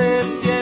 ya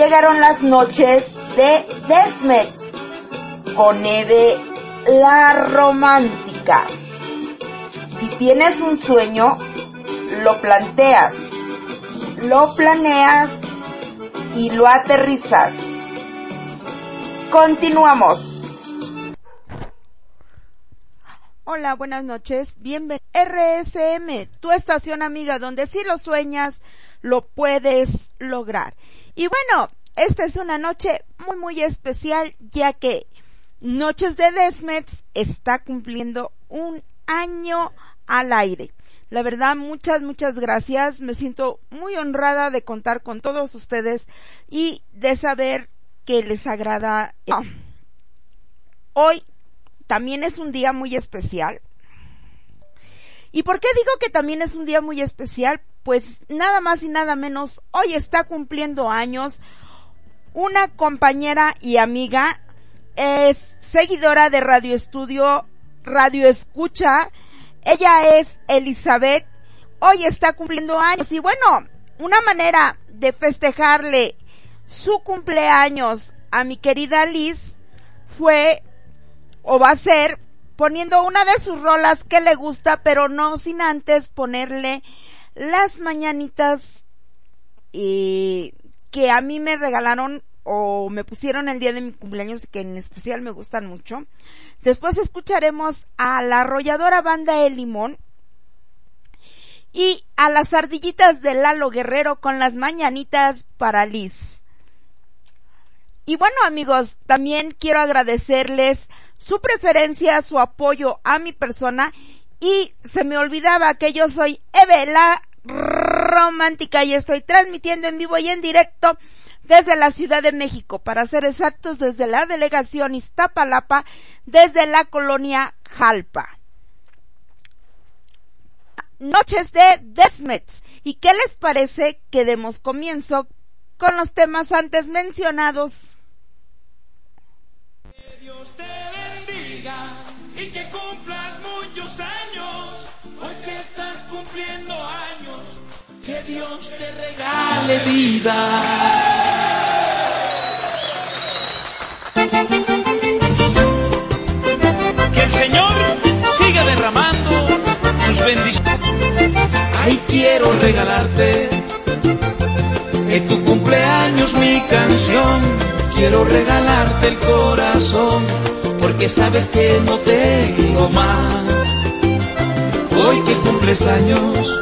llegaron las noches de Desmet con Eve la romántica. Si tienes un sueño, lo planteas, lo planeas y lo aterrizas. Continuamos. Hola, buenas noches. Bienvenido. RSM, tu estación amiga donde si lo sueñas, lo puedes lograr. Y bueno, esta es una noche muy muy especial ya que Noches de Desmets está cumpliendo un año al aire. La verdad, muchas, muchas gracias. Me siento muy honrada de contar con todos ustedes y de saber que les agrada. Hoy también es un día muy especial. ¿Y por qué digo que también es un día muy especial? pues nada más y nada menos, hoy está cumpliendo años una compañera y amiga, es seguidora de Radio Estudio, Radio Escucha. Ella es Elizabeth. Hoy está cumpliendo años y bueno, una manera de festejarle su cumpleaños a mi querida Liz fue o va a ser poniendo una de sus rolas que le gusta, pero no sin antes ponerle las mañanitas y que a mí me regalaron o me pusieron el día de mi cumpleaños que en especial me gustan mucho. Después escucharemos a la arrolladora banda El Limón y a las ardillitas de Lalo Guerrero con las mañanitas para Liz. Y bueno amigos, también quiero agradecerles su preferencia, su apoyo a mi persona y se me olvidaba que yo soy Eve la romántica y estoy transmitiendo en vivo y en directo desde la Ciudad de México, para ser exactos, desde la delegación Iztapalapa, desde la colonia Jalpa. Noches de Desmets. ¿Y qué les parece que demos comienzo con los temas antes mencionados? Que Dios te bendiga y que cumplas muchos años. Hoy estás cumpliendo años, que Dios te regale vida. Que el Señor siga derramando sus bendiciones. Ay, quiero regalarte en tu cumpleaños mi canción. Quiero regalarte el corazón, porque sabes que no tengo más. Hoy que cumples años,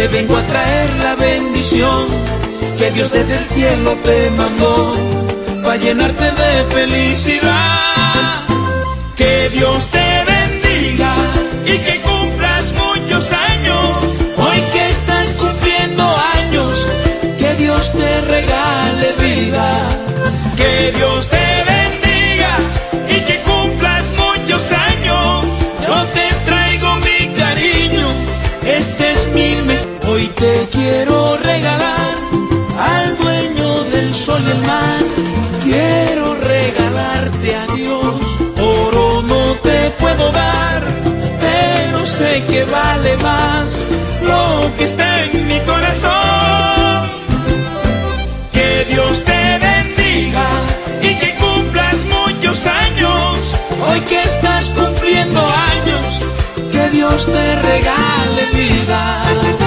te vengo a traer la bendición que Dios desde el cielo te mandó, para llenarte de felicidad. Que Dios te bendiga y que cumplas muchos años. Hoy que estás cumpliendo años, que Dios te regale vida. Te quiero regalar al dueño del sol y el mar. Quiero regalarte a Dios, oro no te puedo dar, pero sé que vale más lo que está en mi corazón. Que Dios te bendiga y que cumplas muchos años. Hoy que estás cumpliendo años, que Dios te regale vida.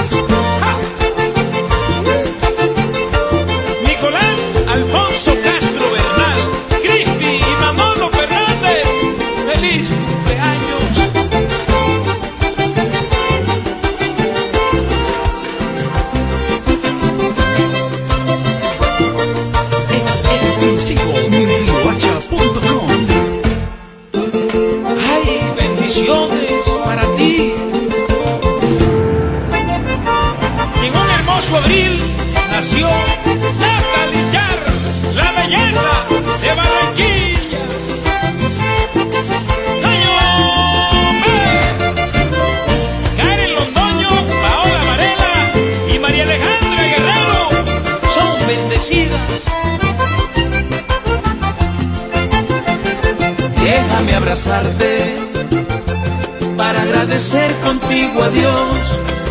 Para agradecer contigo a Dios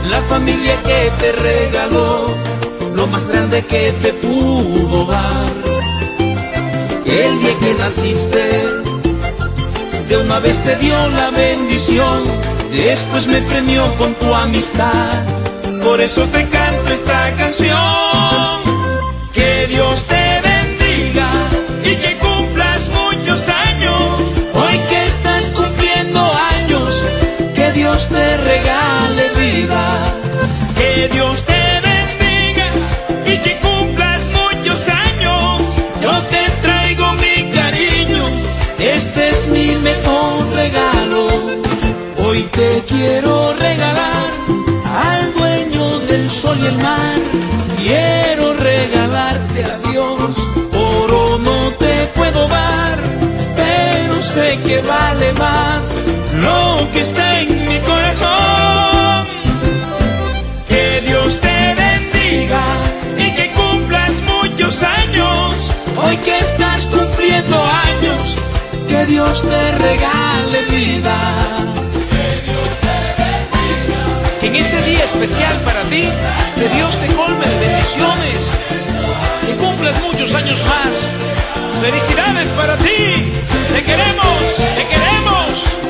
la familia que te regaló, lo más grande que te pudo dar. El día que naciste, de una vez te dio la bendición, después me premió con tu amistad. Por eso te canto esta canción. Que Dios te bendiga y que te quiero regalar al dueño del sol y el mar. Quiero regalarte a Dios, oro no te puedo dar, pero sé que vale más lo que está en mi corazón. Que Dios te bendiga y que cumplas muchos años, hoy que estás cumpliendo años, que Dios te regale vida. En este día especial para ti, que Dios te colme de bendiciones, que cumplas muchos años más. Felicidades para ti. Te queremos, te queremos.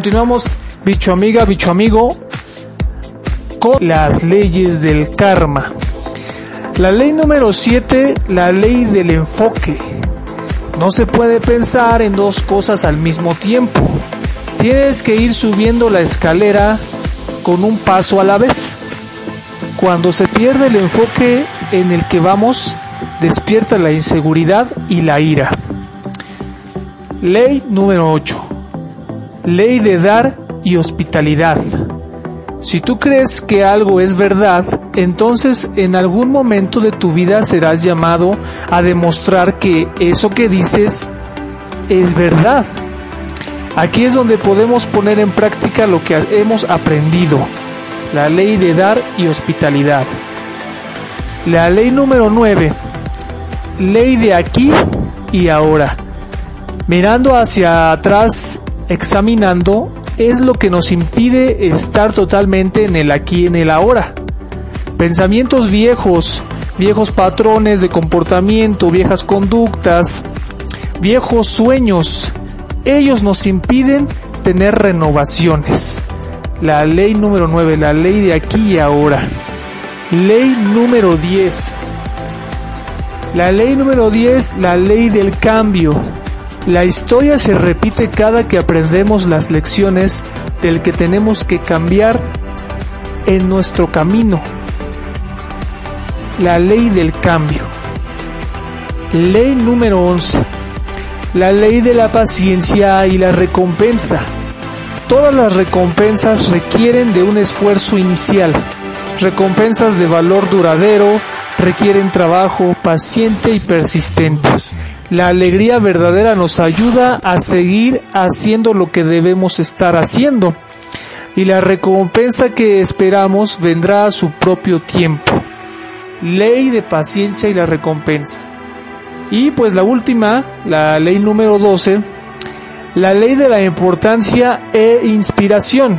Continuamos, bicho amiga, bicho amigo, con las leyes del karma. La ley número 7, la ley del enfoque. No se puede pensar en dos cosas al mismo tiempo. Tienes que ir subiendo la escalera con un paso a la vez. Cuando se pierde el enfoque en el que vamos, despierta la inseguridad y la ira. Ley número 8. Ley de dar y hospitalidad. Si tú crees que algo es verdad, entonces en algún momento de tu vida serás llamado a demostrar que eso que dices es verdad. Aquí es donde podemos poner en práctica lo que hemos aprendido, la ley de dar y hospitalidad. La ley número 9, ley de aquí y ahora. Mirando hacia atrás, examinando, es lo que nos impide estar totalmente en el aquí y en el ahora. Pensamientos viejos, viejos patrones de comportamiento, viejas conductas, viejos sueños, ellos nos impiden tener renovaciones. La ley número 9, la ley de aquí y ahora. Ley número 10. La ley número 10, la ley del cambio. La historia se repite cada que aprendemos las lecciones del que tenemos que cambiar en nuestro camino. La ley del cambio. Ley número 11. La ley de la paciencia y la recompensa. Todas las recompensas requieren de un esfuerzo inicial. Recompensas de valor duradero requieren trabajo paciente y persistente. La alegría verdadera nos ayuda a seguir haciendo lo que debemos estar haciendo. Y la recompensa que esperamos vendrá a su propio tiempo. Ley de paciencia y la recompensa. Y pues la última, la ley número 12, la ley de la importancia e inspiración.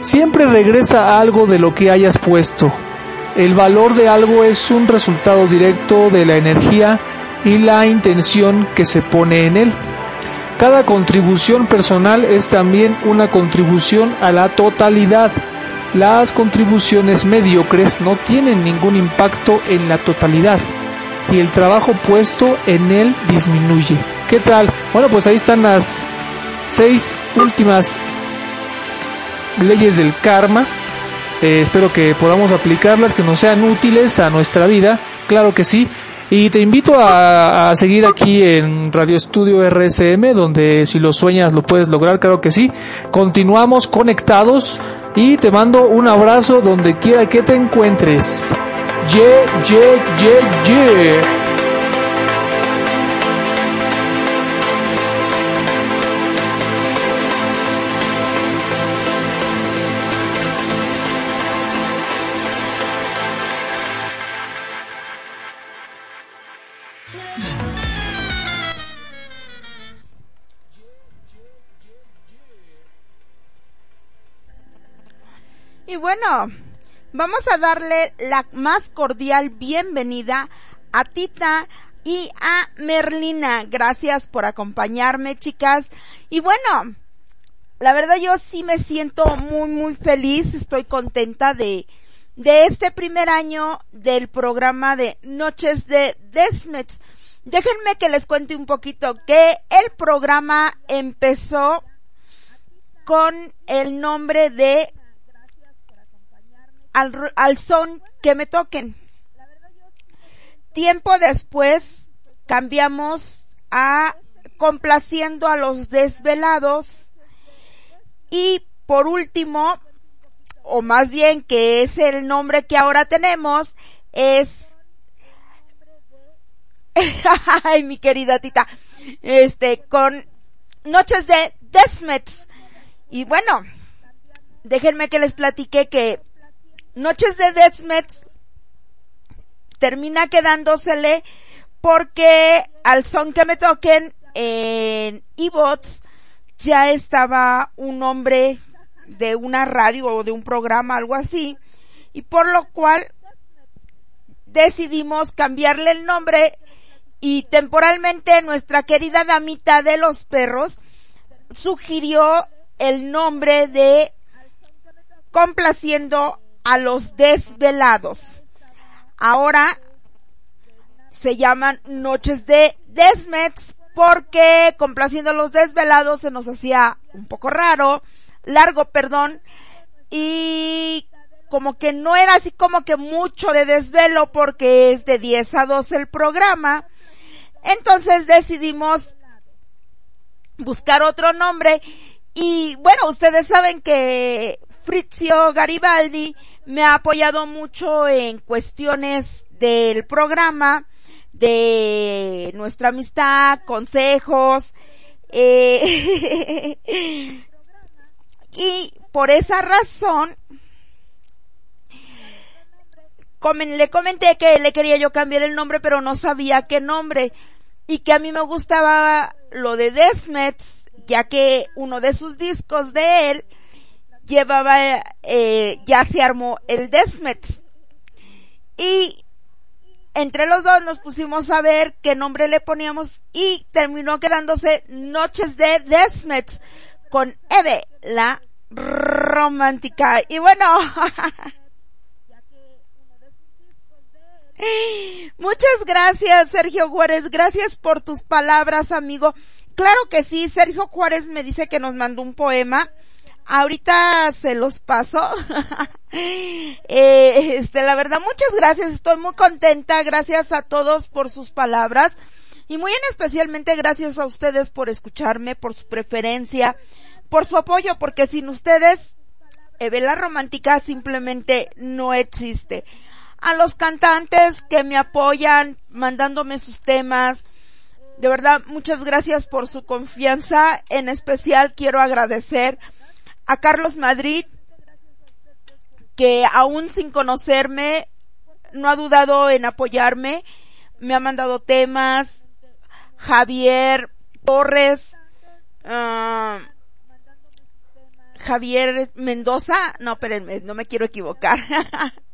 Siempre regresa algo de lo que hayas puesto. El valor de algo es un resultado directo de la energía y la intención que se pone en él. Cada contribución personal es también una contribución a la totalidad. Las contribuciones mediocres no tienen ningún impacto en la totalidad y el trabajo puesto en él disminuye. ¿Qué tal? Bueno, pues ahí están las seis últimas leyes del karma. Eh, espero que podamos aplicarlas, que nos sean útiles a nuestra vida. Claro que sí. Y te invito a, a, seguir aquí en Radio Estudio RSM, donde si lo sueñas lo puedes lograr, claro que sí. Continuamos conectados y te mando un abrazo donde quiera que te encuentres. Yeah, yeah, yeah, yeah. Bueno, vamos a darle la más cordial bienvenida a Tita y a Merlina. Gracias por acompañarme, chicas. Y bueno, la verdad yo sí me siento muy, muy feliz. Estoy contenta de, de este primer año del programa de Noches de Desmets. Déjenme que les cuente un poquito que el programa empezó con el nombre de al, al son que me toquen. Tiempo después cambiamos a complaciendo a los desvelados y por último, o más bien que es el nombre que ahora tenemos, es ay mi querida tita, este, con noches de Desmets. Y bueno, déjenme que les platique que Noches de Desmets termina quedándosele porque al son que me toquen en eBots ya estaba un hombre de una radio o de un programa, algo así, y por lo cual decidimos cambiarle el nombre y temporalmente nuestra querida damita de los perros sugirió el nombre de complaciendo a los desvelados. Ahora se llaman noches de Desmets porque complaciendo a los desvelados se nos hacía un poco raro, largo, perdón, y como que no era así como que mucho de desvelo porque es de 10 a 12 el programa. Entonces decidimos buscar otro nombre y bueno, ustedes saben que Frizio Garibaldi me ha apoyado mucho en cuestiones del programa, de nuestra amistad, consejos, eh, y por esa razón le comenté que le quería yo cambiar el nombre pero no sabía qué nombre y que a mí me gustaba lo de Desmets ya que uno de sus discos de él llevaba, eh, ya se armó el Desmets. Y entre los dos nos pusimos a ver qué nombre le poníamos y terminó quedándose Noches de Desmets con Eve, la romántica. Y bueno, Muchas gracias, Sergio Juárez. Gracias por tus palabras, amigo. Claro que sí, Sergio Juárez me dice que nos mandó un poema ahorita se los paso. eh, este, la verdad, muchas gracias. Estoy muy contenta. Gracias a todos por sus palabras. Y muy en especialmente gracias a ustedes por escucharme, por su preferencia, por su apoyo, porque sin ustedes, Evela Romántica simplemente no existe. A los cantantes que me apoyan, mandándome sus temas, de verdad, muchas gracias por su confianza. En especial quiero agradecer a Carlos Madrid, que aún sin conocerme, no ha dudado en apoyarme, me ha mandado temas, Javier Torres, uh, Javier Mendoza, no, espérenme, no me quiero equivocar.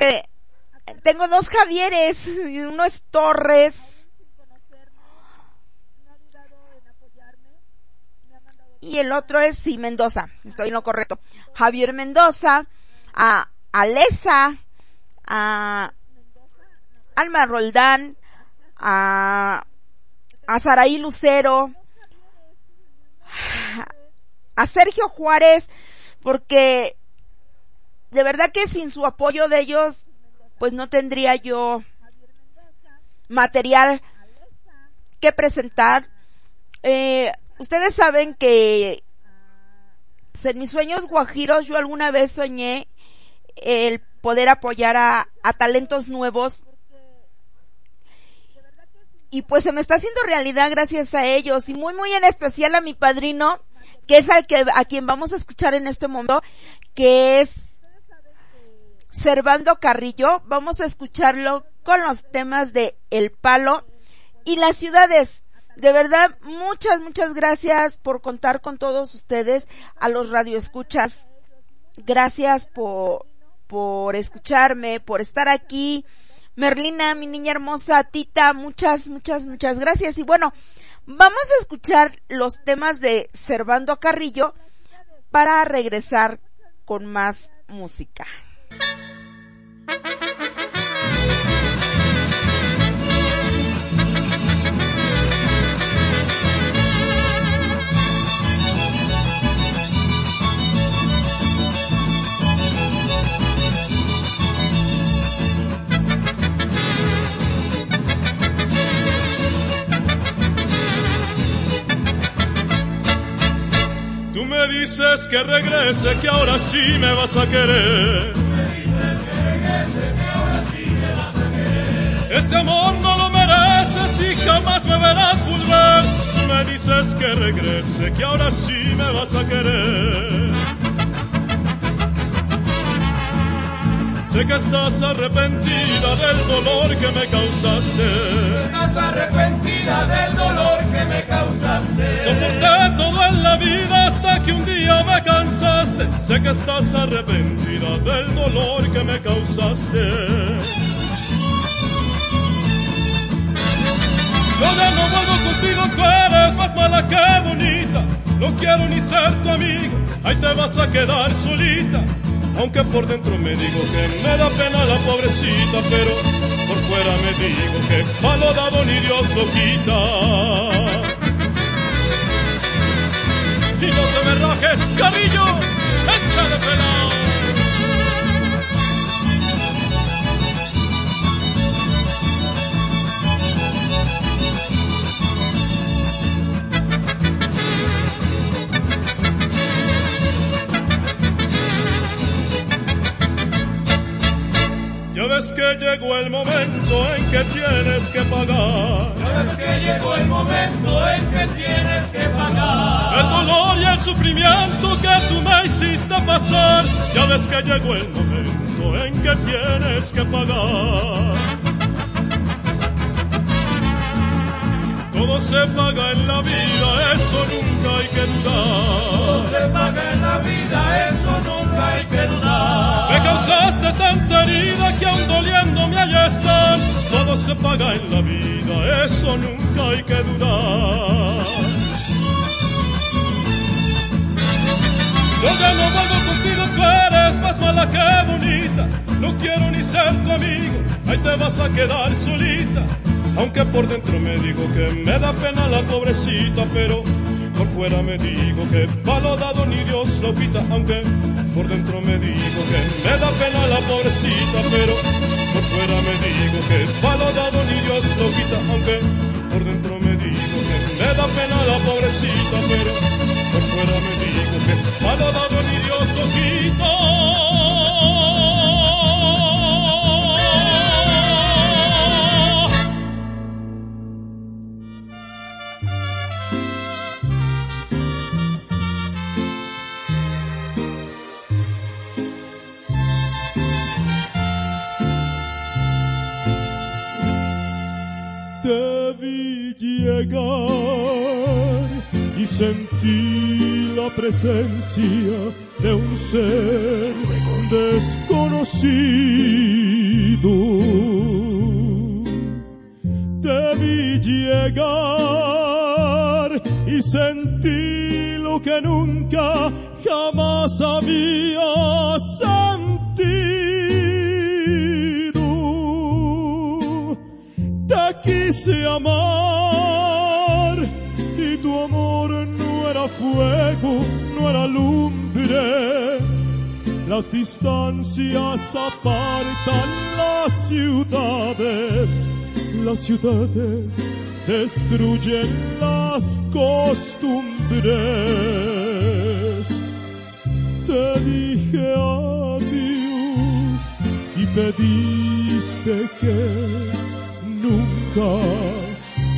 Eh, tengo dos Javieres, uno es Torres, y el otro es sí Mendoza, estoy en lo correcto. Javier Mendoza, a Alesa, a Alma Roldán, a, a Saraí Lucero, a Sergio Juárez, porque de verdad que sin su apoyo de ellos, pues no tendría yo material que presentar. Eh, ustedes saben que pues, en mis sueños guajiros yo alguna vez soñé el poder apoyar a, a talentos nuevos. Y pues se me está haciendo realidad gracias a ellos. Y muy muy en especial a mi padrino que es al que a quien vamos a escuchar en este momento que es Servando Carrillo. Vamos a escucharlo con los temas de El Palo y las ciudades de verdad muchas muchas gracias por contar con todos ustedes a los radioescuchas gracias por por escucharme por estar aquí Merlina, mi niña hermosa, Tita, muchas, muchas, muchas gracias. Y bueno, vamos a escuchar los temas de Servando Carrillo para regresar con más música. Tú me dices que regrese, que ahora sí me vas a querer. Ese amor no lo mereces y jamás me verás volver. Tú me dices que regrese, que ahora sí me vas a querer. Sé que estás arrepentida del dolor que me causaste. Estás arrepentida del dolor que me causaste. Soporté todo en la vida hasta que un día me cansaste. Sé que estás arrepentida del dolor que me causaste. Yo ya no vuelvo contigo, tú eres más mala que bonita. No quiero ni ser tu amigo, ahí te vas a quedar solita. Aunque por dentro me digo que me da pena la pobrecita, pero por fuera me digo que malo dado ni Dios lo quita. Y no te me rajes, carillo, échale pelao. Ya ves que llegó el momento en que tienes que pagar. Ya ves que llegó el momento en que tienes que pagar. El dolor y el sufrimiento que tú me hiciste pasar. Ya ves que llegó el momento en que tienes que pagar. Todo se paga en la vida, eso nunca hay que dudar. Todo se paga en la vida, eso nunca hay que dudar. Me causaste tanta herida que aún doliéndome allá están. Todo se paga en la vida, eso nunca hay que dudar. Yo ya no vuelvo contigo, tú eres más mala que bonita. No quiero ni ser tu amigo, ahí te vas a quedar solita. Aunque por dentro me digo que me da pena la pobrecita, pero por fuera me digo que palo dado ni Dios lo quita. Aunque por dentro me digo que me da pena la pobrecita, pero por fuera me digo que palo dado ni Dios lo quita. Aunque por dentro me digo que me da pena la pobrecita, pero por fuera me digo que palo dado ni Dios lo quita. Llegar y sentí la presencia de un ser desconocido. Te vi llegar y sentí lo que nunca jamás había sentido te quise amar y tu amor no era fuego, no era lumbre. Las distancias apartan las ciudades, las ciudades destruyen las costumbres. Te dije adiós y pediste que nunca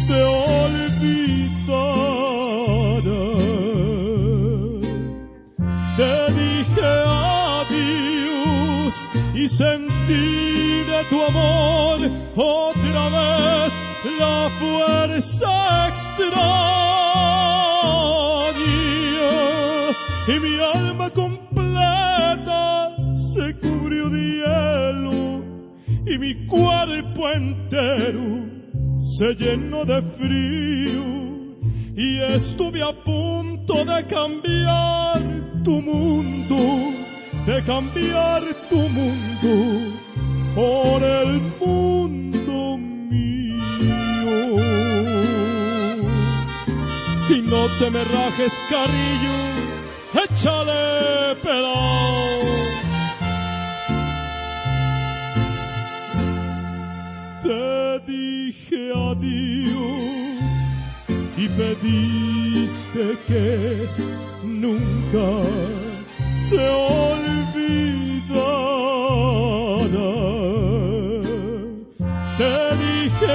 te olvidara. Te dije adiós y sentí de tu amor otra vez la fuerza extraña y mi alma completa se cubrió de hielo y mi cuerpo entero se llenó de frío y estuve a punto de cambiar tu mundo, de cambiar tu mundo por el mundo mío. Y no te me rajes, carrillo, échale pelao. Te dije adiós y pediste que nunca te olvidara. Te dije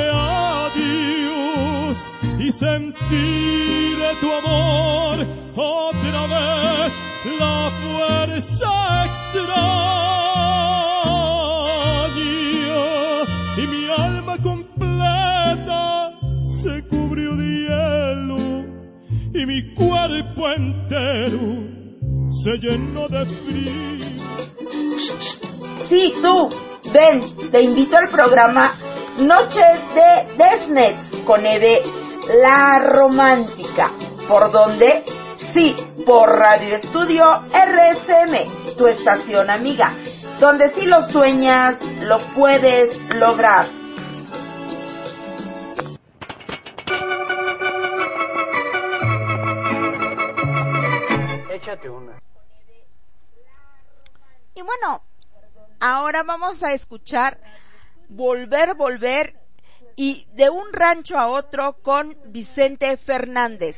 adiós y sentí de tu amor otra vez la fuerza extraña entero se llenó de frío. Sí, tú, ven, te invito al programa Noches de Desmets con Eve La Romántica. ¿Por dónde? Sí, por Radio Estudio RSM, tu estación amiga, donde si lo sueñas, lo puedes lograr. Bueno, ahora vamos a escuchar Volver, Volver y de un rancho a otro con Vicente Fernández.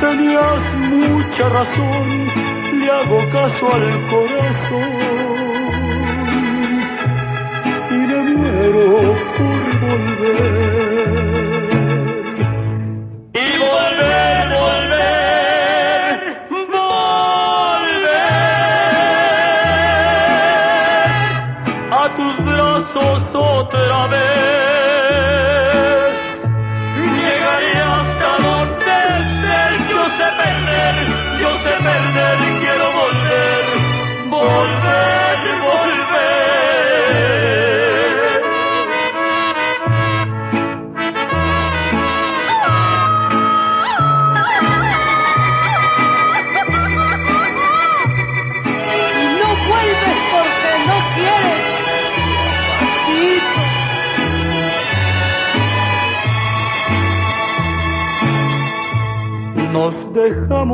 Tenías mucha razón, le hago caso al corazón y me muero por volver. Y volver,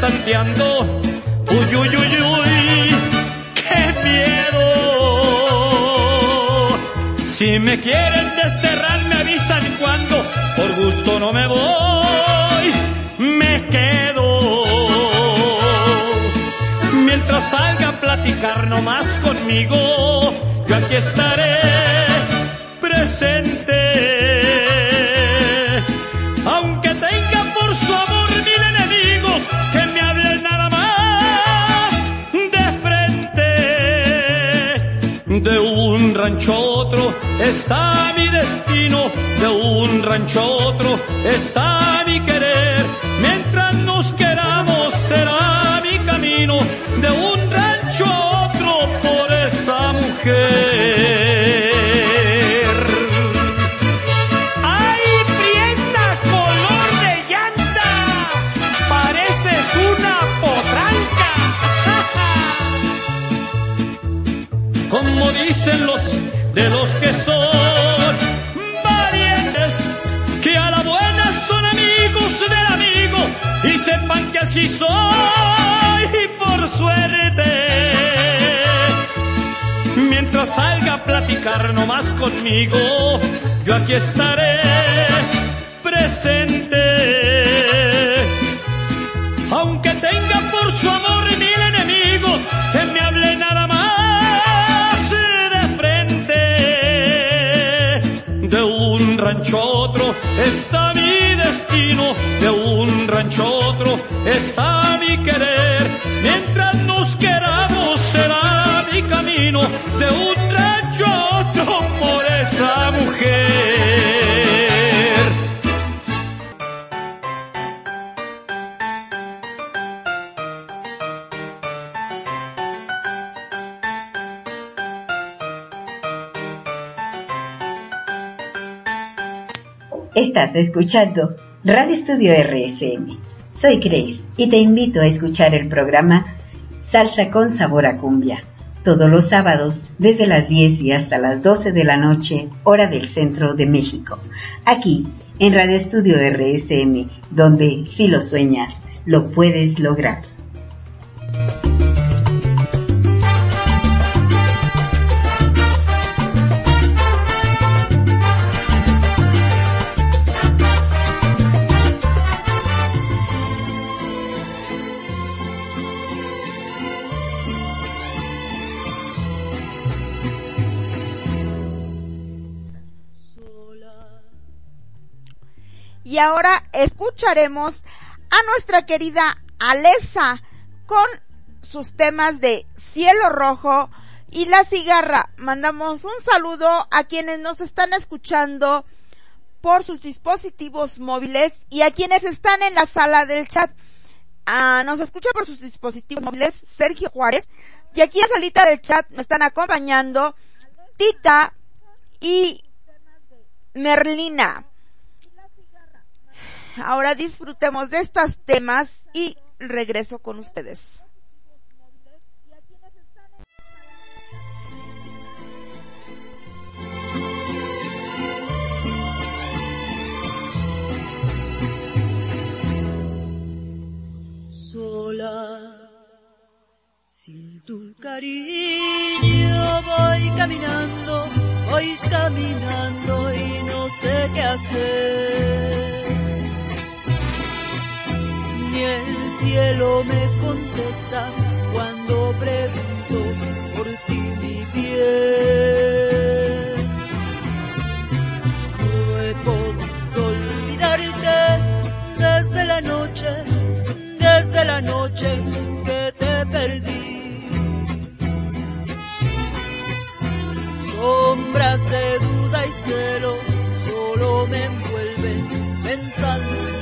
tanteando. Uy, uy, uy, uy, qué miedo. Si me quieren desterrar, me avisan cuando, por gusto no me voy, me quedo. Mientras salga a platicar nomás conmigo, yo aquí estaré presente. Está mi destino, de un rancho a otro está mi querer. Platicar nomás conmigo, yo aquí estaré presente. Aunque tenga por su amor mil enemigos, que me hable nada más de frente. De un rancho a otro está mi destino, de un rancho a otro está mi querer. Mientras nos queramos será mi camino, por esa mujer. Estás escuchando Radio Estudio RSM. Soy Grace y te invito a escuchar el programa Salsa con Sabor a Cumbia, todos los sábados desde las 10 y hasta las 12 de la noche, hora del centro de México, aquí en Radio Estudio RSM, donde si lo sueñas, lo puedes lograr. Y ahora escucharemos a nuestra querida Alesa con sus temas de Cielo Rojo y La Cigarra. Mandamos un saludo a quienes nos están escuchando por sus dispositivos móviles y a quienes están en la sala del chat. Ah, nos escucha por sus dispositivos móviles Sergio Juárez y aquí en la salita del chat me están acompañando Tita y Merlina. Ahora disfrutemos de estos temas y regreso con ustedes. Sola, sin tu cariño voy caminando, voy caminando y no sé qué hacer ni el cielo me contesta cuando pregunto por ti mi bien. No he podido olvidarte desde la noche, desde la noche que te perdí. Sombras de duda y celos solo me envuelven pensando en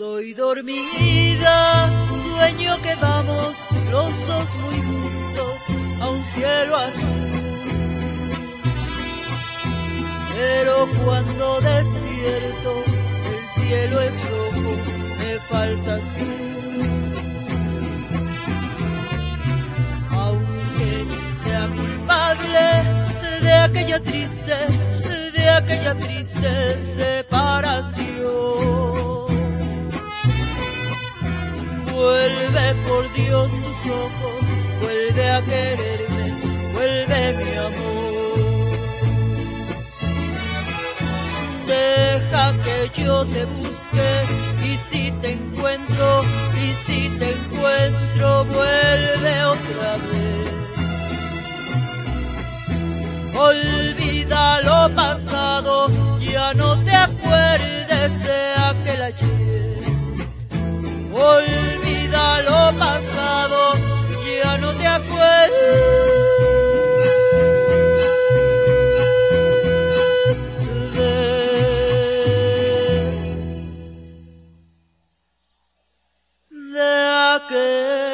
Estoy dormida, sueño que vamos los dos muy juntos a un cielo azul. Pero cuando despierto, el cielo es rojo, me faltas tú. Aunque sea culpable de aquella triste, de aquella triste separación. Vuelve por Dios tus ojos, vuelve a quererme, vuelve mi amor. Deja que yo te busque y si te encuentro, y si te encuentro, vuelve otra vez. Olvida lo pasado, ya no te acuerdes de aquel ayer olvida lo pasado, ya no te acuerdes de aquel.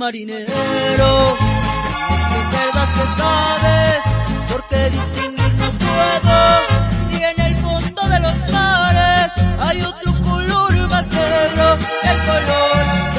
marinero. Es verdad que sabes, porque distinguir no puedo. Si en el fondo de los mares hay otro color más negro, el color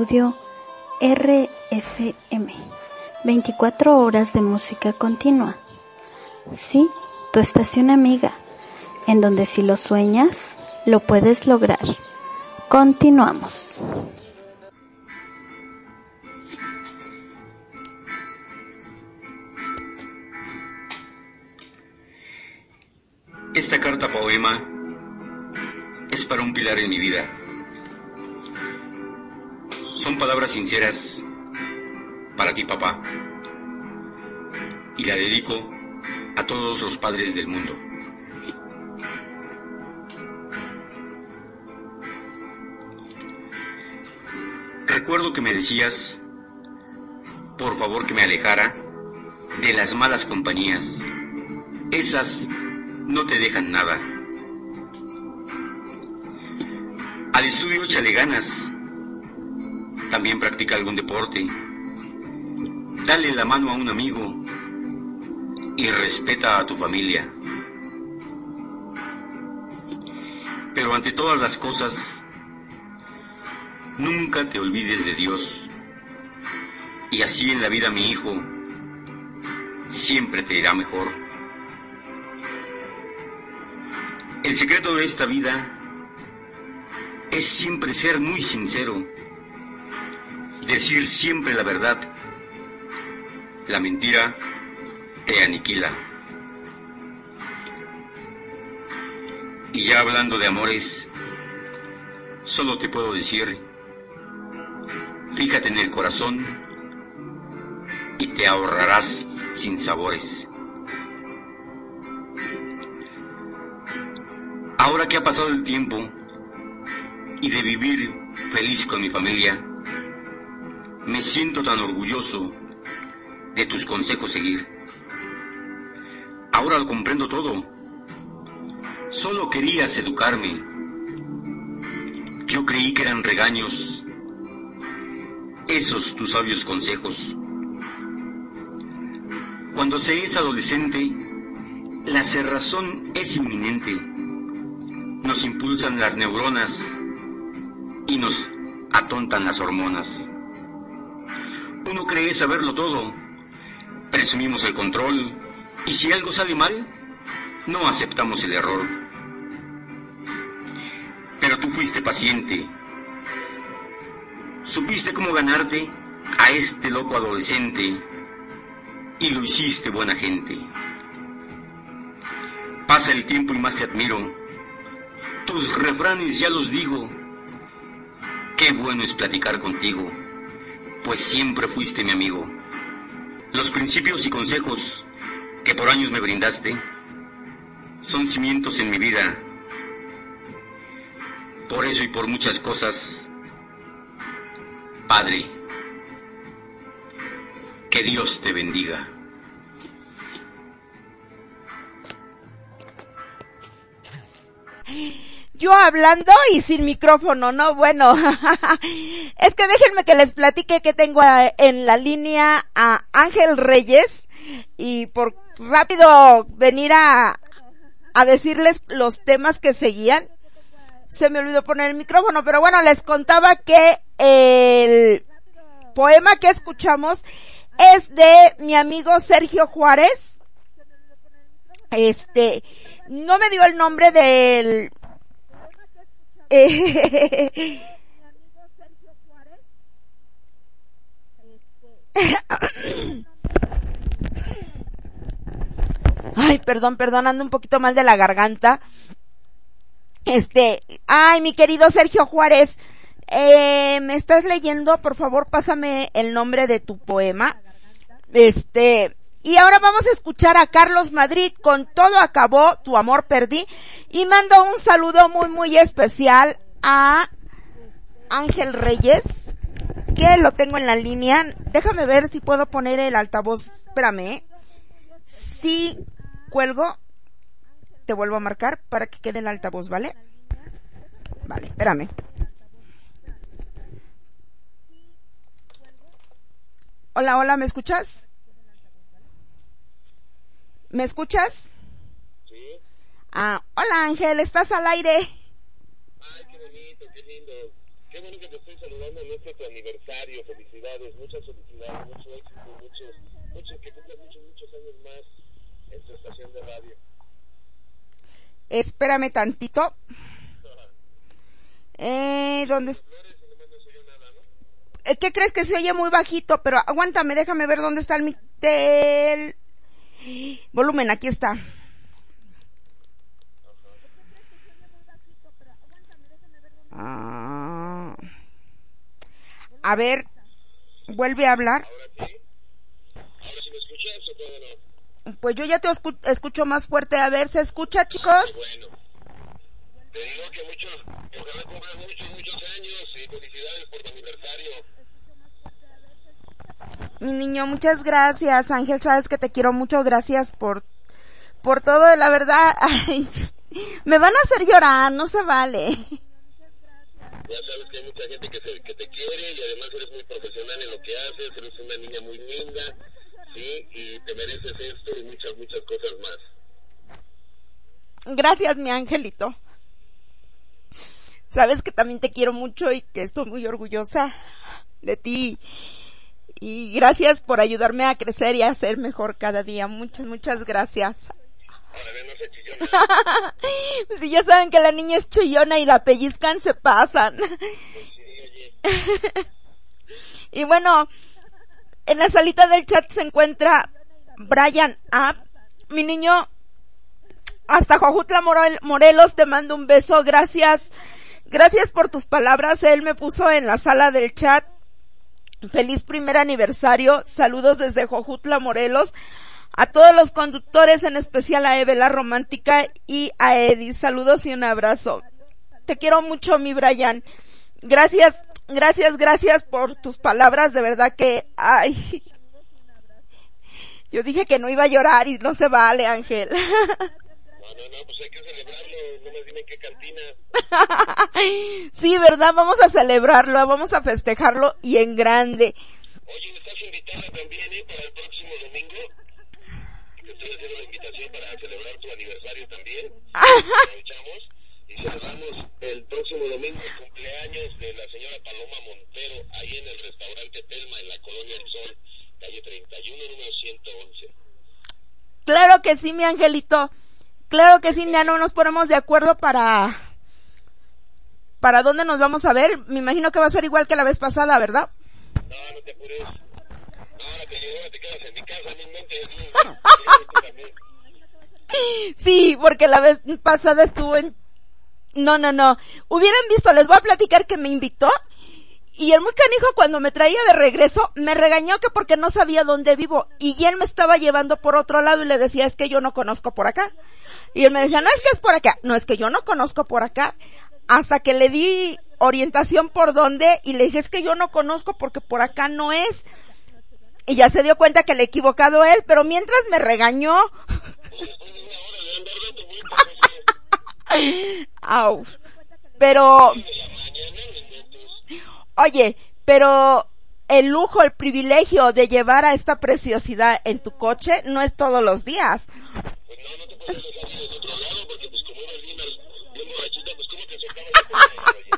Estudio RSM. 24 horas de música continua. Sí, tu estación amiga, en donde si lo sueñas, lo puedes lograr. Continuamos. Esta carta poema es para un pilar en mi vida. Son palabras sinceras para ti, papá. Y la dedico a todos los padres del mundo. Recuerdo que me decías, por favor que me alejara de las malas compañías. Esas no te dejan nada. Al estudio échale ganas. También practica algún deporte. Dale la mano a un amigo y respeta a tu familia. Pero ante todas las cosas, nunca te olvides de Dios. Y así en la vida mi hijo siempre te irá mejor. El secreto de esta vida es siempre ser muy sincero, decir siempre la verdad. La mentira te aniquila. Y ya hablando de amores, solo te puedo decir, fíjate en el corazón y te ahorrarás sin sabores. Ahora que ha pasado el tiempo y de vivir feliz con mi familia, me siento tan orgulloso de tus consejos seguir. Ahora lo comprendo todo. Solo querías educarme. Yo creí que eran regaños. Esos tus sabios consejos. Cuando se es adolescente, la cerrazón es inminente nos impulsan las neuronas y nos atontan las hormonas. Uno cree saberlo todo, presumimos el control y si algo sale mal, no aceptamos el error. Pero tú fuiste paciente, supiste cómo ganarte a este loco adolescente y lo hiciste buena gente. Pasa el tiempo y más te admiro tus refranes ya los digo. Qué bueno es platicar contigo, pues siempre fuiste mi amigo. Los principios y consejos que por años me brindaste son cimientos en mi vida. Por eso y por muchas cosas, Padre, que Dios te bendiga. yo hablando y sin micrófono, ¿no? Bueno, es que déjenme que les platique que tengo en la línea a Ángel Reyes y por rápido venir a, a decirles los temas que seguían. Se me olvidó poner el micrófono, pero bueno, les contaba que el poema que escuchamos es de mi amigo Sergio Juárez. Este, no me dio el nombre del Ay, perdón, perdón, ando un poquito mal de la garganta. Este, ay, mi querido Sergio Juárez, eh, ¿me estás leyendo? Por favor, pásame el nombre de tu poema. Este, y ahora vamos a escuchar a Carlos Madrid con Todo acabó, tu amor perdí. Y mando un saludo muy muy especial a Ángel Reyes, que lo tengo en la línea. Déjame ver si puedo poner el altavoz. Espérame. ¿eh? Si cuelgo, te vuelvo a marcar para que quede el altavoz, ¿vale? Vale, espérame. Hola, hola, ¿me escuchas? ¿Me escuchas? Sí. Ah, hola Ángel, ¿estás al aire? Ay, qué bonito, qué lindo. Qué bueno que te estoy saludando en este tu aniversario. Felicidades, muchas felicidades, mucho éxito, muchos, muchos que cumplan muchos, muchos años más en tu estación de radio. Espérame tantito. Eh, ¿dónde? Eh, ¿Qué crees que se oye muy bajito? Pero aguántame, déjame ver dónde está el, el volumen. Aquí está. Ah. A ver, vuelve a hablar. Pues yo ya te escucho más fuerte. A ver, ¿se escucha, chicos? Te digo que muchos, ojalá cumplan muchos, muchos años y felicidades por tu aniversario. Mi niño, muchas gracias. Ángel, sabes que te quiero mucho. Gracias por, por todo. La verdad, ay, me van a hacer llorar, no se vale. Ya sabes que hay mucha gente que, se, que te quiere y además eres muy profesional en lo que haces, eres una niña muy linda, sí, y te mereces esto y muchas, muchas cosas más. Gracias, mi angelito. Sabes que también te quiero mucho y que estoy muy orgullosa de ti. Y gracias por ayudarme a crecer y a ser mejor cada día. Muchas, muchas gracias. si ya saben que la niña es chillona y la pellizcan, se pasan. y bueno, en la salita del chat se encuentra Brian App. Mi niño, hasta Jojutla Morelos te mando un beso. Gracias. Gracias por tus palabras. Él me puso en la sala del chat. Feliz primer aniversario. Saludos desde Jojutla Morelos. A todos los conductores, en especial a Eve la romántica y a Eddie. Saludos y un abrazo. Te quiero mucho, mi Brian. Gracias, gracias, gracias por tus palabras. De verdad que, ay. Yo dije que no iba a llorar y no se vale, Ángel. No, no, pues hay que celebrarlo, no me dime qué cantina. sí, ¿verdad? Vamos a celebrarlo, vamos a festejarlo y en grande. Oye, ¿estás invitada también, eh, para el próximo domingo? estoy haciendo la invitación para celebrar tu aniversario también. Aprovechamos y celebramos el próximo domingo el cumpleaños de la señora Paloma Montero ahí en el restaurante Telma en la Colonia del Sol, calle 31, número 111. Claro que sí, mi angelito. Claro que sí, ya no nos ponemos de acuerdo para... ¿Para dónde nos vamos a ver? Me imagino que va a ser igual que la vez pasada, ¿verdad? No, no te apures. Sí, porque la vez pasada estuvo en... No, no, no. Hubieran visto, les voy a platicar que me invitó y el muy canijo cuando me traía de regreso me regañó que porque no sabía dónde vivo y él me estaba llevando por otro lado y le decía es que yo no conozco por acá. Y él me decía no es que es por acá, no es que yo no conozco por acá. Hasta que le di orientación por dónde y le dije es que yo no conozco porque por acá no es. Y ya se dio cuenta que le he equivocado él, pero mientras me regañó. Pero, oye, pero el lujo, el privilegio de llevar a esta preciosidad en tu coche no es todos los días.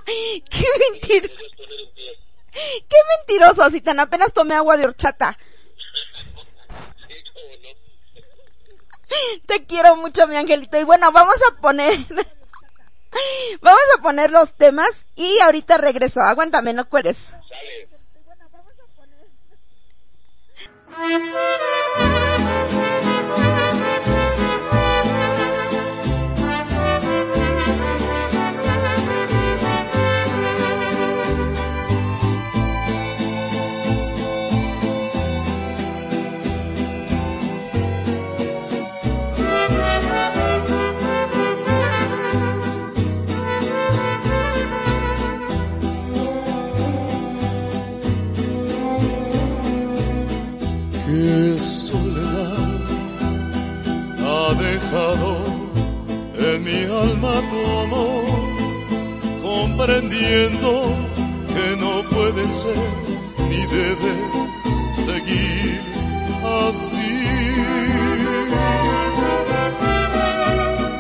¡Qué mentira! ¡Qué mentiroso! Si tan apenas tomé agua de horchata. Te quiero mucho, mi angelito. Y bueno, vamos a poner, vamos a poner los temas y ahorita regreso. Aguántame, no en mi alma tu amor, comprendiendo que no puede ser ni debe seguir así.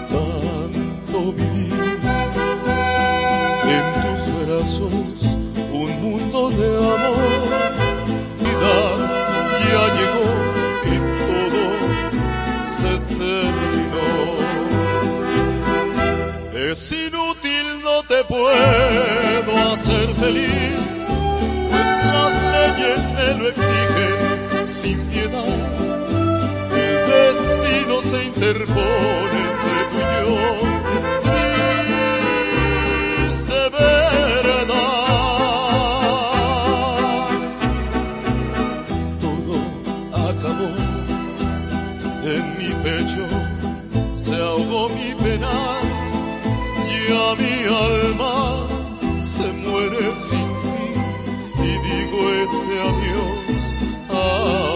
Tanto vivir en tus brazos un mundo de amor. Puedo hacer feliz, pues las leyes me lo exigen sin piedad. El destino se interpone entre tú y yo mi alma se muere sin ti y digo este adiós.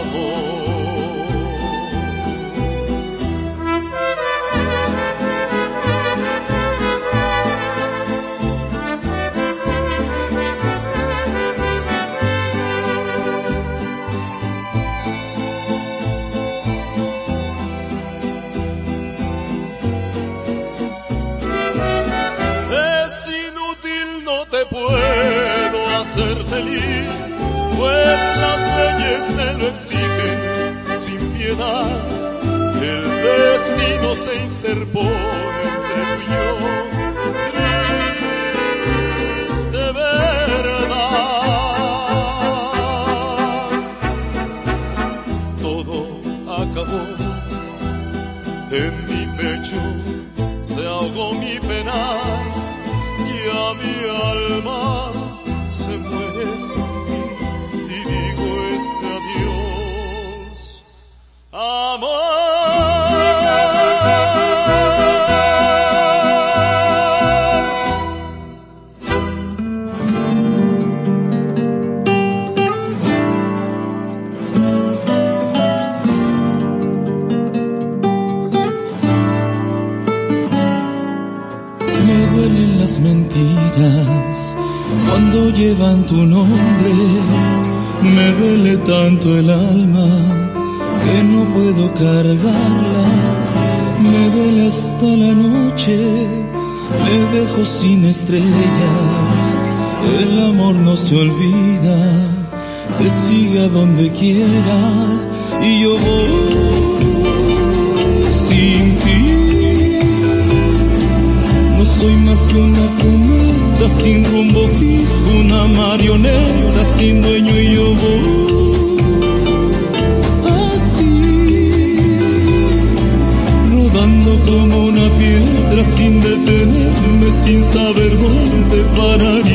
El destino se interpone entre tú y yo. Triste verdad, todo acabó. En mi pecho, se ahogó mi pena y a mi alma ti y digo este adiós. Me duelen las mentiras cuando llevan tu nombre, me duele tanto el alma que no puedo cargarla. Me duele hasta la noche, me dejo sin estrellas. El amor no se olvida, te sigue a donde quieras y yo voy sin ti. No soy más que una sin rumbo fijo, una marioneta sin dueño y yo voy. Como una piedra sin detenerme, sin saber dónde parar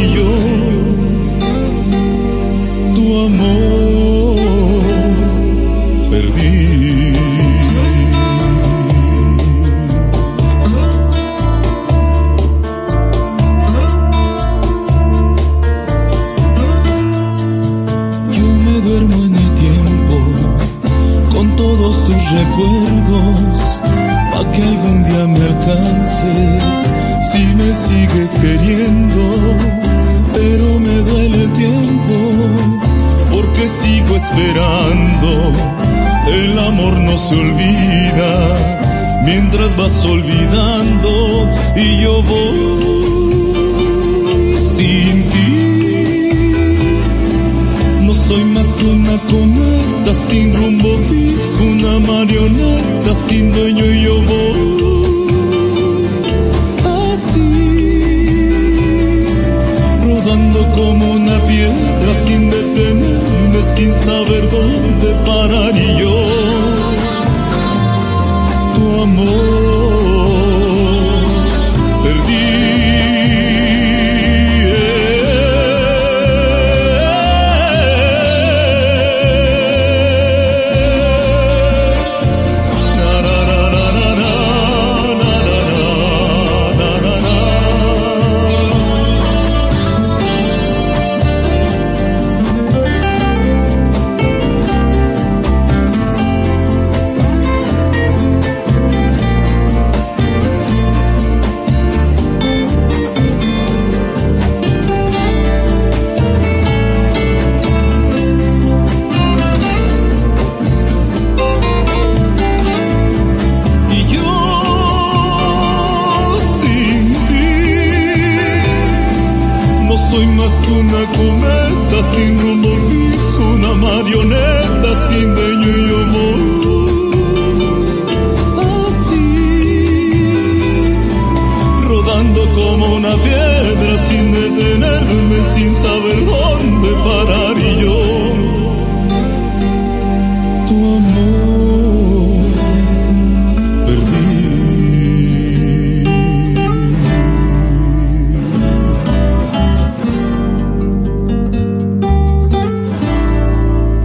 se olvida mientras vas olvidando y yo voy sin ti. No soy más que una cometa sin rumbo fijo, una marioneta sin dueño y yo voy así, rodando como una piedra sin detenerme, sin saber dónde parar y yo,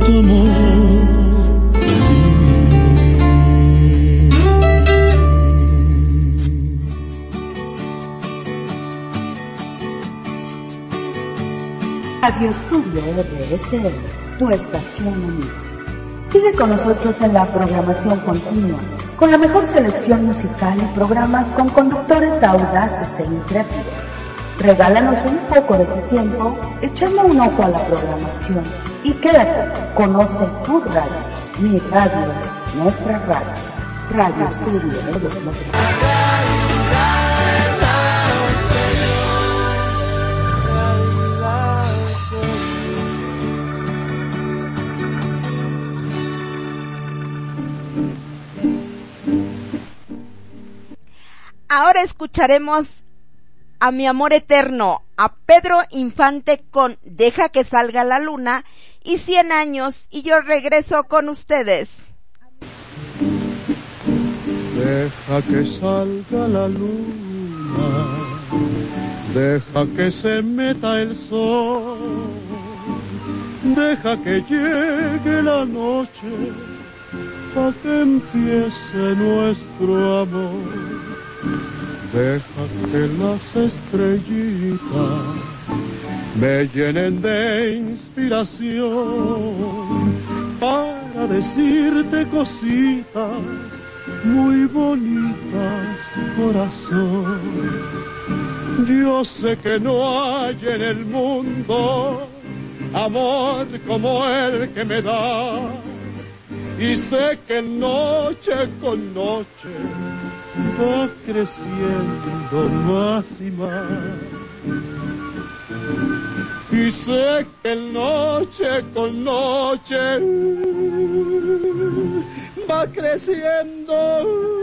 Radio Estudio RSL, tu estación amiga. Sigue con nosotros en la programación continua, con la mejor selección musical y programas con conductores audaces e intrépidos. Regálanos un poco de tu tiempo echando un ojo a la programación y quédate, conoce tu radio, mi radio, nuestra radio. Radio Estudio RSL. Ahora escucharemos a mi amor eterno, a Pedro Infante con Deja que salga la luna y 100 años y yo regreso con ustedes. Deja que salga la luna, deja que se meta el sol, deja que llegue la noche para que empiece nuestro amor Deja que las estrellitas me llenen de inspiración para decirte cositas muy bonitas, corazón. Yo sé que no hay en el mundo amor como el que me das y sé que noche con noche va creciendo más y más. Y sé que noche con noche va creciendo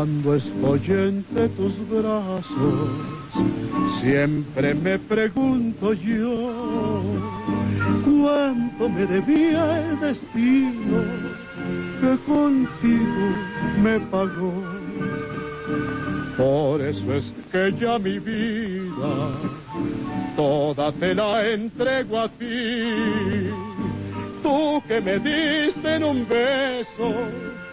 Cuando estoy entre tus brazos, siempre me pregunto yo, ¿cuánto me debía el destino que contigo me pagó? Por eso es que ya mi vida toda te la entrego a ti, tú que me diste en un beso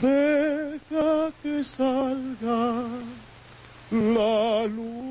deja que salga la luna.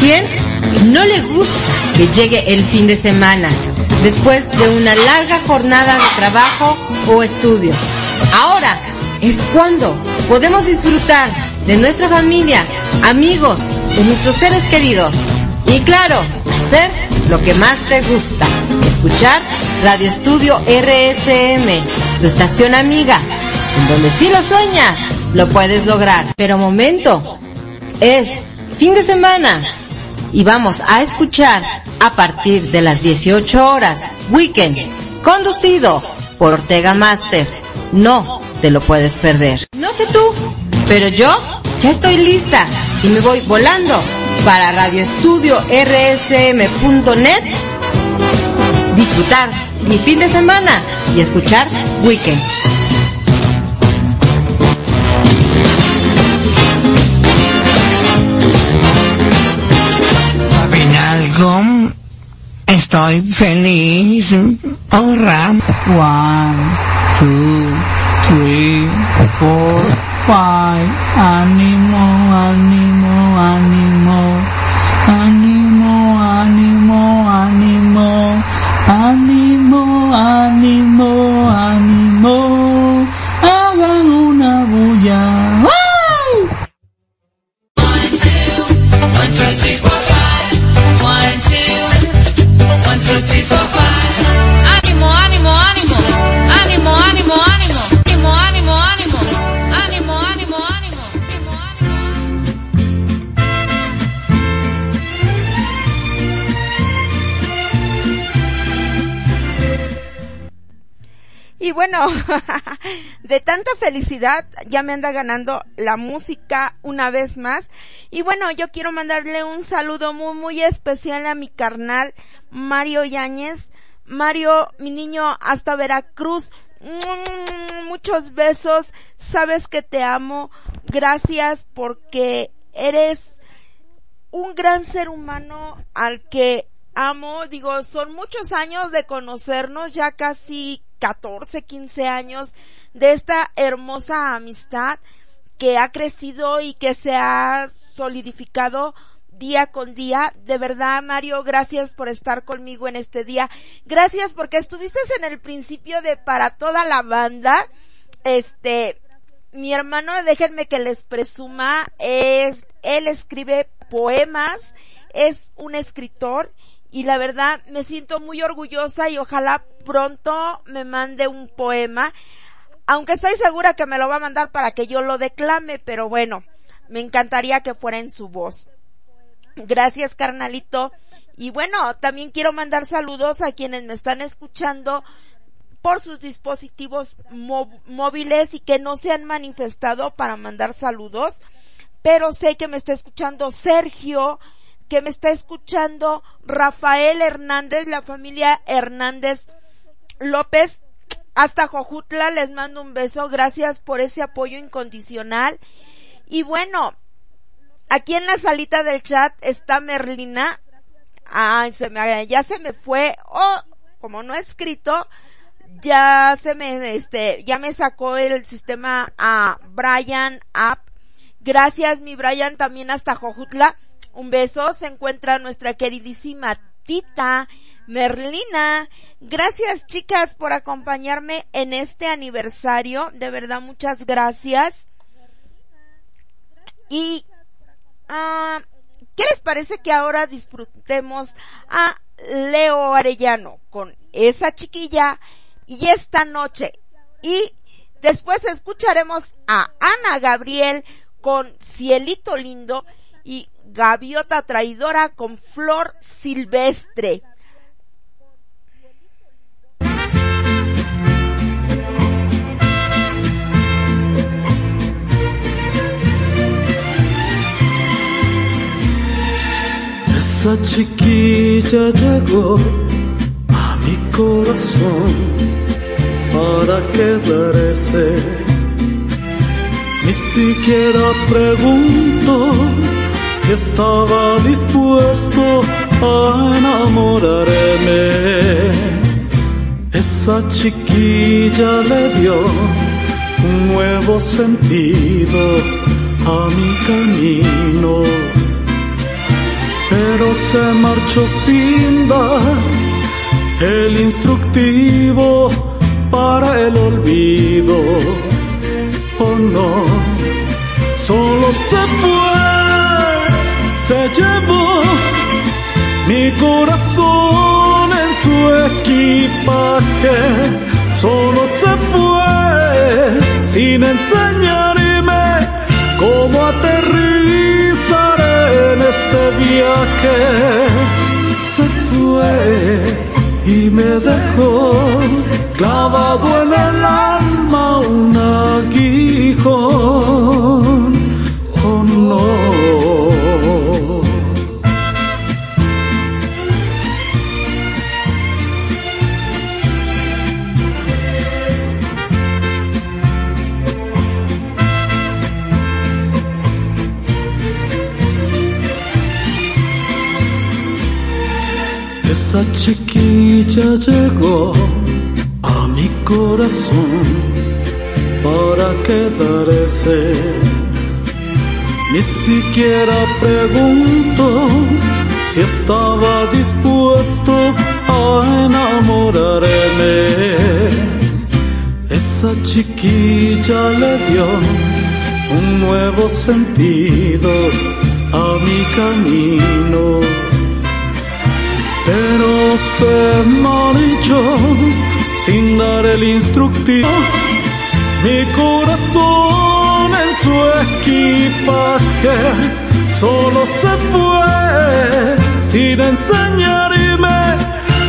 ¿A quién no le gusta que llegue el fin de semana después de una larga jornada de trabajo o estudio? Ahora es cuando podemos disfrutar de nuestra familia, amigos, de nuestros seres queridos y claro, hacer lo que más te gusta, escuchar Radio Estudio RSM, tu estación amiga, en donde si lo sueñas, lo puedes lograr. Pero momento, es fin de semana y vamos a escuchar a partir de las 18 horas Weekend, conducido por Ortega Master. No te lo puedes perder. No sé tú, pero yo ya estoy lista y me voy volando para radioestudio.rsm.net disfrutar mi fin de semana y escuchar Weekend. Estoy feliz. Ahora. One, two, three, four, five. Ánimo, ánimo, ánimo. Ánimo, de tanta felicidad ya me anda ganando la música una vez más. Y bueno, yo quiero mandarle un saludo muy, muy especial a mi carnal Mario Yáñez. Mario, mi niño, hasta Veracruz. Muchos besos. Sabes que te amo. Gracias porque eres un gran ser humano al que amo. Digo, son muchos años de conocernos, ya casi 14, 15 años de esta hermosa amistad que ha crecido y que se ha solidificado día con día. De verdad, Mario, gracias por estar conmigo en este día. Gracias porque estuviste en el principio de para toda la banda. Este, mi hermano, déjenme que les presuma, es, él escribe poemas, es un escritor y la verdad me siento muy orgullosa y ojalá pronto me mande un poema, aunque estoy segura que me lo va a mandar para que yo lo declame, pero bueno, me encantaría que fuera en su voz. Gracias, carnalito. Y bueno, también quiero mandar saludos a quienes me están escuchando por sus dispositivos móviles y que no se han manifestado para mandar saludos. Pero sé que me está escuchando Sergio, que me está escuchando Rafael Hernández, la familia Hernández López. Hasta Jojutla les mando un beso. Gracias por ese apoyo incondicional. Y bueno, Aquí en la salita del chat está Merlina. Ay, se me, ya se me fue. Oh, como no he escrito, ya se me, este, ya me sacó el sistema a Brian App. Gracias, mi Brian, también hasta Jojutla. Un beso. Se encuentra nuestra queridísima tita Merlina. Gracias, chicas, por acompañarme en este aniversario. De verdad, muchas gracias. Y Ah, ¿Qué les parece que ahora disfrutemos a Leo Arellano con esa chiquilla y esta noche? Y después escucharemos a Ana Gabriel con Cielito Lindo y Gaviota Traidora con Flor Silvestre. Esa chiquilla llegó a mi corazón para quedarse. Ni siquiera pregunto si estaba dispuesto a enamorarme. Esa chiquilla le dio un nuevo sentido a mi camino pero se marchó sin dar el instructivo para el olvido. Oh no, solo se fue, se llevó mi corazón en su equipaje. Solo se fue sin enseñarme cómo aterrizar en este viaje se fue y me dejó clavado en el alma un aguijón. Esa chiquilla llegó a mi corazón para quedarse. Ni siquiera pregunto si estaba dispuesto a enamorarme. Esa chiquilla le dio un nuevo sentido a mi camino pero se marchó sin dar el instructivo. Mi corazón en su equipaje solo se fue sin enseñarme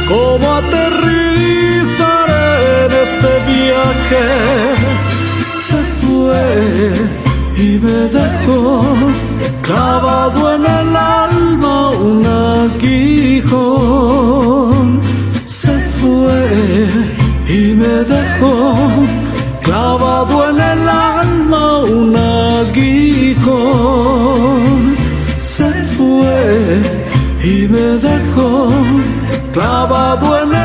cómo aterrizar en este viaje. Se fue me dejó clavado en el alma un aguijón. Se fue y me dejó clavado en el alma un aguijón. Se fue y me dejó clavado en el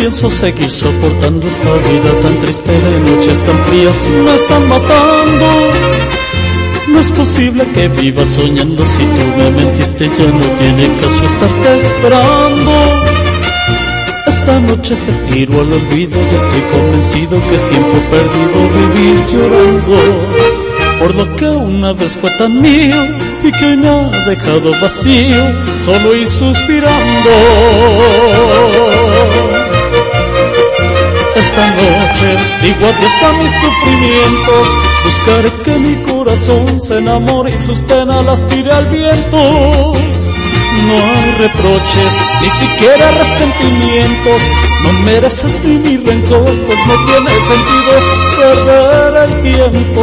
pienso seguir soportando esta vida tan triste de noches tan frías me están matando. No es posible que viva soñando si tú me mentiste ya no tiene caso estarte esperando. Esta noche te tiro al olvido y estoy convencido que es tiempo perdido vivir llorando por lo que una vez fue tan mío y que me ha dejado vacío, solo y suspirando. Esta noche adiós a mis sufrimientos, buscaré que mi corazón se enamore y sus penas las tire al viento. No hay reproches, ni siquiera resentimientos, no mereces ni mi rencor, pues no tiene sentido perder el tiempo.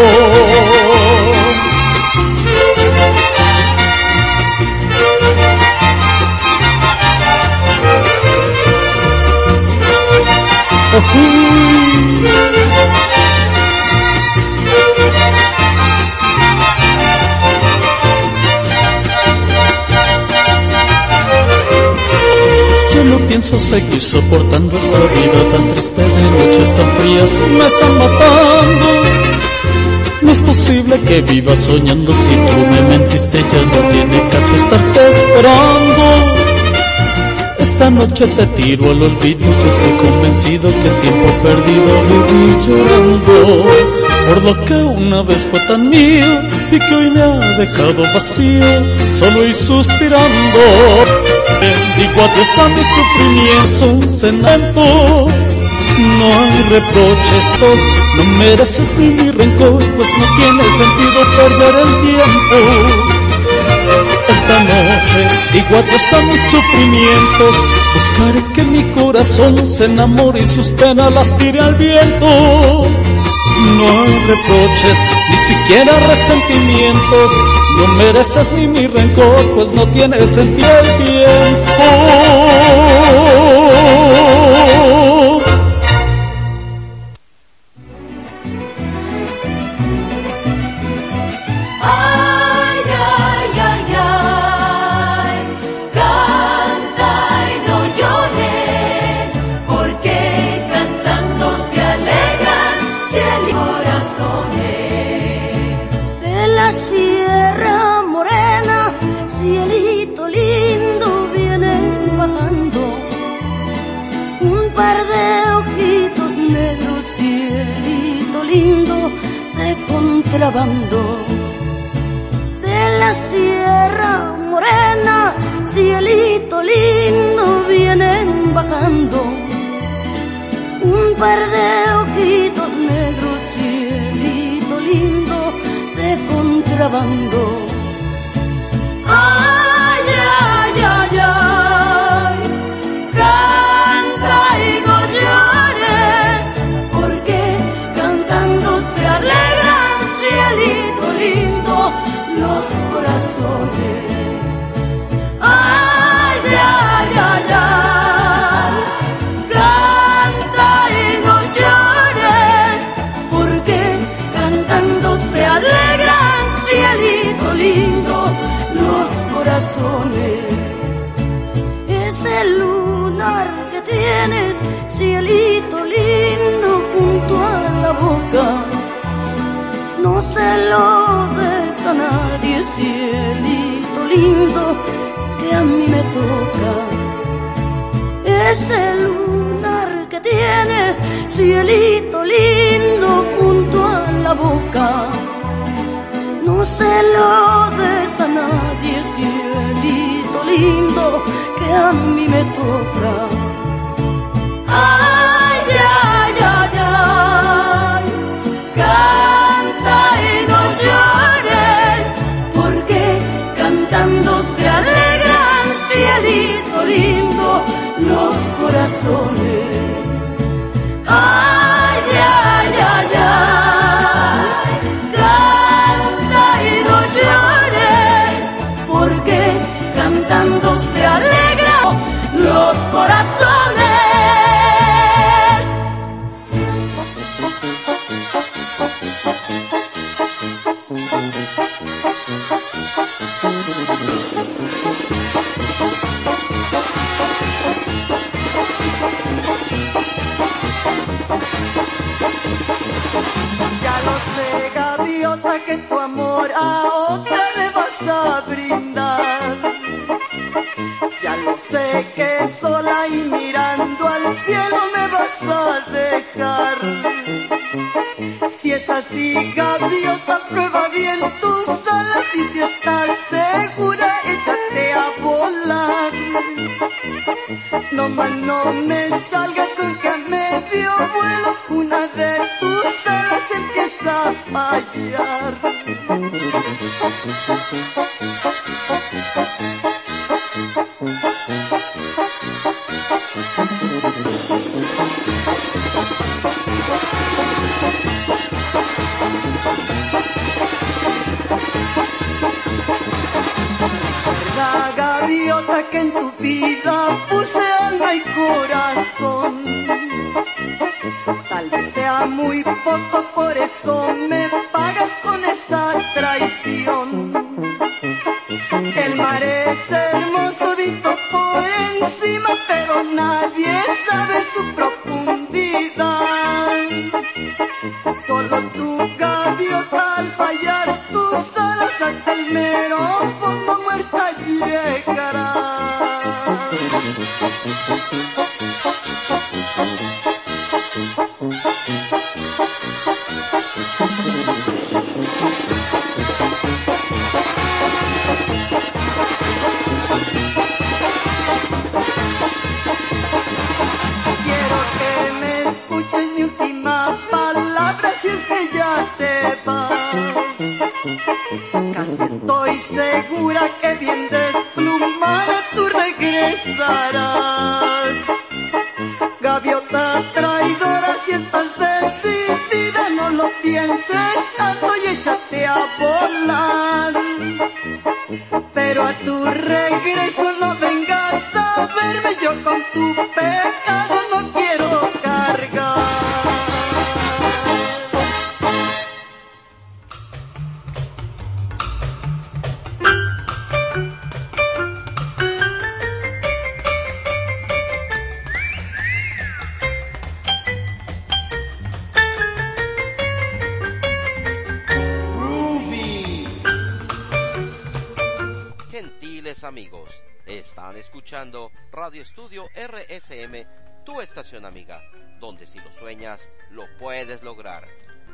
Pienso seguir soportando esta vida tan triste de noches tan frías, me están matando. No es posible que viva soñando si tú me mentiste, ya no tiene caso estarte esperando. Esta noche te tiro al olvido, yo estoy convencido que es tiempo perdido vivir llorando. Por lo que una vez fue tan mío y que hoy me ha dejado vacío, solo y suspirando. Digo adiós a mi sufrimiento, cenando. No hay reproches, vos no mereces ni mi rencor, pues no tiene sentido perder el tiempo. Esta noche adiós a mis sufrimientos, buscaré que mi corazón se enamore y sus penas las tire al viento. No hay reproches, ni siquiera resentimientos, no mereces ni mi rencor, pues no tiene sentido el tiempo.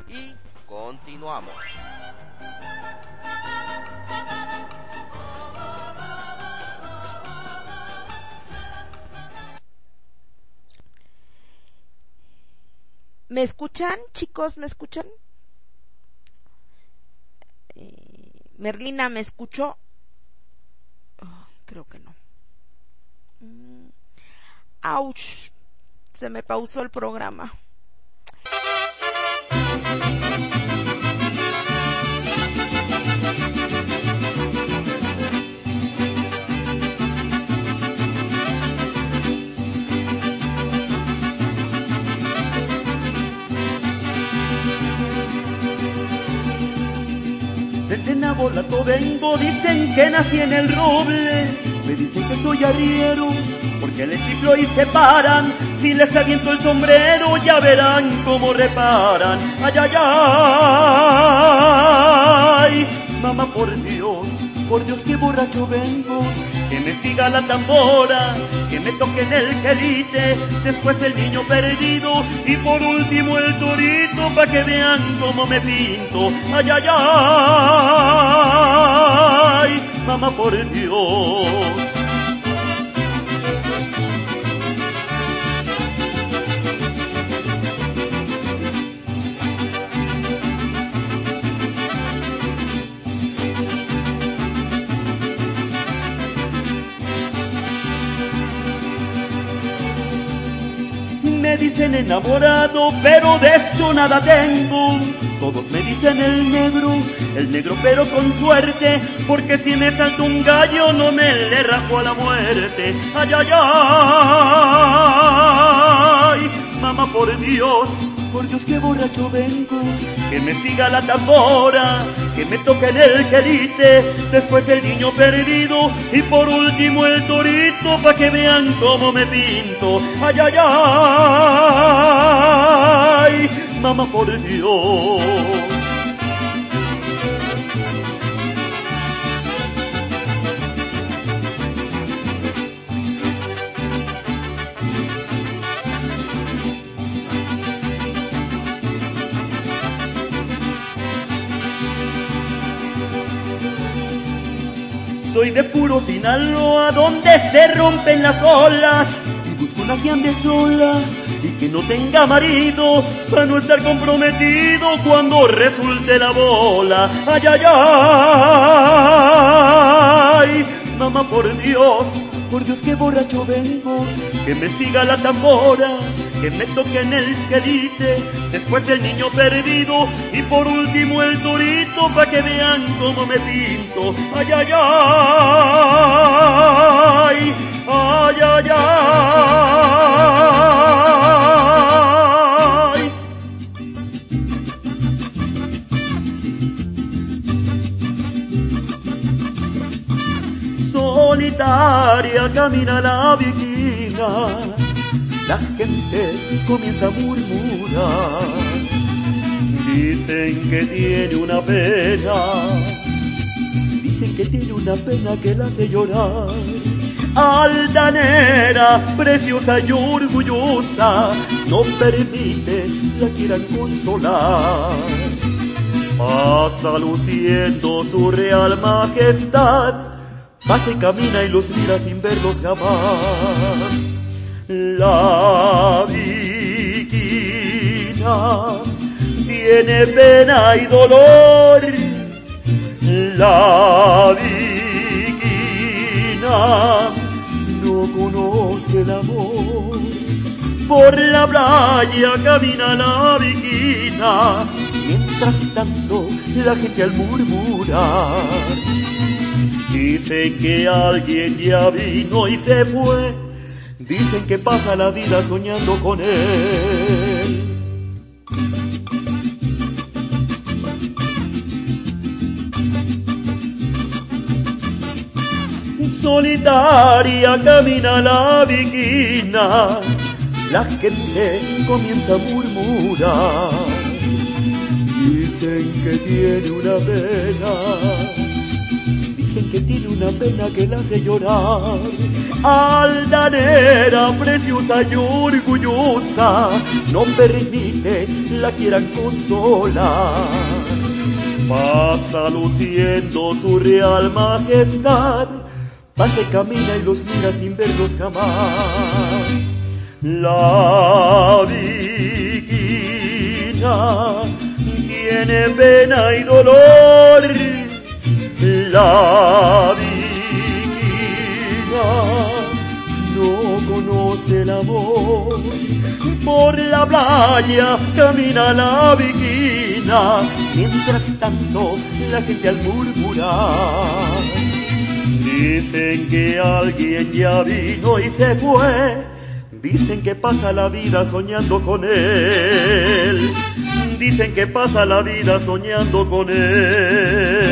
Y continuamos. ¿Me escuchan, chicos? ¿Me escuchan? Eh, Merlina, ¿me escuchó? Creo que no. Mm. Se me pausó el programa. Desde Nabolato vengo, dicen que nací en el roble. Me dicen que soy arriero, porque el chiflo y se paran. Si les aviento el sombrero, ya verán cómo reparan. Ay, ay, ay. Mamá, por Dios, por Dios que borracho vengo. que me siga la tambora, que me toque en el quelite, después el niño perdido y por último el torito pa' que vean cómo me pinto. Ay, ay, ay, mamá por Dios. me dicen enamorado, pero de eso nada tengo. Todos me dicen el negro, el negro pero con suerte, porque si me salta un gallo no me le rajo a la muerte. Ay, ay, ay, mamá por Dios, por Dios que borracho vengo, que me siga la tambora, que me toque en el quelite, después el niño perdido y por último el torito pa' que vean cómo me pinto. Ay, ay, ay, mamá por Dios. Soy de puro Sinaloa, donde se rompen las olas. Una que ande sola y que no tenga marido, para no estar comprometido cuando resulte la bola. Ay, ay, ay, mamá por Dios, por Dios que borracho vengo, que me siga la tambora, que me toque en el quelite, después el niño perdido y por último el torito pa' que vean cómo me pinto. Ay, ay, ay, ay, ay, ay. Solitaria camina la viquina la gente comienza a murmurar. Dicen que tiene una pena, dicen que tiene una pena que la hace llorar. Altanera, preciosa y orgullosa, no permite la quieran consolar. Pasa luciendo su real majestad, pasa y camina y los mira sin verlos jamás la viquina tiene pena y dolor. La viquina no conoce el amor. Por la playa camina la viquina, mientras tanto la gente al murmurar dice que alguien ya vino y se fue Dicen que pasa la vida soñando con él. Solitaria camina la viquina, la gente comienza a murmurar. Dicen que tiene una pena, dicen que tiene una pena que la hace llorar altanera, preciosa y orgullosa, no permite la quieran consolar. Pasa luciendo su real majestad, pasa y camina y los mira sin verlos jamás. La viquina tiene pena y dolor. La viquina no conoce el amor. Por la playa camina la viquina, mientras tanto la gente al murmurar. Dicen que alguien ya vino y se fue, dicen que pasa la vida soñando con él. Dicen que pasa la vida soñando con él.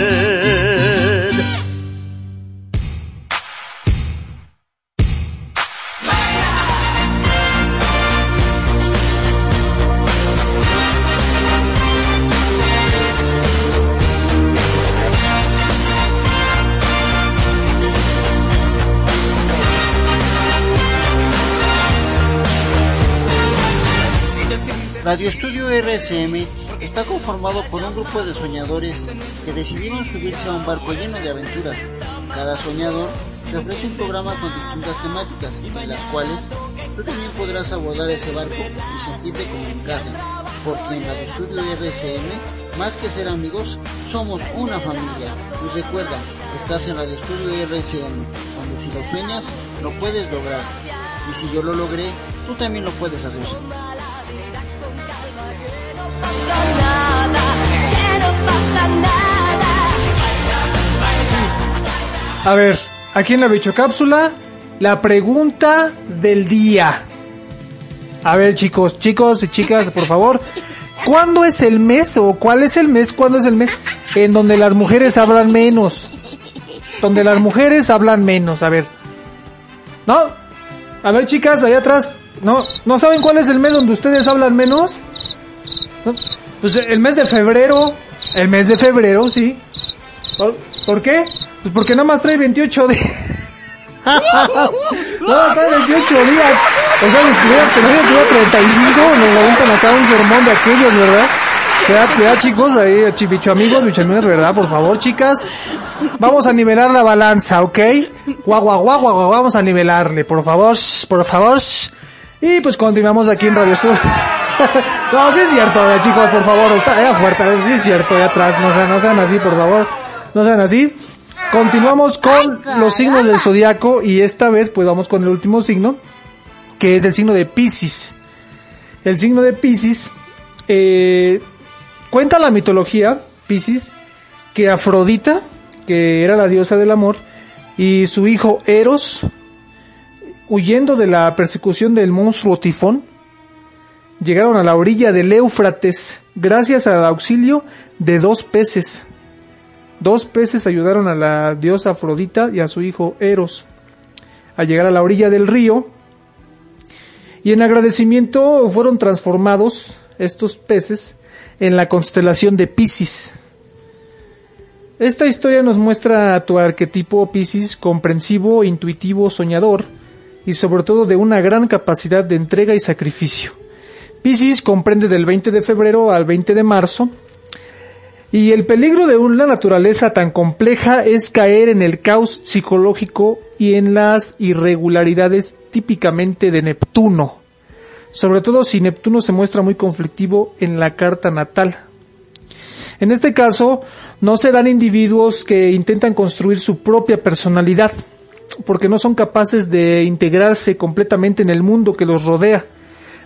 Radio Estudio RSM está conformado por un grupo de soñadores que decidieron subirse a un barco lleno de aventuras. Cada soñador te ofrece un programa con distintas temáticas, en las cuales tú también podrás abordar ese barco y sentirte como en casa, porque en Radio Estudio RSM, más que ser amigos, somos una familia. Y recuerda, estás en Radio Estudio RSM, donde si lo sueñas, lo puedes lograr. Y si yo lo logré, tú también lo puedes hacer. A ver, aquí en la bichocápsula, la pregunta del día. A ver, chicos, chicos y chicas, por favor, ¿cuándo es el mes o cuál es el mes, cuándo es el mes en donde las mujeres hablan menos? Donde las mujeres hablan menos, a ver. ¿No? A ver, chicas, allá atrás, ¿no, no saben cuál es el mes donde ustedes hablan menos? ¿No? Pues el mes de febrero, el mes de febrero, sí. ¿Por, por qué? Pues porque nada más trae 28 días. no, trae 28 días. O sea, si tuviera, tuviera, tuviera 35, nos aventan acá un sermón de aquellos, ¿verdad? Cuidado, cuidado chicos, ahí, bicho amigos, bicho amigos, ¿verdad? Por favor, chicas. Vamos a nivelar la balanza, ¿ok? Guau, guau, guau, guau, vamos a nivelarle, por favor, por favor. Y pues continuamos aquí en Radio Estudio. no, sí es cierto, eh, chicos, por favor, está allá fuerte, sí es cierto, allá atrás, no sean, no sean así, por favor, no sean así. Continuamos con los signos del zodiaco y esta vez pues vamos con el último signo, que es el signo de Pisces. El signo de Pisces, eh, cuenta la mitología, Pisces, que Afrodita, que era la diosa del amor, y su hijo Eros, huyendo de la persecución del monstruo Tifón, llegaron a la orilla del Éufrates gracias al auxilio de dos peces. Dos peces ayudaron a la diosa Afrodita y a su hijo Eros a llegar a la orilla del río y en agradecimiento fueron transformados estos peces en la constelación de Piscis. Esta historia nos muestra a tu arquetipo Piscis comprensivo, intuitivo, soñador y sobre todo de una gran capacidad de entrega y sacrificio. Piscis comprende del 20 de febrero al 20 de marzo y el peligro de una naturaleza tan compleja es caer en el caos psicológico y en las irregularidades típicamente de Neptuno. Sobre todo si Neptuno se muestra muy conflictivo en la carta natal. En este caso, no se dan individuos que intentan construir su propia personalidad, porque no son capaces de integrarse completamente en el mundo que los rodea,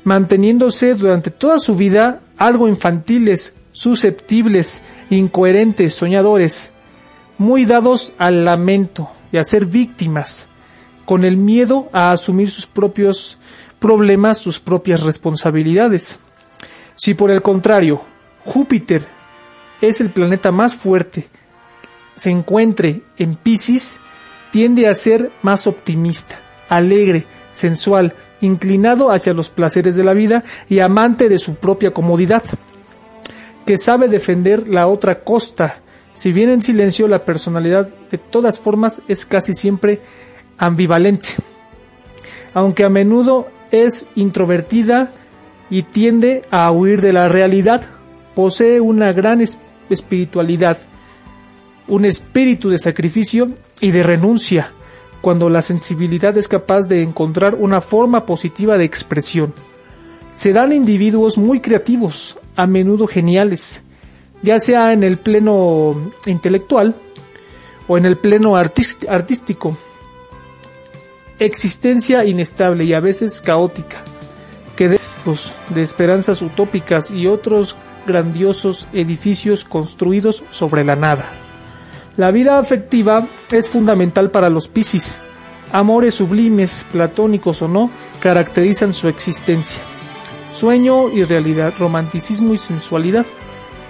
manteniéndose durante toda su vida algo infantiles, susceptibles, incoherentes, soñadores, muy dados al lamento y a ser víctimas, con el miedo a asumir sus propios problemas, sus propias responsabilidades. Si por el contrario, Júpiter es el planeta más fuerte, se encuentre en Pisces, tiende a ser más optimista, alegre, sensual, inclinado hacia los placeres de la vida y amante de su propia comodidad que sabe defender la otra costa. Si bien en silencio, la personalidad de todas formas es casi siempre ambivalente. Aunque a menudo es introvertida y tiende a huir de la realidad, posee una gran espiritualidad, un espíritu de sacrificio y de renuncia, cuando la sensibilidad es capaz de encontrar una forma positiva de expresión. Se dan individuos muy creativos, a menudo geniales, ya sea en el pleno intelectual o en el pleno artístico. Existencia inestable y a veces caótica, que de, de esperanzas utópicas y otros grandiosos edificios construidos sobre la nada. La vida afectiva es fundamental para los Piscis. Amores sublimes, platónicos o no, caracterizan su existencia. Sueño y realidad, romanticismo y sensualidad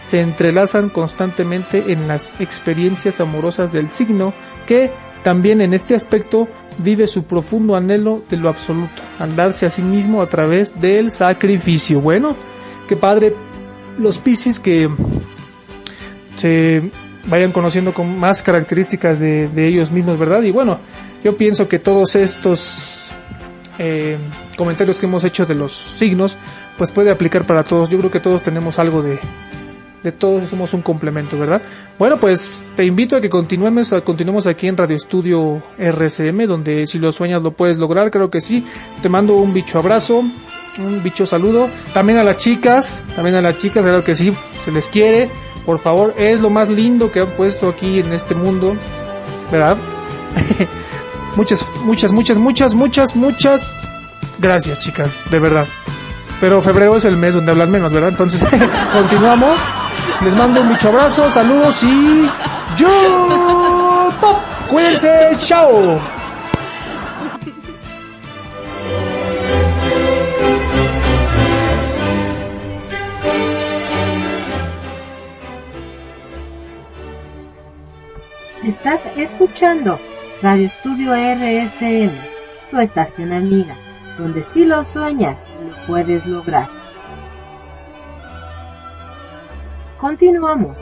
se entrelazan constantemente en las experiencias amorosas del signo que también en este aspecto vive su profundo anhelo de lo absoluto, al darse a sí mismo a través del sacrificio. Bueno, qué padre los Piscis que se vayan conociendo con más características de, de ellos mismos, ¿verdad? Y bueno, yo pienso que todos estos eh, comentarios que hemos hecho de los signos, pues puede aplicar para todos. Yo creo que todos tenemos algo de, de todos somos un complemento, ¿verdad? Bueno, pues te invito a que continuemos, a- continuemos aquí en Radio Estudio RCM, donde si lo sueñas lo puedes lograr, creo que sí. Te mando un bicho abrazo, un bicho saludo. También a las chicas, también a las chicas, claro que sí, se les quiere. Por favor, es lo más lindo que han puesto aquí en este mundo, ¿verdad? muchas, muchas, muchas, muchas, muchas, muchas gracias, chicas, de verdad. Pero febrero es el mes donde hablan menos, ¿verdad? Entonces, continuamos. Les mando un bicho abrazo, saludos y yo pop. Cuídense, chao. Estás escuchando Radio Estudio RSM, tu estación amiga, donde si lo sueñas, lo puedes lograr. Continuamos.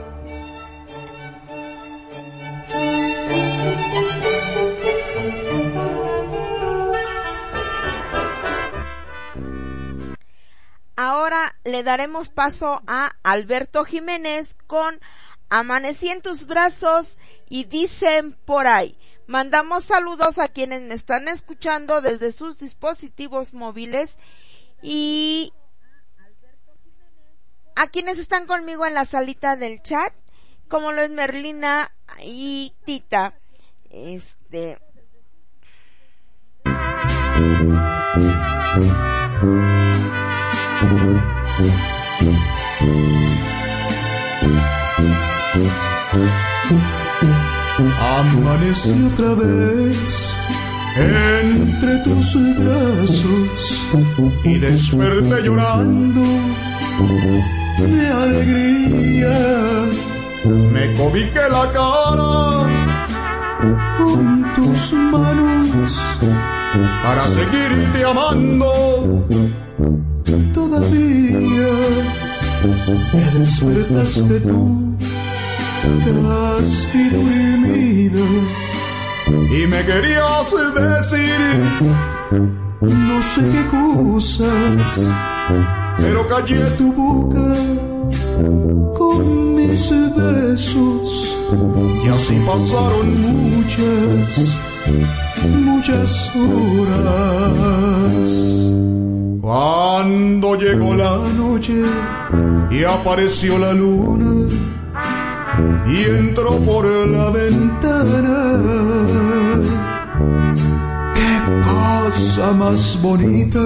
Ahora le daremos paso a Alberto Jiménez con Amanecí en tus brazos y dicen por ahí. Mandamos saludos a quienes me están escuchando desde sus dispositivos móviles y a quienes están conmigo en la salita del chat, como lo es Merlina y Tita. Este, Amanecí otra vez entre tus brazos y desperté llorando de alegría. Me cobijé la cara con tus manos para seguirte amando todavía. Me despertaste tú casi dormido y me querías decir no sé qué cosas, pero callé tu boca con mis besos y así pasaron muchas, muchas horas. Cuando llegó la noche y apareció la luna, y entró por la ventana. Qué cosa más bonita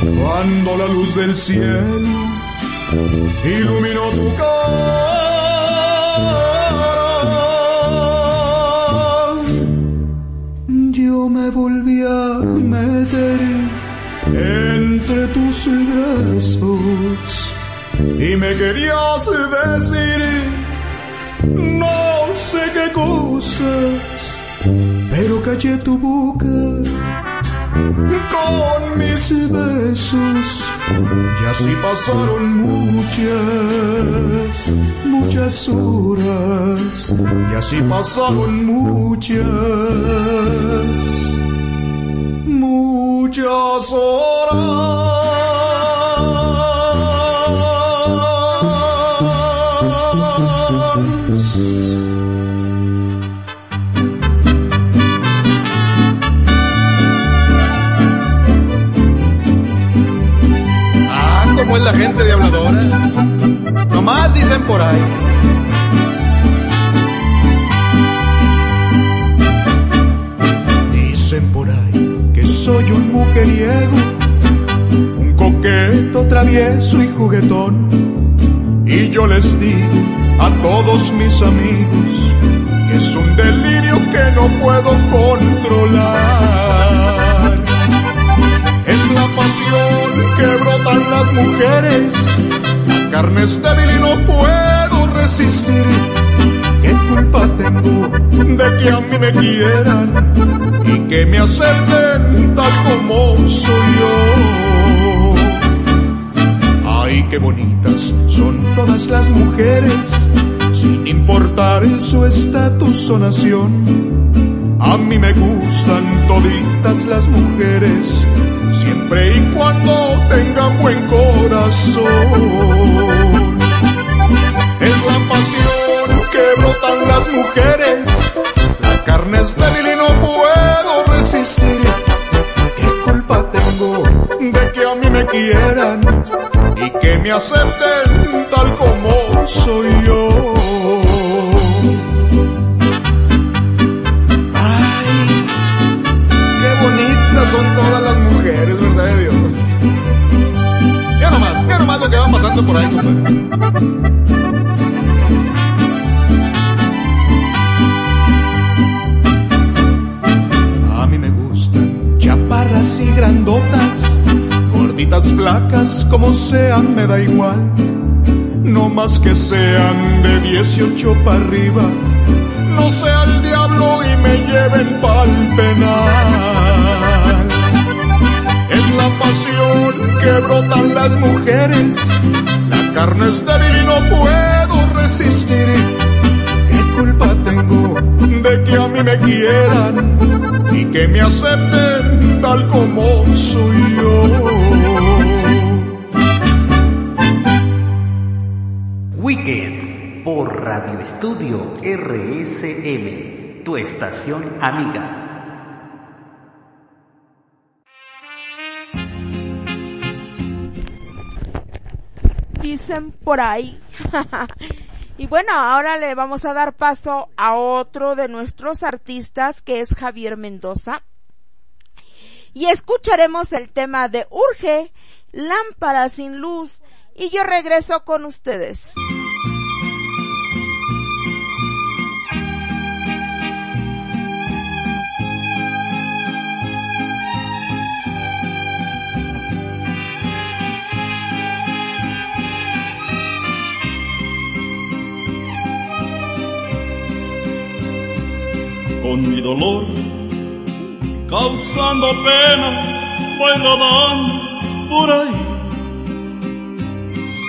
cuando la luz del cielo iluminó tu cara. Yo me volví a meter entre tus brazos y me querías decir no sé qué cosas, pero callé tu boca con mis besos y así pasaron muchas, muchas horas y así pasaron muchas, muchas horas. La gente de habladora. Nomás dicen por ahí. Dicen por ahí que soy un mujeriego, un coqueto travieso y juguetón. Y yo les digo a todos mis amigos que es un delirio que no puedo controlar. Es la pasión que brotan las mujeres, la carne es débil y no puedo resistir. ¿Qué culpa tengo de que a mí me quieran y que me acepten tal como soy yo? Ay, qué bonitas son todas las mujeres, sin importar su estatus o nación. A mí me gustan toditas las mujeres, siempre y cuando tengan buen corazón. Es la pasión que brotan las mujeres, la carne es débil y no puedo resistir. ¿Qué culpa tengo de que a mí me quieran y que me acepten tal como soy yo? Son todas las mujeres, ¿verdad de Dios? Ya nomás, ya nomás lo que va pasando por ahí, compadre. A mí me gustan chaparras y grandotas, gorditas, flacas, como sean, me da igual. No más que sean de 18 para arriba, no sea el diablo y me lleven pa'l penal. Pasión que brotan las mujeres, la carne es débil y no puedo resistir. ¿Qué culpa tengo de que a mí me quieran y que me acepten tal como soy yo? Weekend por Radio Estudio RSM, tu estación amiga. Dicen por ahí. y bueno, ahora le vamos a dar paso a otro de nuestros artistas que es Javier Mendoza. Y escucharemos el tema de Urge, Lámpara sin luz. Y yo regreso con ustedes. Con mi dolor, causando pena, voy rodando por ahí,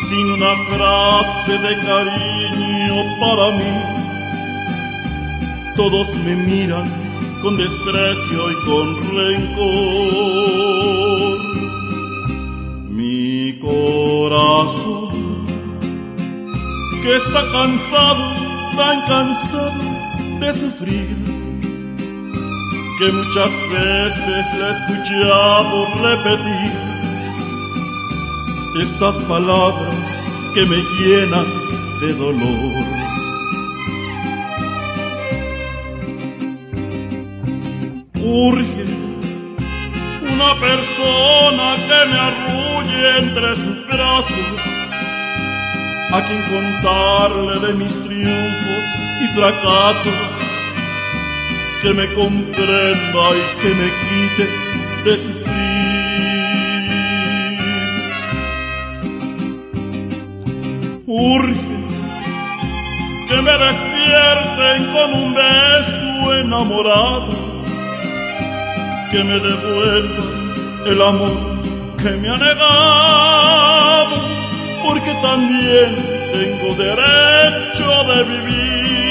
sin una frase de cariño para mí. Todos me miran con desprecio y con rencor. Mi corazón, que está cansado, tan cansado de sufrir que muchas veces le he escuchado repetir estas palabras que me llenan de dolor. Urge una persona que me arrulle entre sus brazos, a quien contarle de mis triunfos y fracasos que me comprenda y que me quite de sufrir. Urge que me despierten con un beso enamorado, que me devuelvan el amor que me ha negado, porque también tengo derecho de vivir.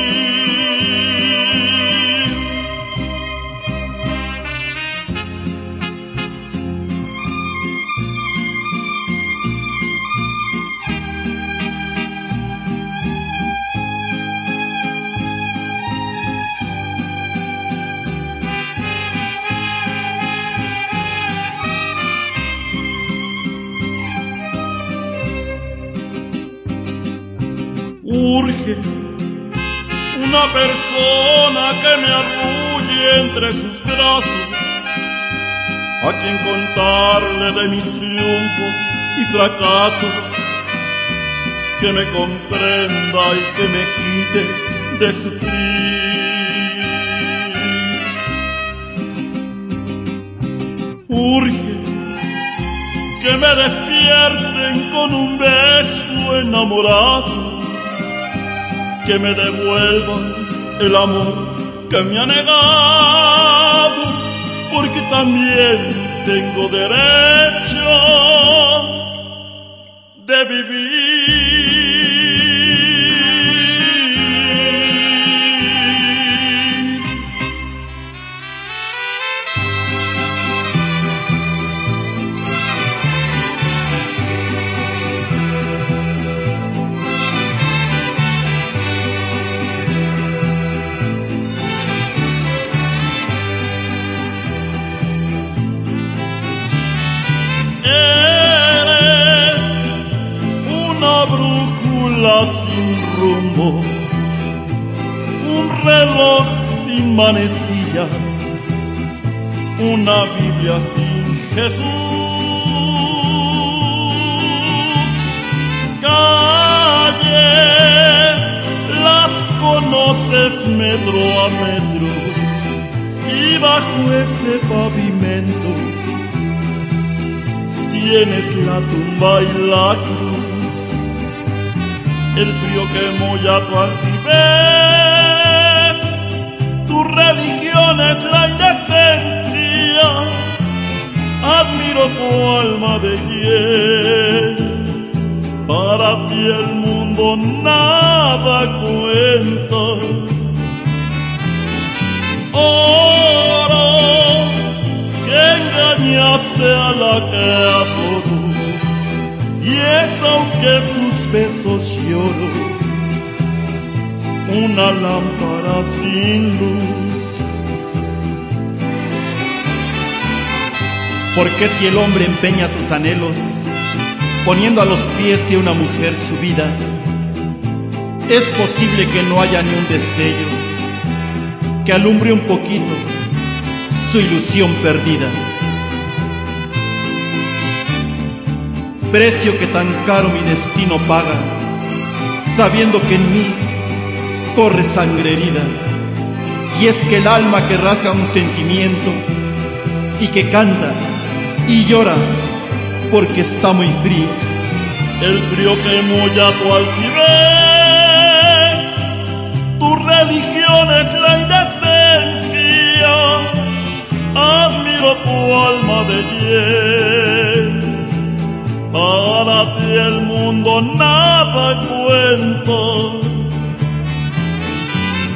Una persona que me arrulle entre sus brazos, a quien contarle de mis triunfos y fracasos, que me comprenda y que me quite de sufrir. Urge que me despierten con un beso enamorado que me devuelvan el amor que me ha negado, porque también tengo derecho de vivir. Un reloj sin manecilla, una Biblia sin Jesús. Calles, las conoces metro a metro y bajo ese pavimento tienes la tumba y la cruz, el frío que molla tu altivez, tu religión es la indecencia, admiro tu alma de hiel, para ti el mundo nada cuenta. Oro que engañaste a la que adoro y es aunque sus besos lloro una lámpara sin luz Porque si el hombre empeña sus anhelos, poniendo a los pies de una mujer su vida, es posible que no haya ni un destello que alumbre un poquito su ilusión perdida. Precio que tan caro mi destino paga, sabiendo que en mí corre sangre herida. Y es que el alma que rasga un sentimiento y que canta y llora porque está muy frío. el frío que molla tu altivez, tu religión es la indecencia, admiro tu alma de hiel, nada cuenta.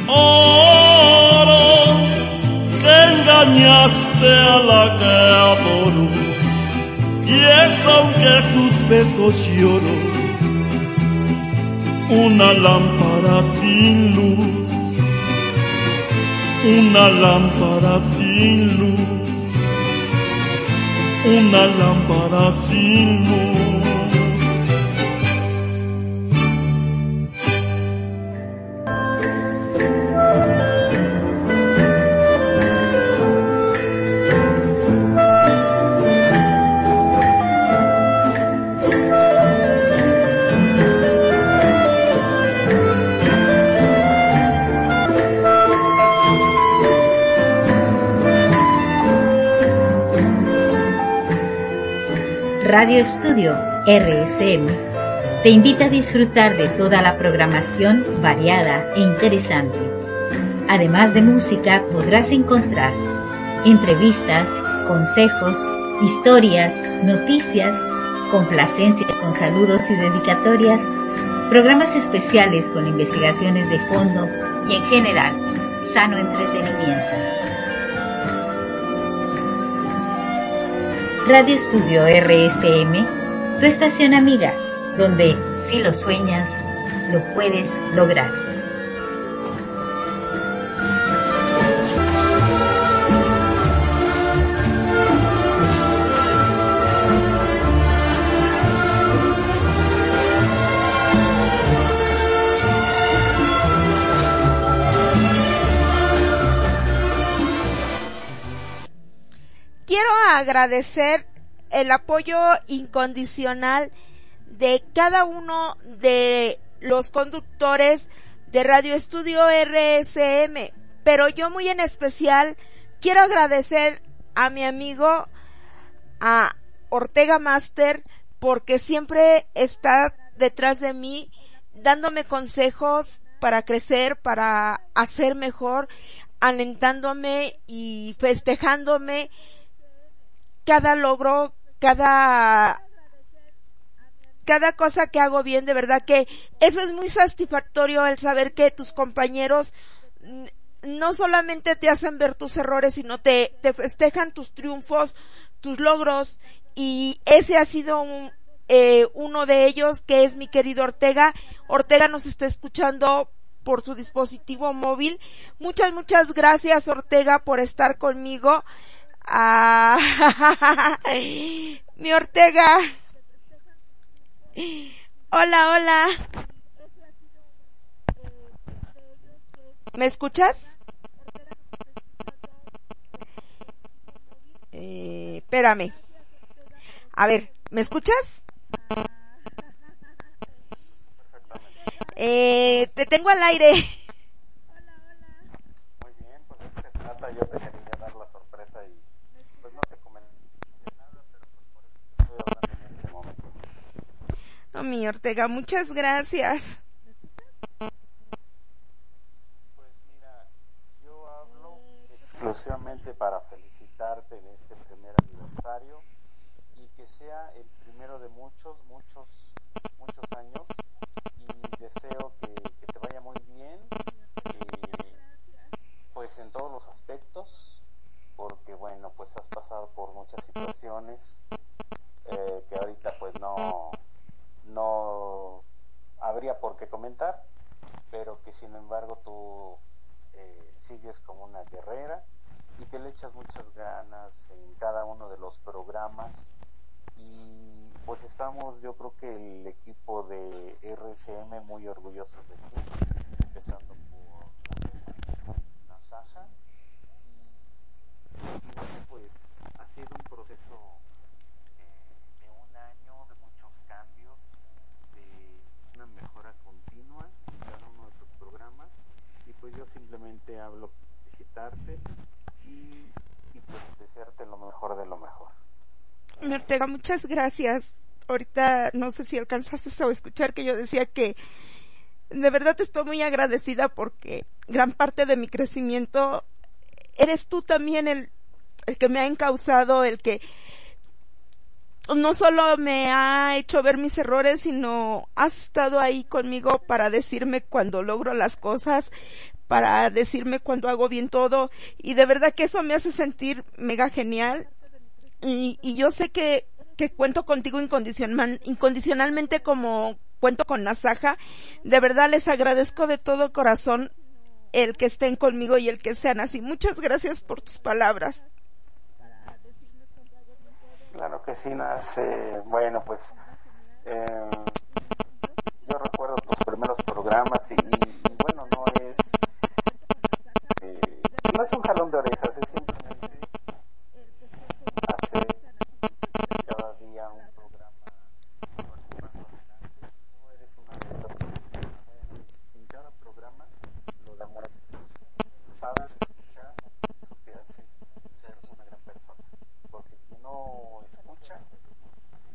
Oro que engañaste a la que adoro y es aunque sus besos lloro una lámpara sin luz una lámpara sin luz una lámpara sin luz Radio Estudio RSM te invita a disfrutar de toda la programación variada e interesante. Además de música podrás encontrar entrevistas, consejos, historias, noticias, complacencias con saludos y dedicatorias, programas especiales con investigaciones de fondo y en general sano entretenimiento. Radio Estudio RSM, tu estación amiga, donde si lo sueñas, lo puedes lograr. Agradecer el apoyo incondicional de cada uno de los conductores de Radio Estudio RSM, pero yo muy en especial quiero agradecer a mi amigo a Ortega Master porque siempre está detrás de mí dándome consejos para crecer, para hacer mejor, alentándome y festejándome cada logro, cada cada cosa que hago bien, de verdad que eso es muy satisfactorio el saber que tus compañeros no solamente te hacen ver tus errores, sino te, te festejan tus triunfos, tus logros, y ese ha sido un, eh, uno de ellos, que es mi querido Ortega. Ortega nos está escuchando por su dispositivo móvil. Muchas, muchas gracias Ortega por estar conmigo. Ah, mi Ortega. Hola, hola. ¿Me escuchas? Eh, espérame. A ver, ¿me escuchas? Eh, te tengo al aire. Muy bien, pues eso se trata. Yo te quería dar la sorpresa y pues no te comenté nada, pero pues por eso te estoy hablando en este momento. Mi Ortega, muchas gracias. Pues mira, yo hablo exclusivamente para felicitarte en este primer aniversario y que sea el primero de muchos, muchos, muchos años y deseo que, que te vaya muy bien, eh, pues en todos los aspectos, porque bueno, pues has pasado por muchas situaciones eh, que ahorita pues no, no habría por qué comentar, pero que sin embargo tú eh, sigues como una guerrera y que le echas muchas ganas en cada uno de los programas. Y pues estamos yo creo que el equipo de RCM muy orgullosos de ti empezando por la Nasaja y pues ha sido un proceso eh, de un año de muchos cambios de una mejora continua en cada uno de tus programas y pues yo simplemente hablo felicitarte y, y pues desearte lo mejor de lo mejor. Ortega, muchas gracias. Ahorita no sé si alcanzaste a escuchar que yo decía que de verdad estoy muy agradecida porque gran parte de mi crecimiento eres tú también el, el que me ha encauzado, el que no solo me ha hecho ver mis errores, sino has estado ahí conmigo para decirme cuando logro las cosas, para decirme cuando hago bien todo, y de verdad que eso me hace sentir mega genial, y, yo sé que, que cuento contigo incondicional, incondicionalmente como cuento con Nasaja, de verdad les agradezco de todo corazón el que estén conmigo y el que sean así. Muchas gracias por tus palabras. Claro que sí, Nas. Eh, bueno, pues eh, yo recuerdo tus primeros programas y bueno, no es eh, no es un jalón de orejas, es simplemente hacer cada día un programa llevando adelante. Tú eres una de esas personas. En cada programa lo demuestras. Sabes escuchar, eso te hace ser una gran persona. Porque quien no escucha,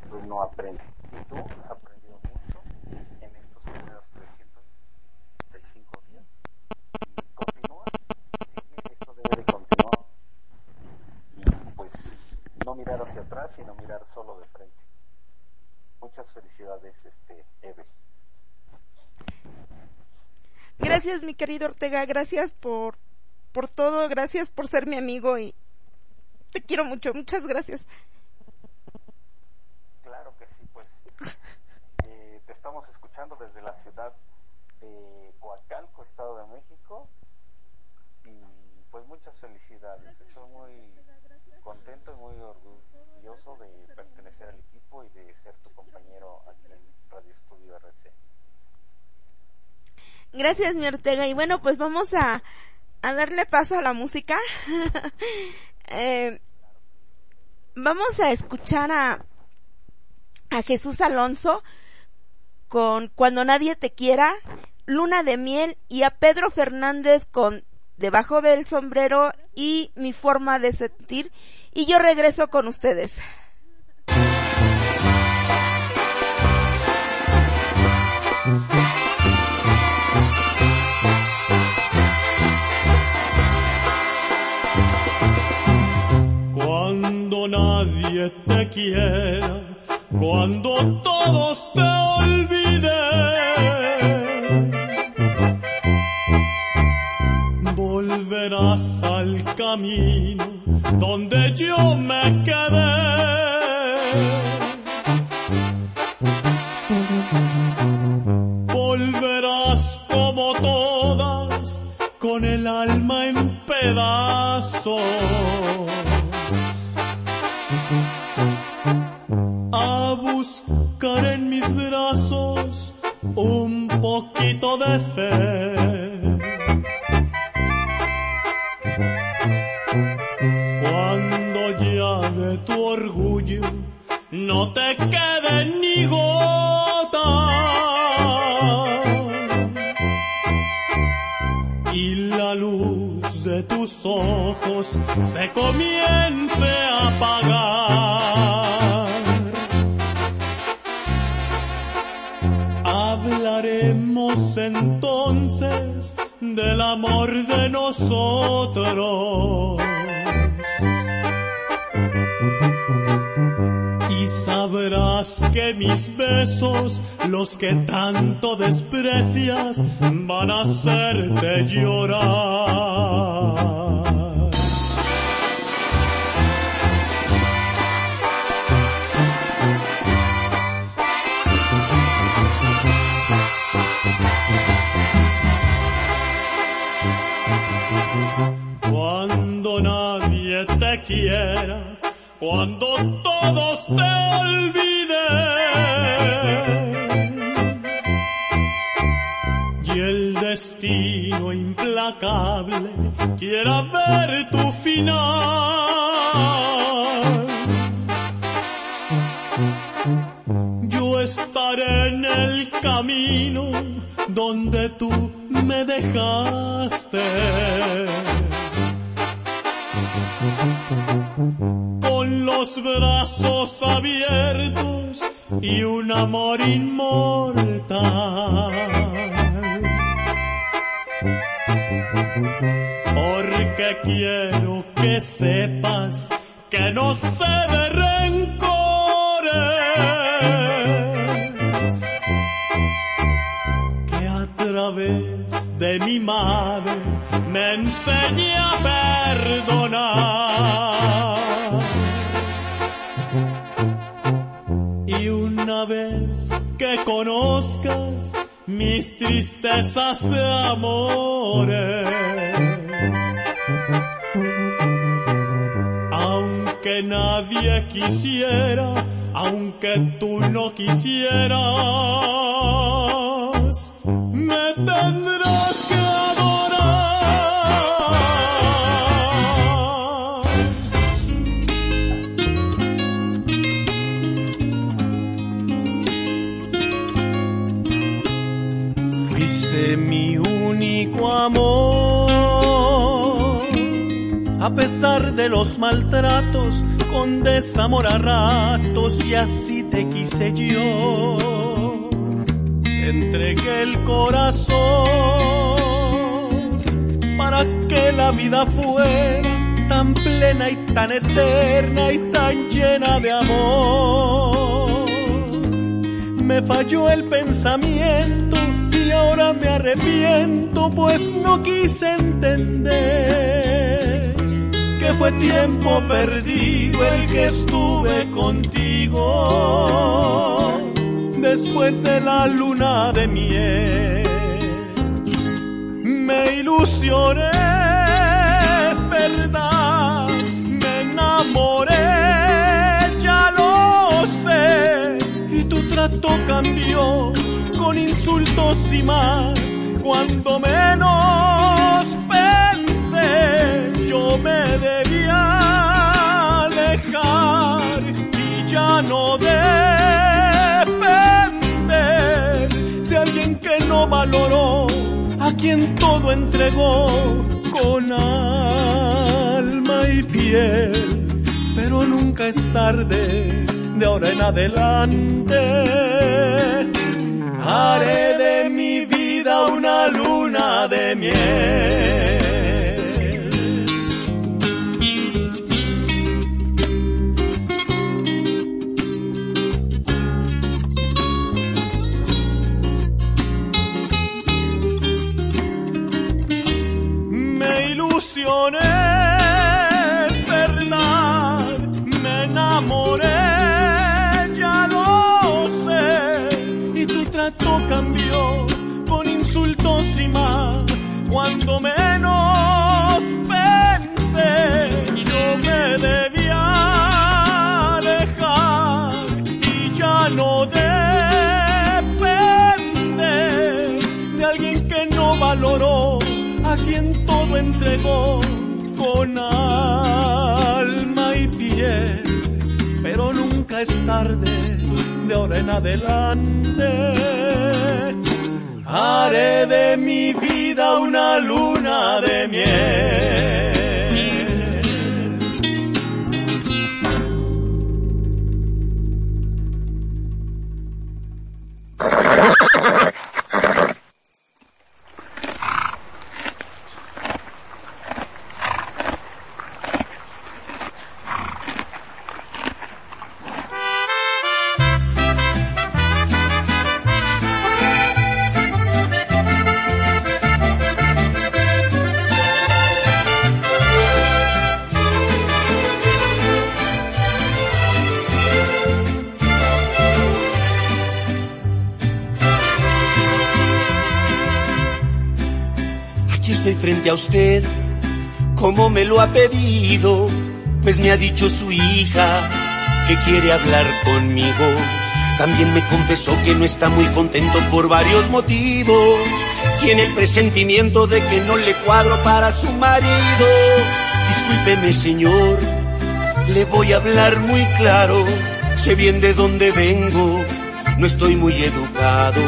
pues no aprende. Y tú has aprendido mucho en estos primeros 335 días. Y continúa, sigue, esto debe de continuar. Y pues no mirar hacia atrás, sino mirar solo de frente. Muchas felicidades, este, Eve. Gracias mi querido Ortega, gracias por, por todo, gracias por ser mi amigo y te quiero mucho, muchas gracias. Claro que sí, pues eh, te estamos escuchando desde la ciudad de Coacalco, Estado de México. Y pues muchas felicidades. Estoy muy contento y muy orgulloso de pertenecer al equipo y de ser tu compañero aquí en Radio Estudio RC. Gracias mi Ortega y bueno pues vamos a, a darle paso a la música. Eh, vamos a escuchar a, a Jesús Alonso con Cuando nadie te quiera, Luna de miel y a Pedro Fernández con Debajo del sombrero y mi forma de sentir y yo regreso con ustedes. Cuando nadie te quiera, cuando todos te olviden, volverás al camino donde yo me quedé. Brazos un que tanto desprecias, quiere hablar conmigo. También me confesó que no está muy contento por varios motivos. Tiene el presentimiento de que no le cuadro para su marido. Discúlpeme, señor, le voy a hablar muy claro. Sé bien de dónde vengo, no estoy muy educado.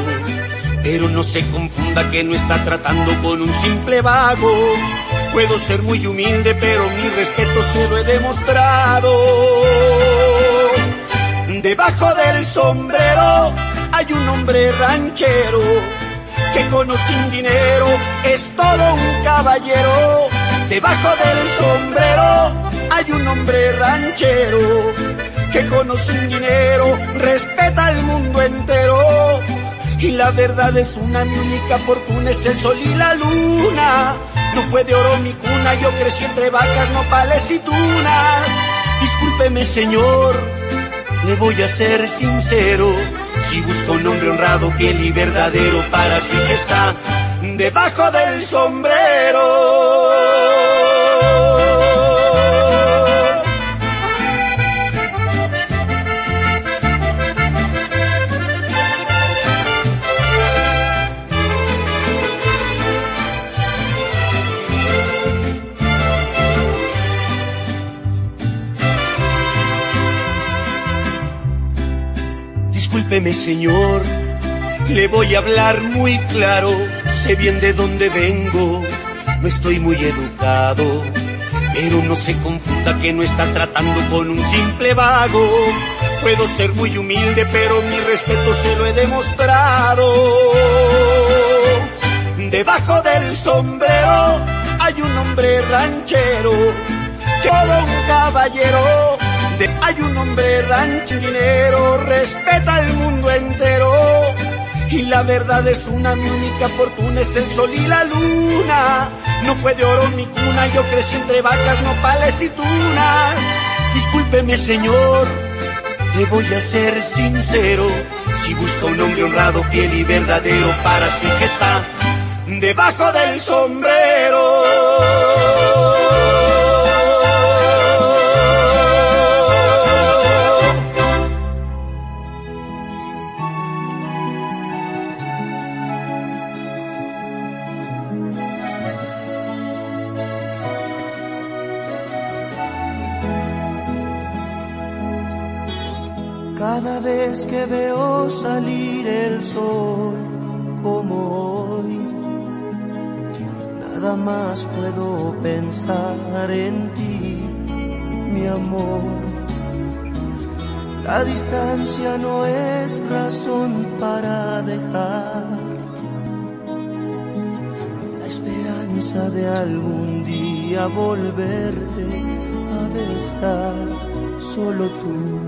Pero no se confunda que no está tratando con un simple vago. Puedo ser muy humilde, pero mi respeto se lo he demostrado. Debajo del sombrero hay un hombre ranchero que con o sin dinero es todo un caballero. Debajo del sombrero hay un hombre ranchero que con o sin dinero respeta al mundo entero. Y la verdad es una, mi única fortuna es el sol y la luna. No fue de oro mi cuna, yo crecí entre vacas, nopales y tunas. Discúlpeme, señor, le voy a ser sincero. Si busca un hombre honrado, fiel y verdadero para su hija está debajo del sombrero. Señor, le voy a hablar muy claro. Sé bien de dónde vengo, no estoy muy educado. Pero no se confunda que no está tratando con un simple vago. Puedo ser muy humilde, pero mi respeto se lo he demostrado. Debajo del sombrero hay un hombre ranchero, todo un caballero. Hay un hombre rancho dinero, respeta al mundo entero. Y la verdad es una, mi única fortuna es el sol y la luna. No fue de oro mi cuna, yo crecí entre vacas, nopales y tunas. Discúlpeme, señor, le voy a ser sincero. Si busca un hombre honrado, fiel y verdadero para su hija está debajo del sombrero. Vez que veo salir el sol como hoy, nada más puedo pensar en ti, mi amor. La distancia no es razón para dejar la esperanza de algún día volverte a besar, solo tú.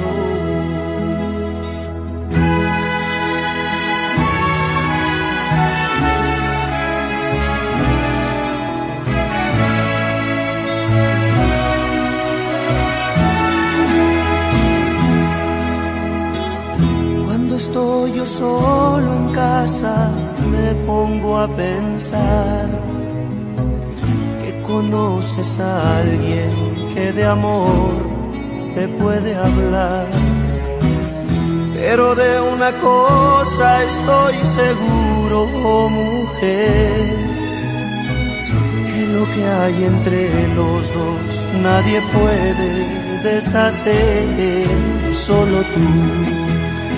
Yo solo en casa pongo a pensar que conoces a alguien que de amor te puede hablar. Pero de una cosa estoy seguro, oh mujer, que lo que hay entre los dos nadie puede deshacer, solo tú,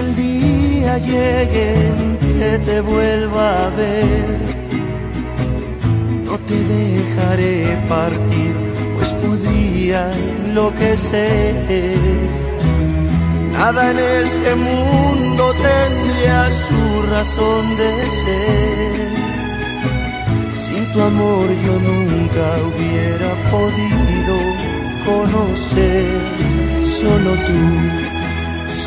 El día llegue que te vuelva a ver, no te dejaré partir, pues podría enloquecer. Nada en este mundo tendría su razón de ser. Sin tu amor yo nunca hubiera podido conocer, solo tú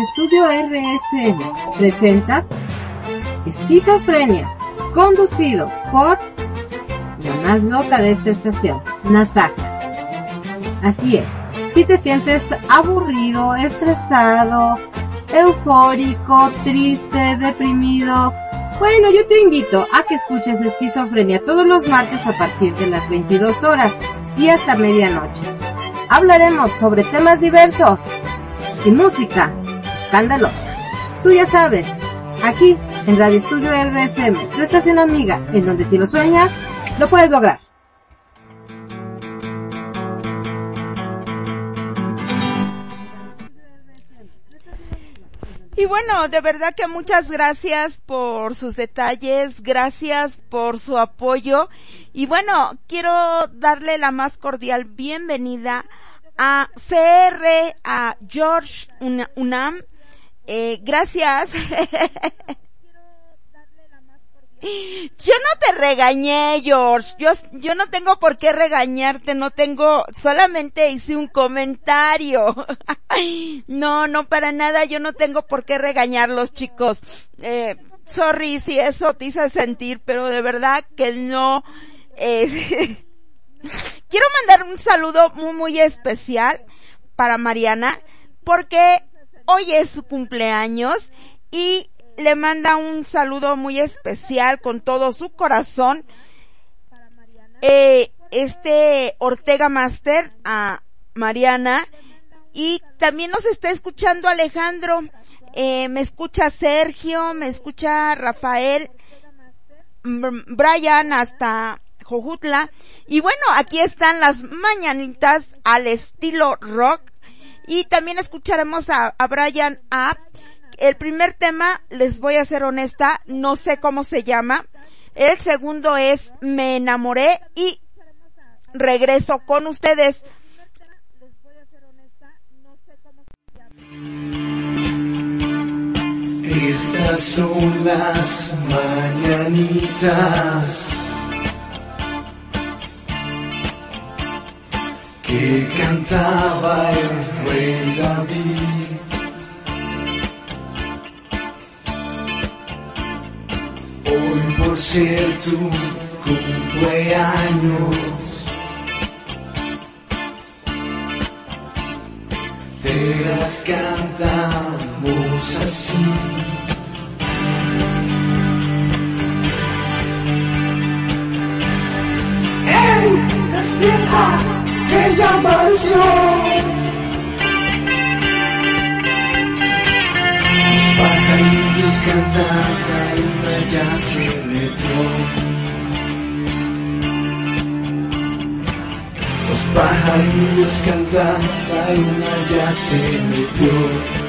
Estudio RSM presenta Esquizofrenia, conducido por la más loca de esta estación, Nasaka. Así es, si te sientes aburrido, estresado, eufórico, triste, deprimido, bueno, yo te invito a que escuches Esquizofrenia todos los martes a partir de las 22 horas y hasta medianoche. Hablaremos sobre temas diversos y música Tú ya sabes, aquí en Radio Estudio RSM, tu estación amiga, en donde si lo sueñas, lo puedes lograr. Y bueno, de verdad que muchas gracias por sus detalles, gracias por su apoyo. Y bueno, quiero darle la más cordial bienvenida a CR, a George Una- Unam. Eh, gracias. Yo no te regañé, George. Yo, yo no tengo por qué regañarte, no tengo, solamente hice un comentario. No, no para nada, yo no tengo por qué regañarlos, chicos. Eh, sorry si eso te hizo sentir, pero de verdad que no. Eh, quiero mandar un saludo muy, muy especial para Mariana, porque hoy es su cumpleaños y le manda un saludo muy especial con todo su corazón. Eh, este Ortega Master a Mariana. Y también nos está escuchando Alejandro, eh, me escucha Sergio, me escucha Rafael, Brian hasta Jojutla. Y bueno, aquí están las mañanitas al estilo rock y también escucharemos a, a Brian App el primer tema, les voy a ser honesta, no sé cómo se llama. El segundo es Me enamoré y regreso con ustedes. Estas son las mañanitas que cantaba el rey David. Hoy por ser tu cumpleaños, te las cantamos así. Despierta, aquella mansión. Los pajarillos cantan, la luna ya se metió. Los pajarillos cantan, la luna ya se metió.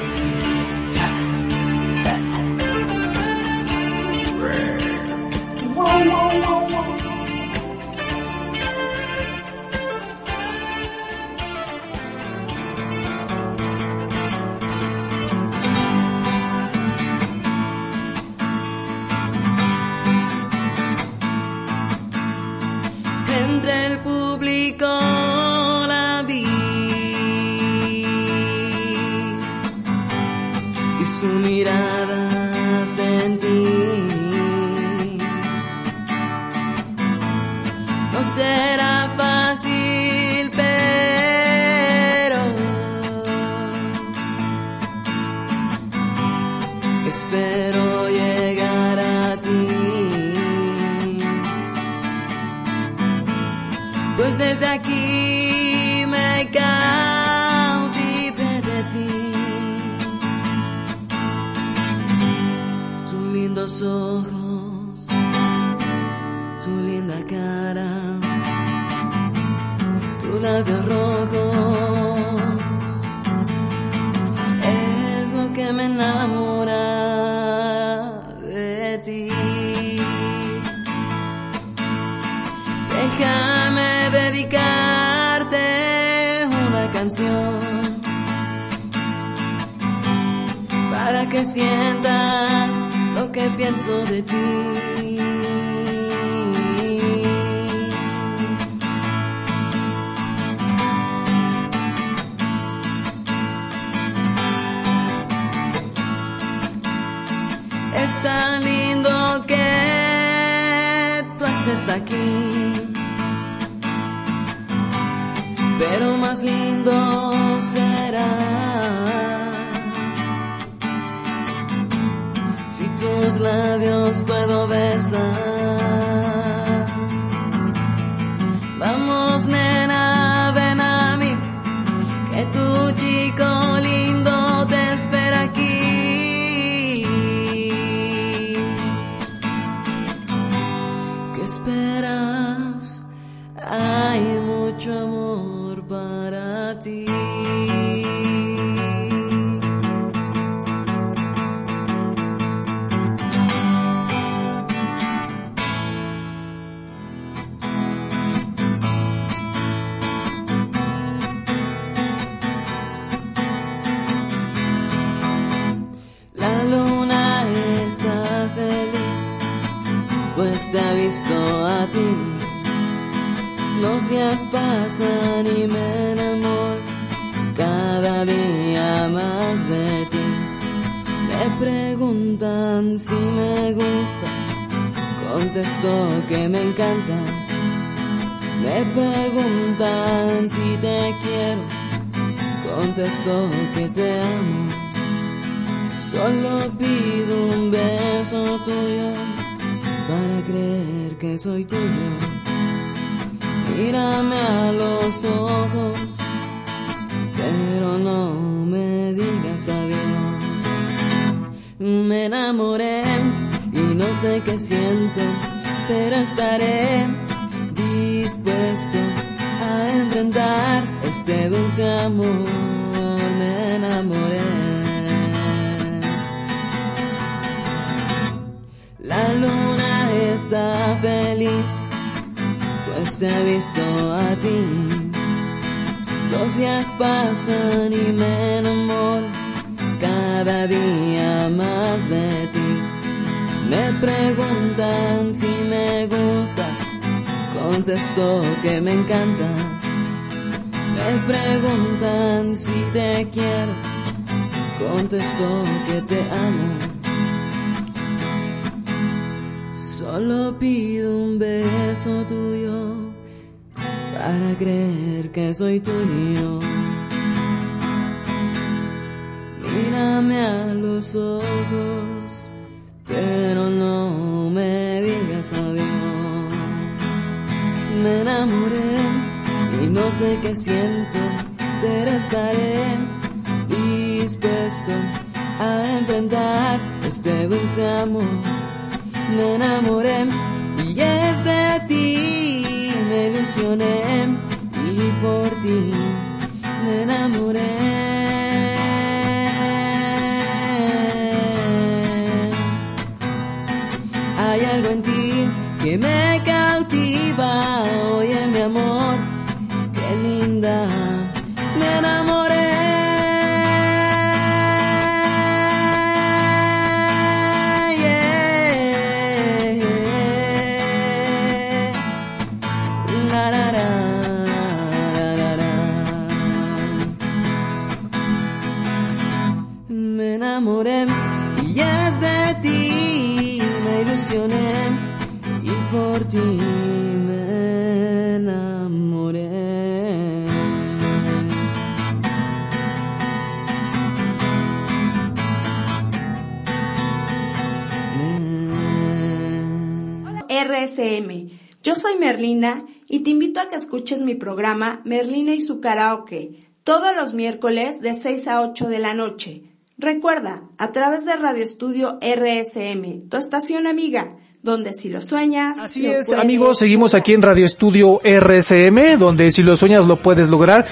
Programa Merlina y su karaoke todos los miércoles de 6 a 8 de la noche. Recuerda, a través de Radio Estudio RSM, tu estación amiga, donde si lo sueñas... Así lo es, puedes amigos, seguimos aquí en Radio Estudio RSM, donde si lo sueñas lo puedes lograr.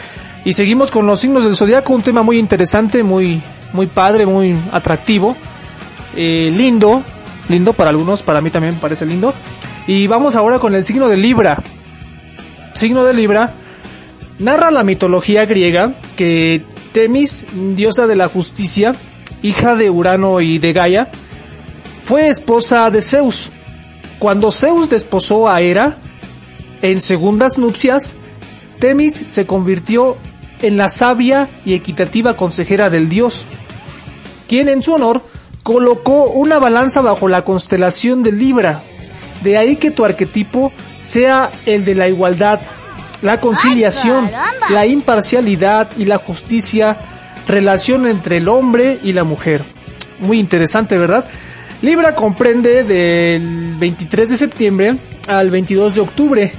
Y seguimos con los signos del zodiaco, un tema muy interesante, muy, muy padre, muy atractivo, eh, lindo, lindo para algunos, para mí también parece lindo. Y vamos ahora con el signo de Libra. Signo de Libra narra la mitología griega que Temis, diosa de la justicia, hija de Urano y de Gaia, fue esposa de Zeus. Cuando Zeus desposó a Hera, en segundas nupcias, Temis se convirtió en la sabia y equitativa consejera del dios, quien en su honor colocó una balanza bajo la constelación de Libra. De ahí que tu arquetipo sea el de la igualdad, la conciliación, la imparcialidad y la justicia, relación entre el hombre y la mujer. Muy interesante, ¿verdad? Libra comprende del 23 de septiembre al 22 de octubre.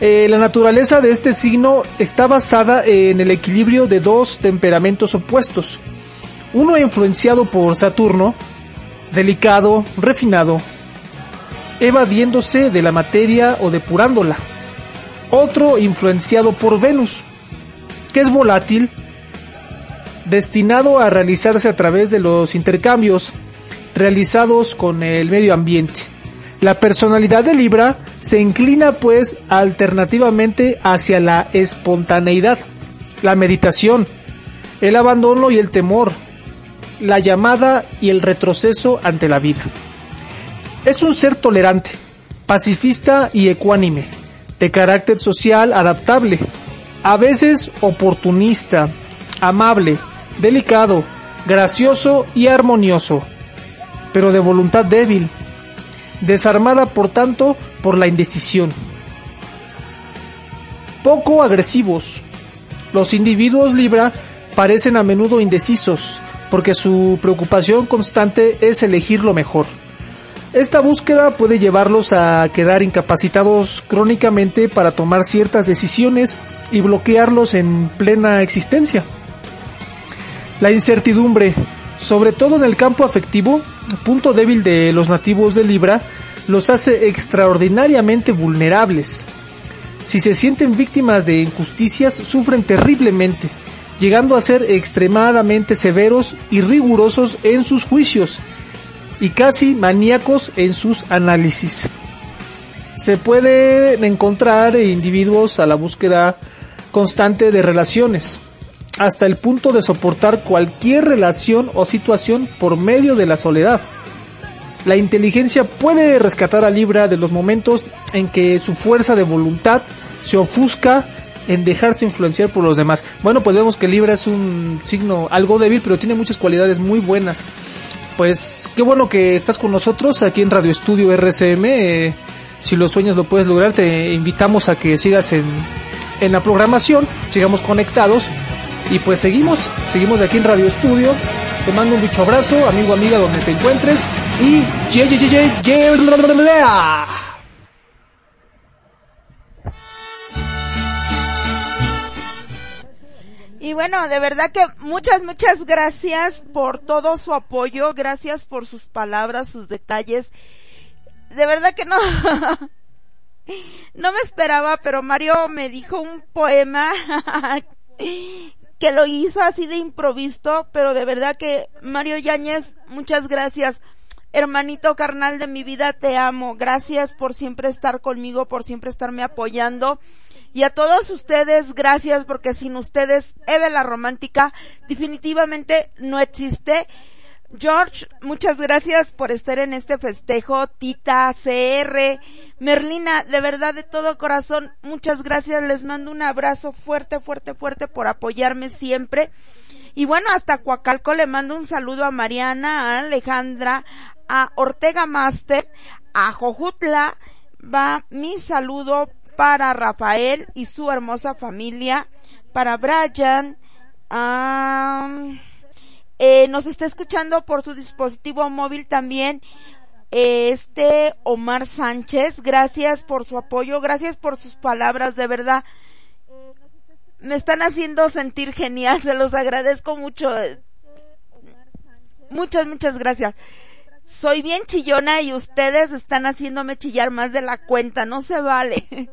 Eh, la naturaleza de este signo está basada en el equilibrio de dos temperamentos opuestos. Uno influenciado por Saturno, delicado, refinado, evadiéndose de la materia o depurándola. Otro influenciado por Venus, que es volátil, destinado a realizarse a través de los intercambios realizados con el medio ambiente. La personalidad de Libra se inclina pues alternativamente hacia la espontaneidad, la meditación, el abandono y el temor, la llamada y el retroceso ante la vida. Es un ser tolerante, pacifista y ecuánime, de carácter social adaptable, a veces oportunista, amable, delicado, gracioso y armonioso, pero de voluntad débil, desarmada por tanto por la indecisión. Poco agresivos. Los individuos Libra parecen a menudo indecisos, porque su preocupación constante es elegir lo mejor. Esta búsqueda puede llevarlos a quedar incapacitados crónicamente para tomar ciertas decisiones y bloquearlos en plena existencia. La incertidumbre, sobre todo en el campo afectivo, punto débil de los nativos de Libra, los hace extraordinariamente vulnerables. Si se sienten víctimas de injusticias, sufren terriblemente, llegando a ser extremadamente severos y rigurosos en sus juicios y casi maníacos en sus análisis. Se pueden encontrar individuos a la búsqueda constante de relaciones, hasta el punto de soportar cualquier relación o situación por medio de la soledad. La inteligencia puede rescatar a Libra de los momentos en que su fuerza de voluntad se ofusca en dejarse influenciar por los demás. Bueno, pues vemos que Libra es un signo algo débil, pero tiene muchas cualidades muy buenas. Pues qué bueno que estás con nosotros aquí en Radio Estudio RCM. Eh, si los sueños lo puedes lograr, te invitamos a que sigas en, en la programación, sigamos conectados y pues seguimos, seguimos de aquí en Radio Estudio. Te mando un bicho abrazo, amigo, amiga, donde te encuentres y ye, ye, ye, ye, ye, Y bueno, de verdad que muchas, muchas gracias por todo su apoyo, gracias por sus palabras, sus detalles. De verdad que no, no me esperaba, pero Mario me dijo un poema que lo hizo así de improviso, pero de verdad que Mario Yáñez, muchas gracias. Hermanito carnal de mi vida, te amo. Gracias por siempre estar conmigo, por siempre estarme apoyando. Y a todos ustedes, gracias porque sin ustedes, Eve la Romántica definitivamente no existe. George, muchas gracias por estar en este festejo. Tita, CR, Merlina, de verdad de todo corazón, muchas gracias. Les mando un abrazo fuerte, fuerte, fuerte por apoyarme siempre. Y bueno, hasta Coacalco le mando un saludo a Mariana, a Alejandra, a Ortega Master, a Jojutla. Va mi saludo para Rafael y su hermosa familia, para Brian, eh, nos está escuchando por su dispositivo móvil también eh, este Omar Sánchez, gracias por su apoyo, gracias por sus palabras, de verdad. Me están haciendo sentir genial, se los agradezco mucho. Muchas, muchas gracias soy bien chillona y ustedes están haciéndome chillar más de la cuenta, no se vale.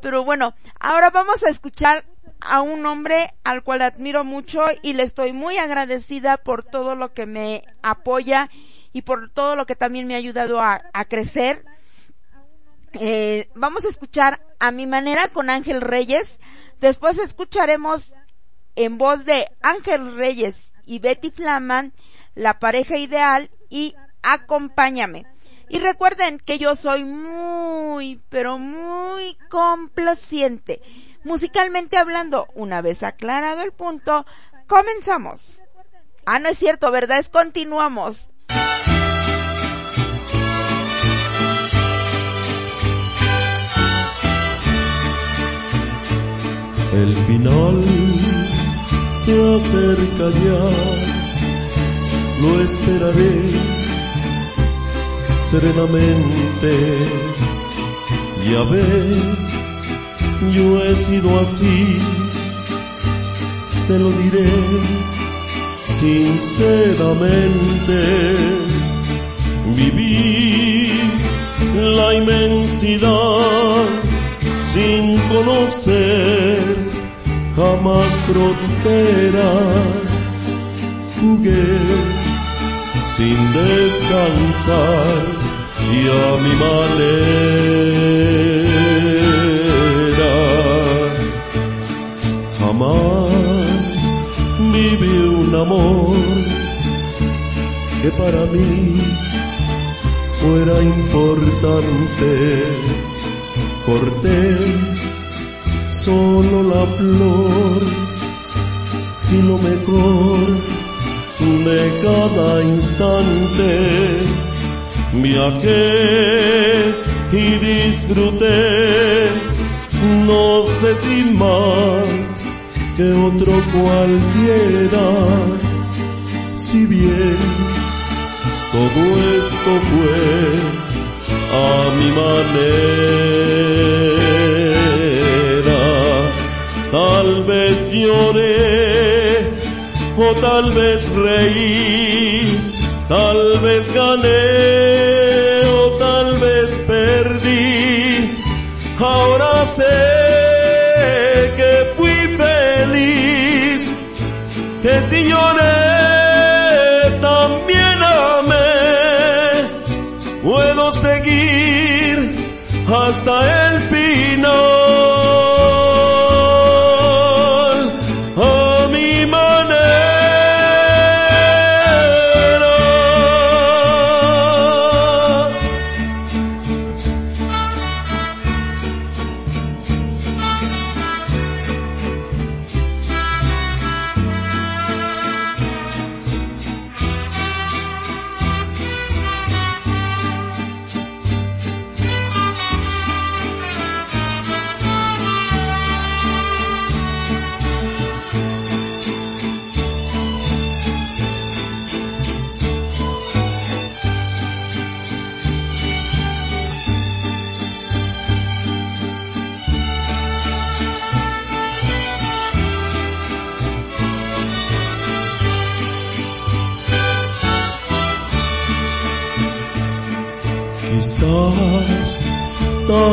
Pero bueno, ahora vamos a escuchar a un hombre al cual admiro mucho y le estoy muy agradecida por todo lo que me apoya y por todo lo que también me ha ayudado a, crecer. Eh, vamos a escuchar a mi manera con Ángel Reyes. Después escucharemos en voz de Ángel Reyes y Betty Flaman, la pareja ideal y acompáñame. Y recuerden que yo soy muy, pero muy complaciente. Musicalmente hablando, una vez aclarado el punto, comenzamos. Ah, no es cierto, ¿verdad? Es continuamos. El final se acerca ya lo esperaré serenamente. Ya ves, yo he sido así, te lo diré sinceramente. Viví la inmensidad sin conocer jamás fronteras. Jugué sin descansar y a mi manera. Jamás viví un amor que para mí fuera importante. Corté solo la flor y lo mejor de cada instante. Viajé y disfruté, no sé si más que otro cualquiera. Si bien todo esto fue a mi manera, tal vez lloré o tal vez reí, tal vez gané o tal vez perdí. Ahora sé que fui feliz, que si lloré también amé. Puedo seguir hasta el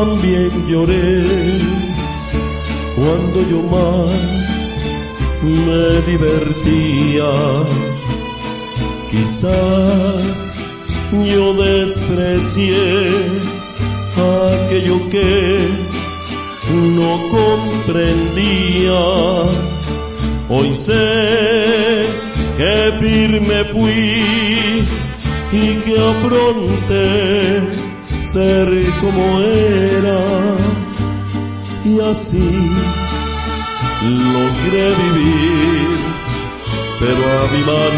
también lloré cuando yo más me divertía. Quizás yo desprecié aquello que no comprendía. Hoy sé que firme fui y que afronté ser como era. Y así logré vivir pero a mi manera.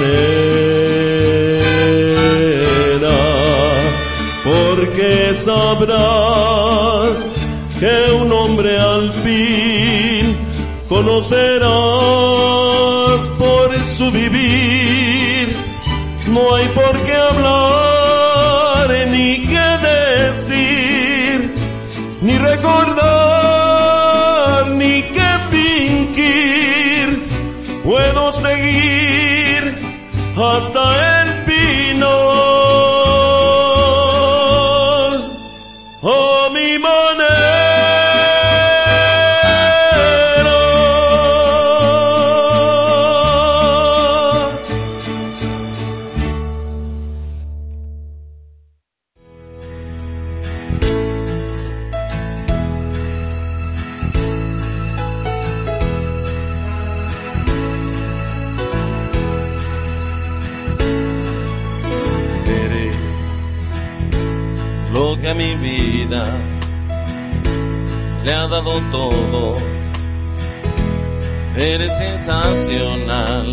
Porque sabrás que un hombre al fin conocerás por su vivir. No hay por qué hablar ni recordar, ni qué fingir. Puedo seguir hasta el final. Sensacional.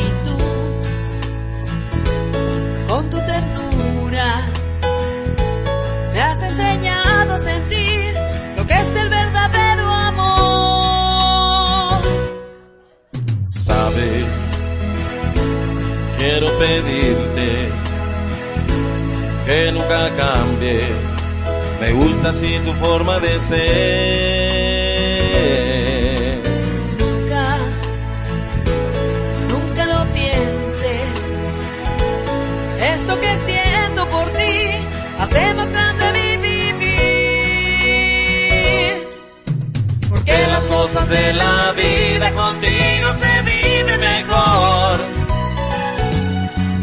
Y tú, con tu ternura, me has enseñado a sentir lo que es el verdadero amor. Sabes, quiero pedirte que nunca cambies. Me gusta así tu forma de ser. Grande mi vivir. Porque las cosas de la vida contigo se viven mejor.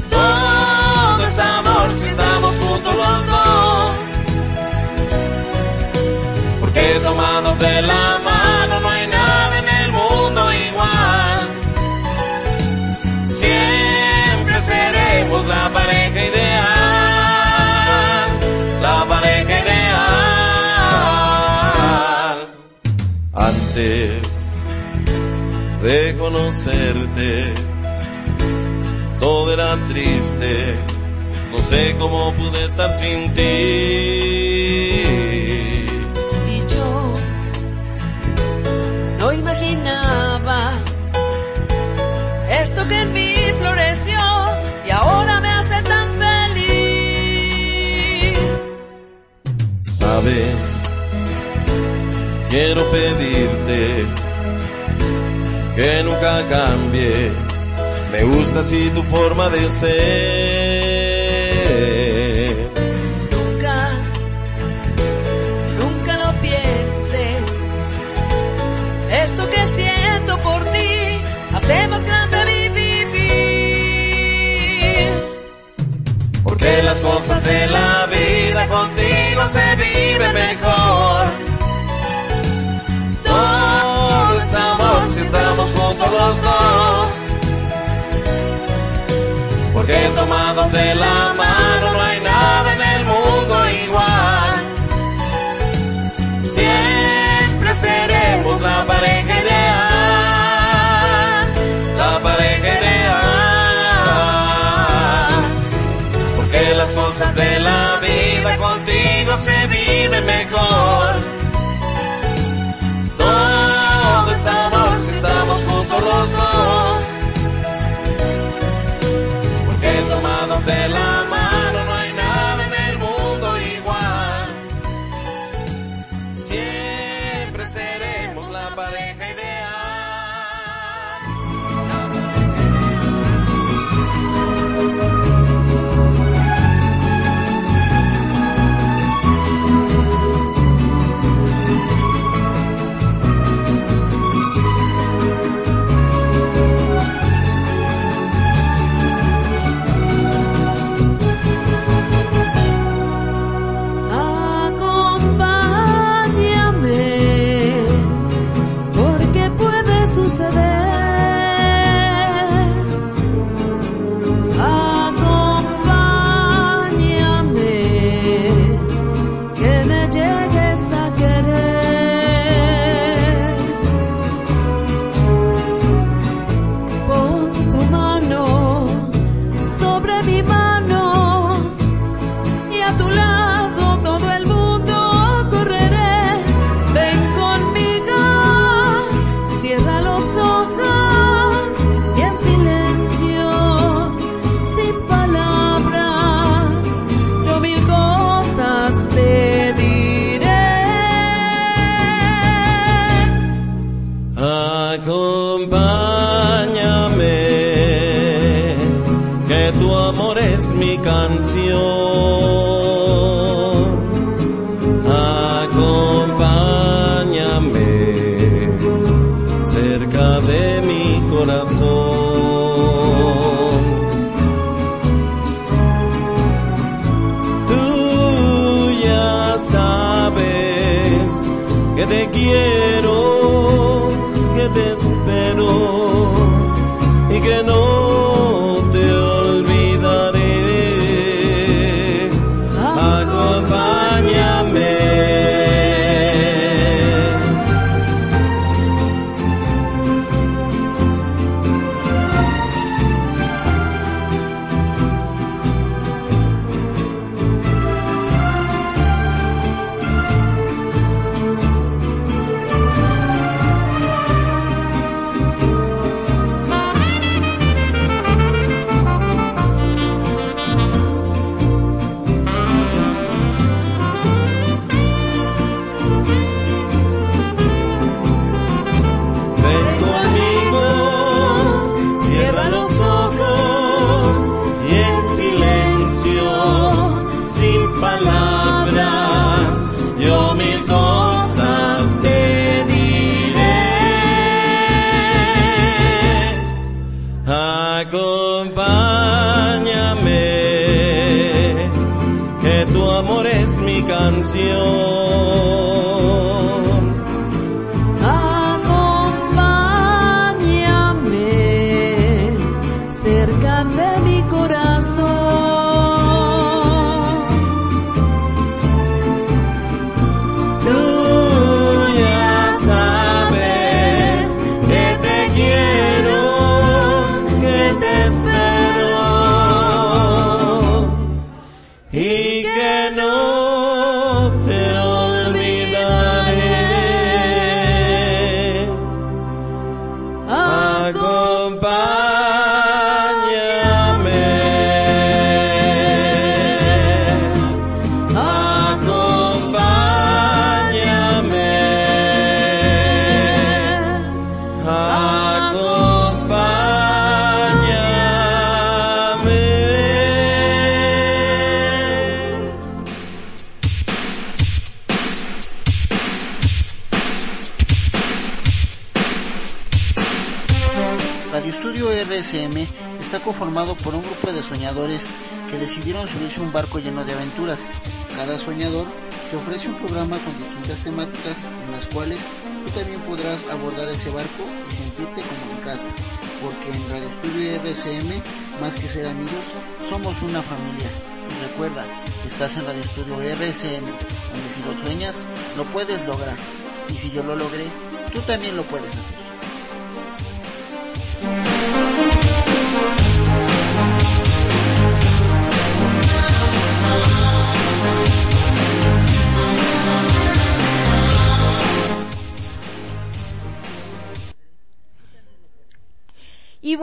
Todo es amor si estamos juntos los dos. Porque tomados de la mano Antes de conocerte, todo era triste. No sé cómo pude estar sin ti. Y yo no imaginaba esto que en mí floreció y ahora me hace tan feliz. Sabes, quiero pedirte que nunca cambies. Me gusta así tu forma de ser. Nunca, nunca lo pienses. Esto que siento por ti hace más grande mi vivir. Porque las cosas de la vida contigo se viven mejor. Los dos. Porque tomados de la mano no hay nada en el mundo igual. Siempre seremos la pareja ideal. La pareja ideal. Porque las cosas de la vida contigo se viven mejor. Estamos sin de soñadores que decidieron subirse a un barco lleno de aventuras. Cada soñador te ofrece un programa con distintas temáticas en las cuales tú también podrás abordar ese barco y sentirte como en casa. Porque en Radio Estudio RSM, más que ser amigos, somos una familia. Y recuerda, estás en Radio Estudio RSM, donde si lo sueñas, lo puedes lograr. Y si yo lo logré, tú también lo puedes hacer.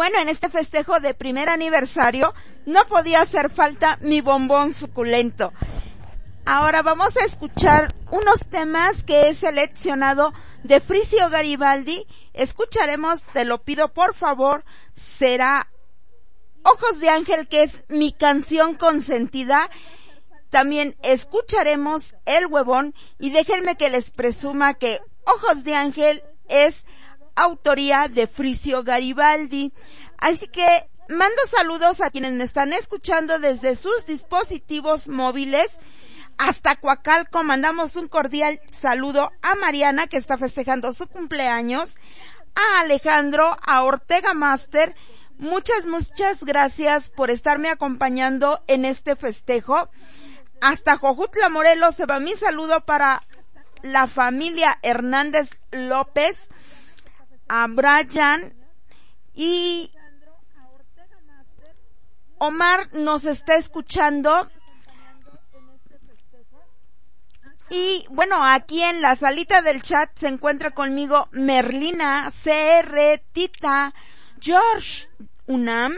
Bueno, en este festejo de primer aniversario no podía hacer falta mi bombón suculento. Ahora vamos a escuchar unos temas que he seleccionado de Frisio Garibaldi. Escucharemos, te lo pido por favor, será Ojos de Ángel, que es mi canción consentida. También escucharemos El Huevón y déjenme que les presuma que Ojos de Ángel es autoría de Frisio Garibaldi. Así que mando saludos a quienes me están escuchando desde sus dispositivos móviles hasta Coacalco. Mandamos un cordial saludo a Mariana que está festejando su cumpleaños, a Alejandro, a Ortega Master. Muchas, muchas gracias por estarme acompañando en este festejo. Hasta Jojutla Morelos se va mi saludo para la familia Hernández López, a Brian y Omar nos está escuchando. Y bueno, aquí en la salita del chat se encuentra conmigo Merlina, CR, Tita, George, Unam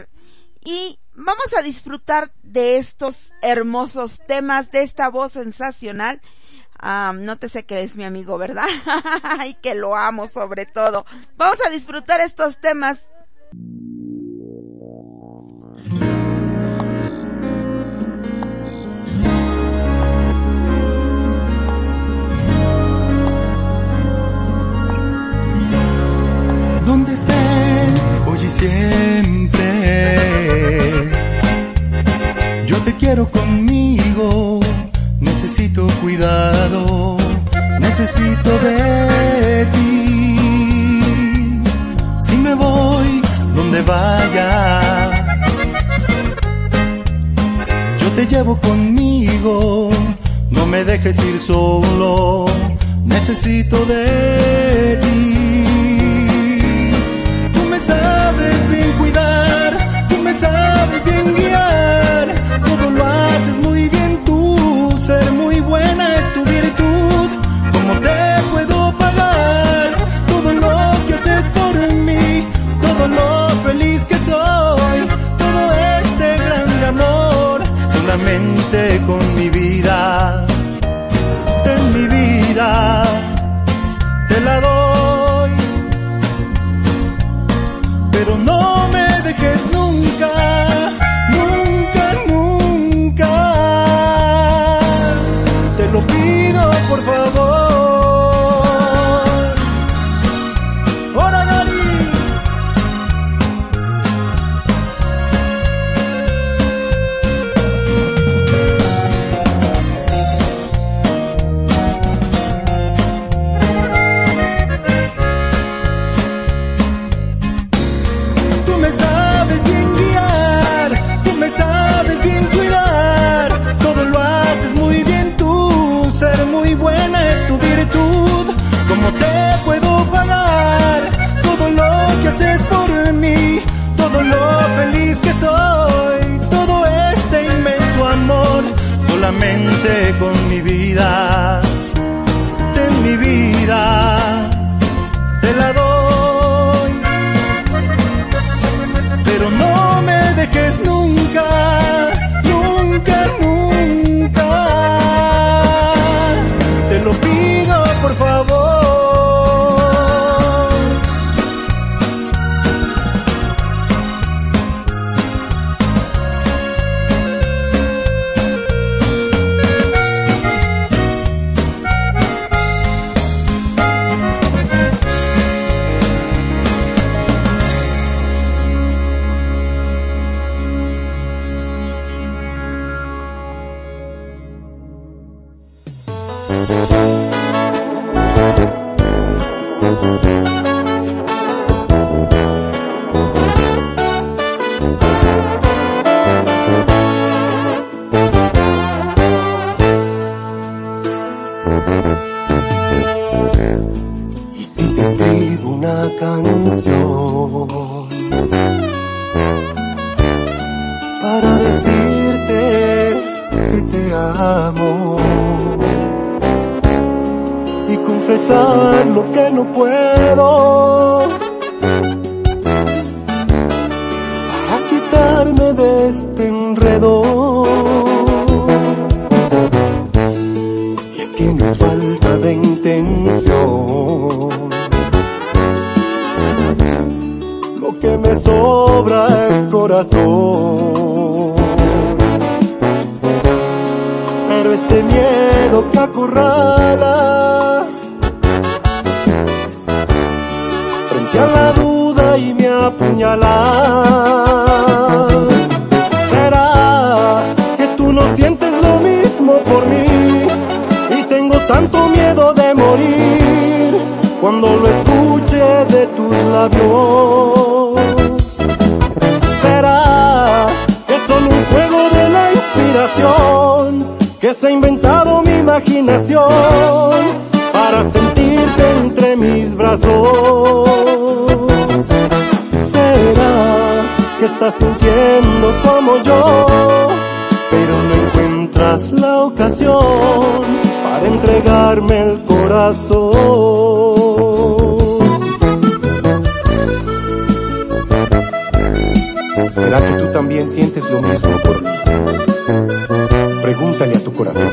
y vamos a disfrutar de estos hermosos temas, de esta voz sensacional. Ah, nótese que es mi amigo, ¿verdad? y que lo amo sobre todo. Vamos a disfrutar estos temas. Donde esté hoy y siempre. Yo te quiero conmigo, necesito cuidado, necesito de ti. Si me voy donde vaya, yo te llevo conmigo, no me dejes ir solo, necesito de ti. Tú me sabes bien cuidar, tú me sabes bien guiar, todo lo haces muy feliz que soy, todo este inmenso amor, solamente con mi vida, en mi vida, te la doy. Pero no me dejes nunca, lo que no puedo sientes lo mismo por mí? Y tengo tanto miedo de morir cuando lo escuche de tus labios. ¿Será que es solo un juego de la inspiración que se ha inventado mi imaginación para sentirte entre mis brazos? ¿Será que estás sintiendo como yo, pero no encuentras la ocasión para entregarme el corazón? ¿Será que tú también sientes lo mismo por mí? Pregúntale a tu corazón.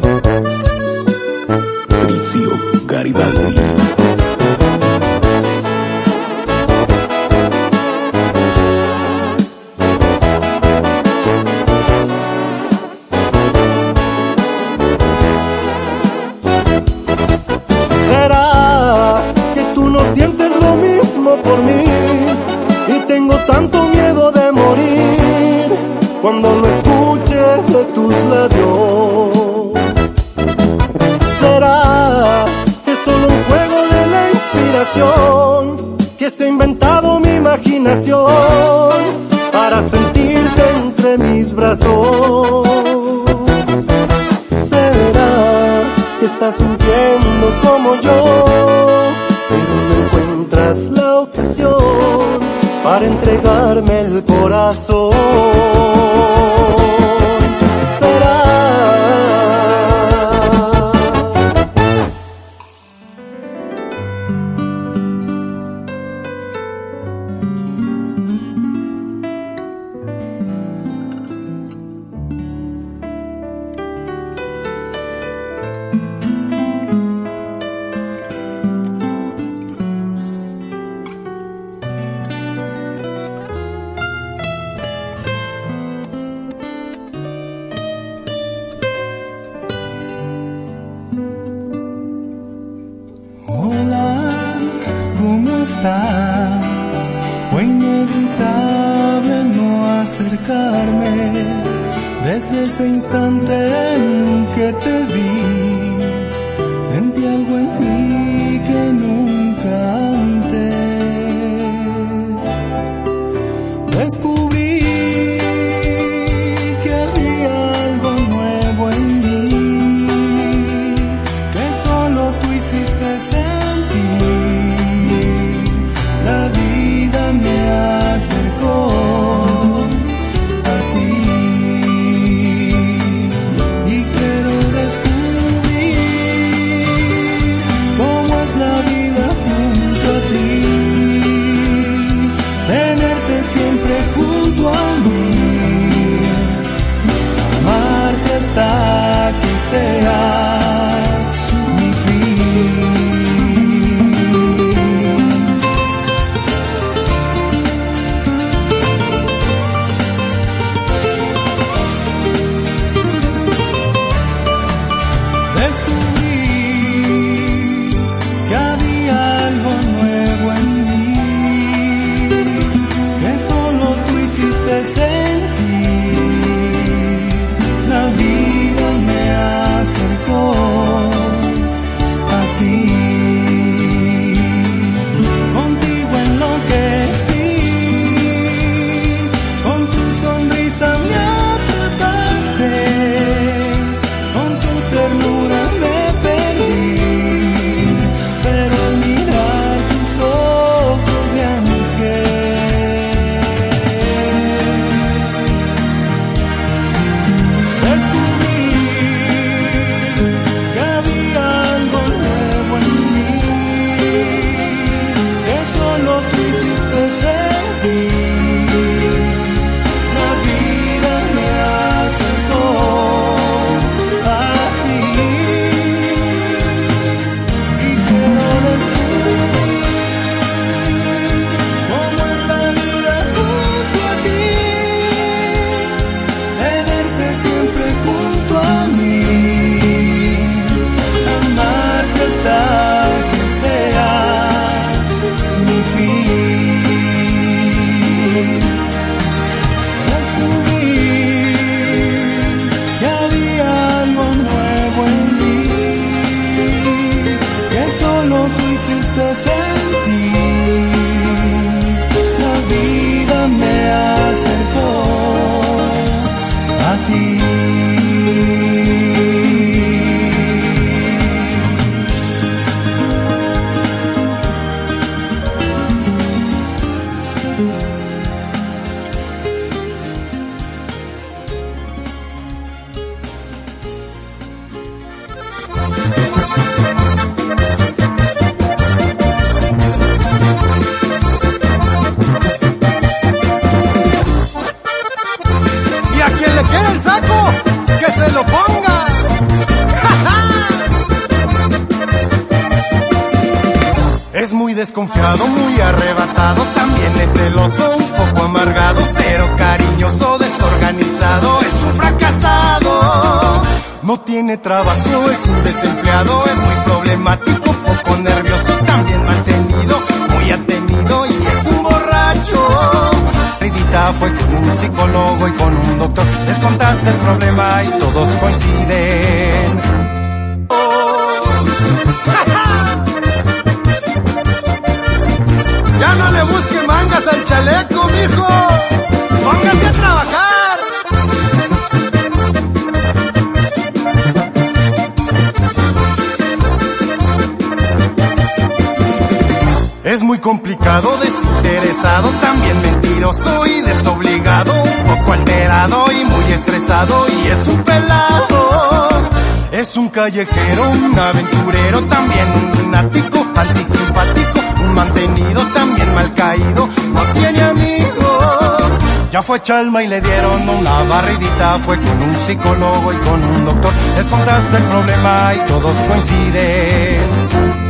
Chalma y le dieron una barridita. Fue con un psicólogo y con un doctor. Les contaste el problema y todos coinciden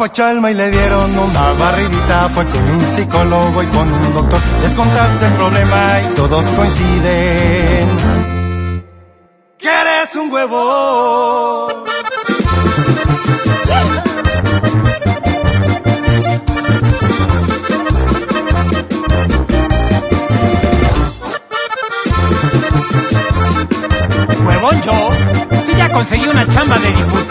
fue chalma y le dieron una barridita. Fue con un psicólogo y con un doctor. Les contaste el problema y todos coinciden. Que eres un huevo. Huevón yo, si ya conseguí una chamba de diputado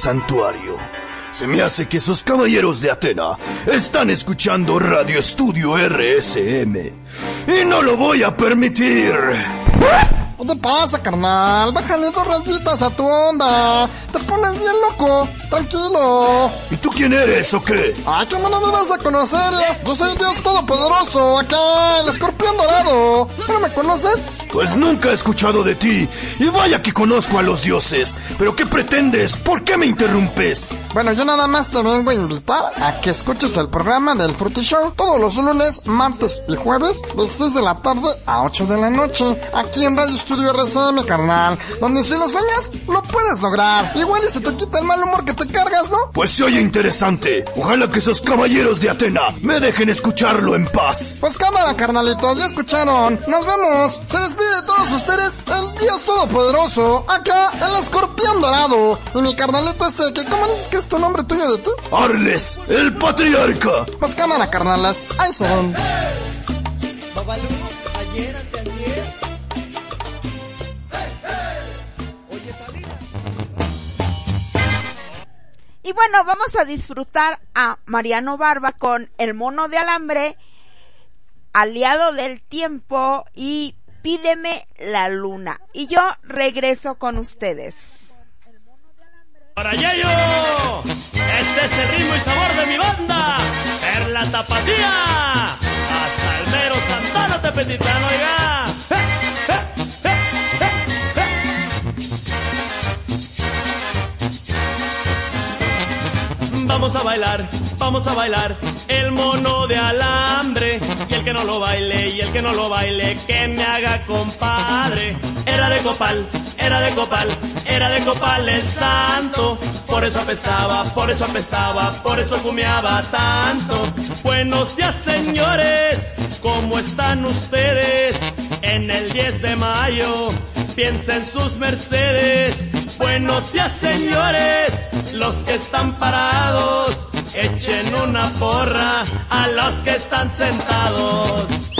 santuario. Se me hace que esos caballeros de Atena están escuchando Radio Estudio RSM. Y no lo voy a permitir. ¿Qué pasa, carnal? Bájale dos rayitas a tu onda. Te pones bien loco. Tranquilo. ¿Y tú quién eres o qué? Ay, ¿cómo no me vas a conocer? Yo soy el Dios Todopoderoso, acá, el escorpión dorado. ¿Pero me conoces? Pues nunca he escuchado de ti. Y vaya que conozco a los dioses. ¿Pero qué pretendes? ¿Por qué me interrumpes? Bueno, yo nada más te vengo a invitar a que escuches el programa del Fruity Show todos los lunes, martes y jueves de 6 de la tarde a 8 de la noche, aquí en Radio Estudio RCM, carnal, donde si lo sueñas, lo puedes lograr. Igual y se te quita el mal humor que te cargas, ¿no? Pues se oye interesante. Ojalá que esos caballeros de Atena me dejen escucharlo en paz. Pues cámara, carnalitos, ya escucharon. Nos vemos. Se despide de todos ustedes el Dios Todopoderoso, acá, el escorpión dorado. Y mi carnalito este, que ¿cómo dices que es tu nombre tuyo de tú? Arles, el patriarca. Pues cámara, carnalas. Ahí se ven. Y bueno, vamos a disfrutar a Mariano Barba con El Mono de Alambre, Aliado del Tiempo y Pídeme la Luna. Y yo regreso con ustedes. Para Yayo, este es el ritmo y sabor de mi banda, Perla Tapatía, hasta el mero Santana Tepetitano, oiga. Vamos a bailar, vamos a bailar el mono de alambre y el que no lo baile y el que no lo baile que me haga compadre. Era de copal, era de copal, era de copal el santo. Por eso apestaba, por eso apestaba, por eso fumeaba tanto. Buenos días señores, ¿cómo están ustedes? En el 10 de mayo, piensen sus mercedes. Buenos días señores, los que están parados, echen una porra a los que están sentados.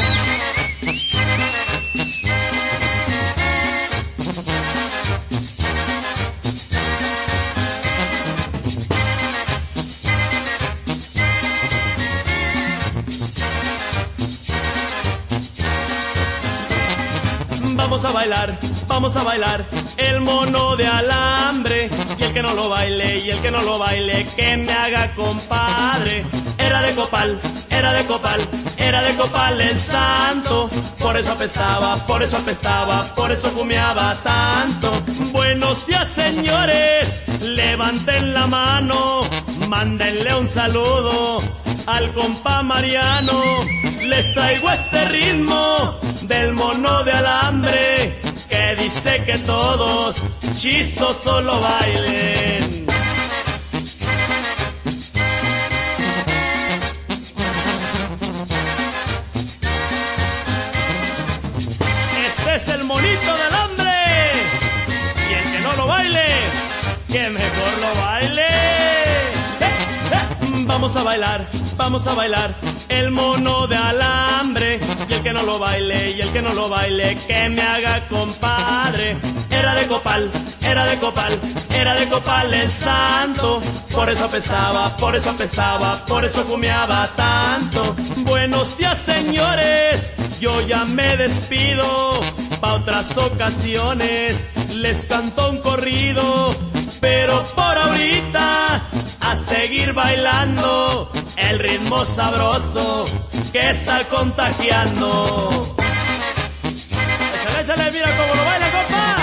Vamos a bailar, vamos a bailar el mono de alambre y el que no lo baile y el que no lo baile que me haga compadre. Era de copal, era de copal, era de copal el santo. Por eso apestaba, por eso apestaba, por eso fumeaba tanto. Buenos días señores, levanten la mano, mándenle un saludo al compa Mariano. Les traigo este ritmo del mono de alambre que dice que todos chistos solo bailen. Vamos a bailar, vamos a bailar el mono de alambre. Y el que no lo baile, y el que no lo baile, que me haga compadre. Era de copal, era de copal, era de copal el santo. Por eso apestaba, por eso apestaba, por eso fumeaba tanto. Buenos días señores, yo ya me despido. Pa' otras ocasiones les canto un corrido. Pero por ahorita a seguir bailando el ritmo sabroso que está contagiando. Échale, échale, mira cómo lo baila, compa.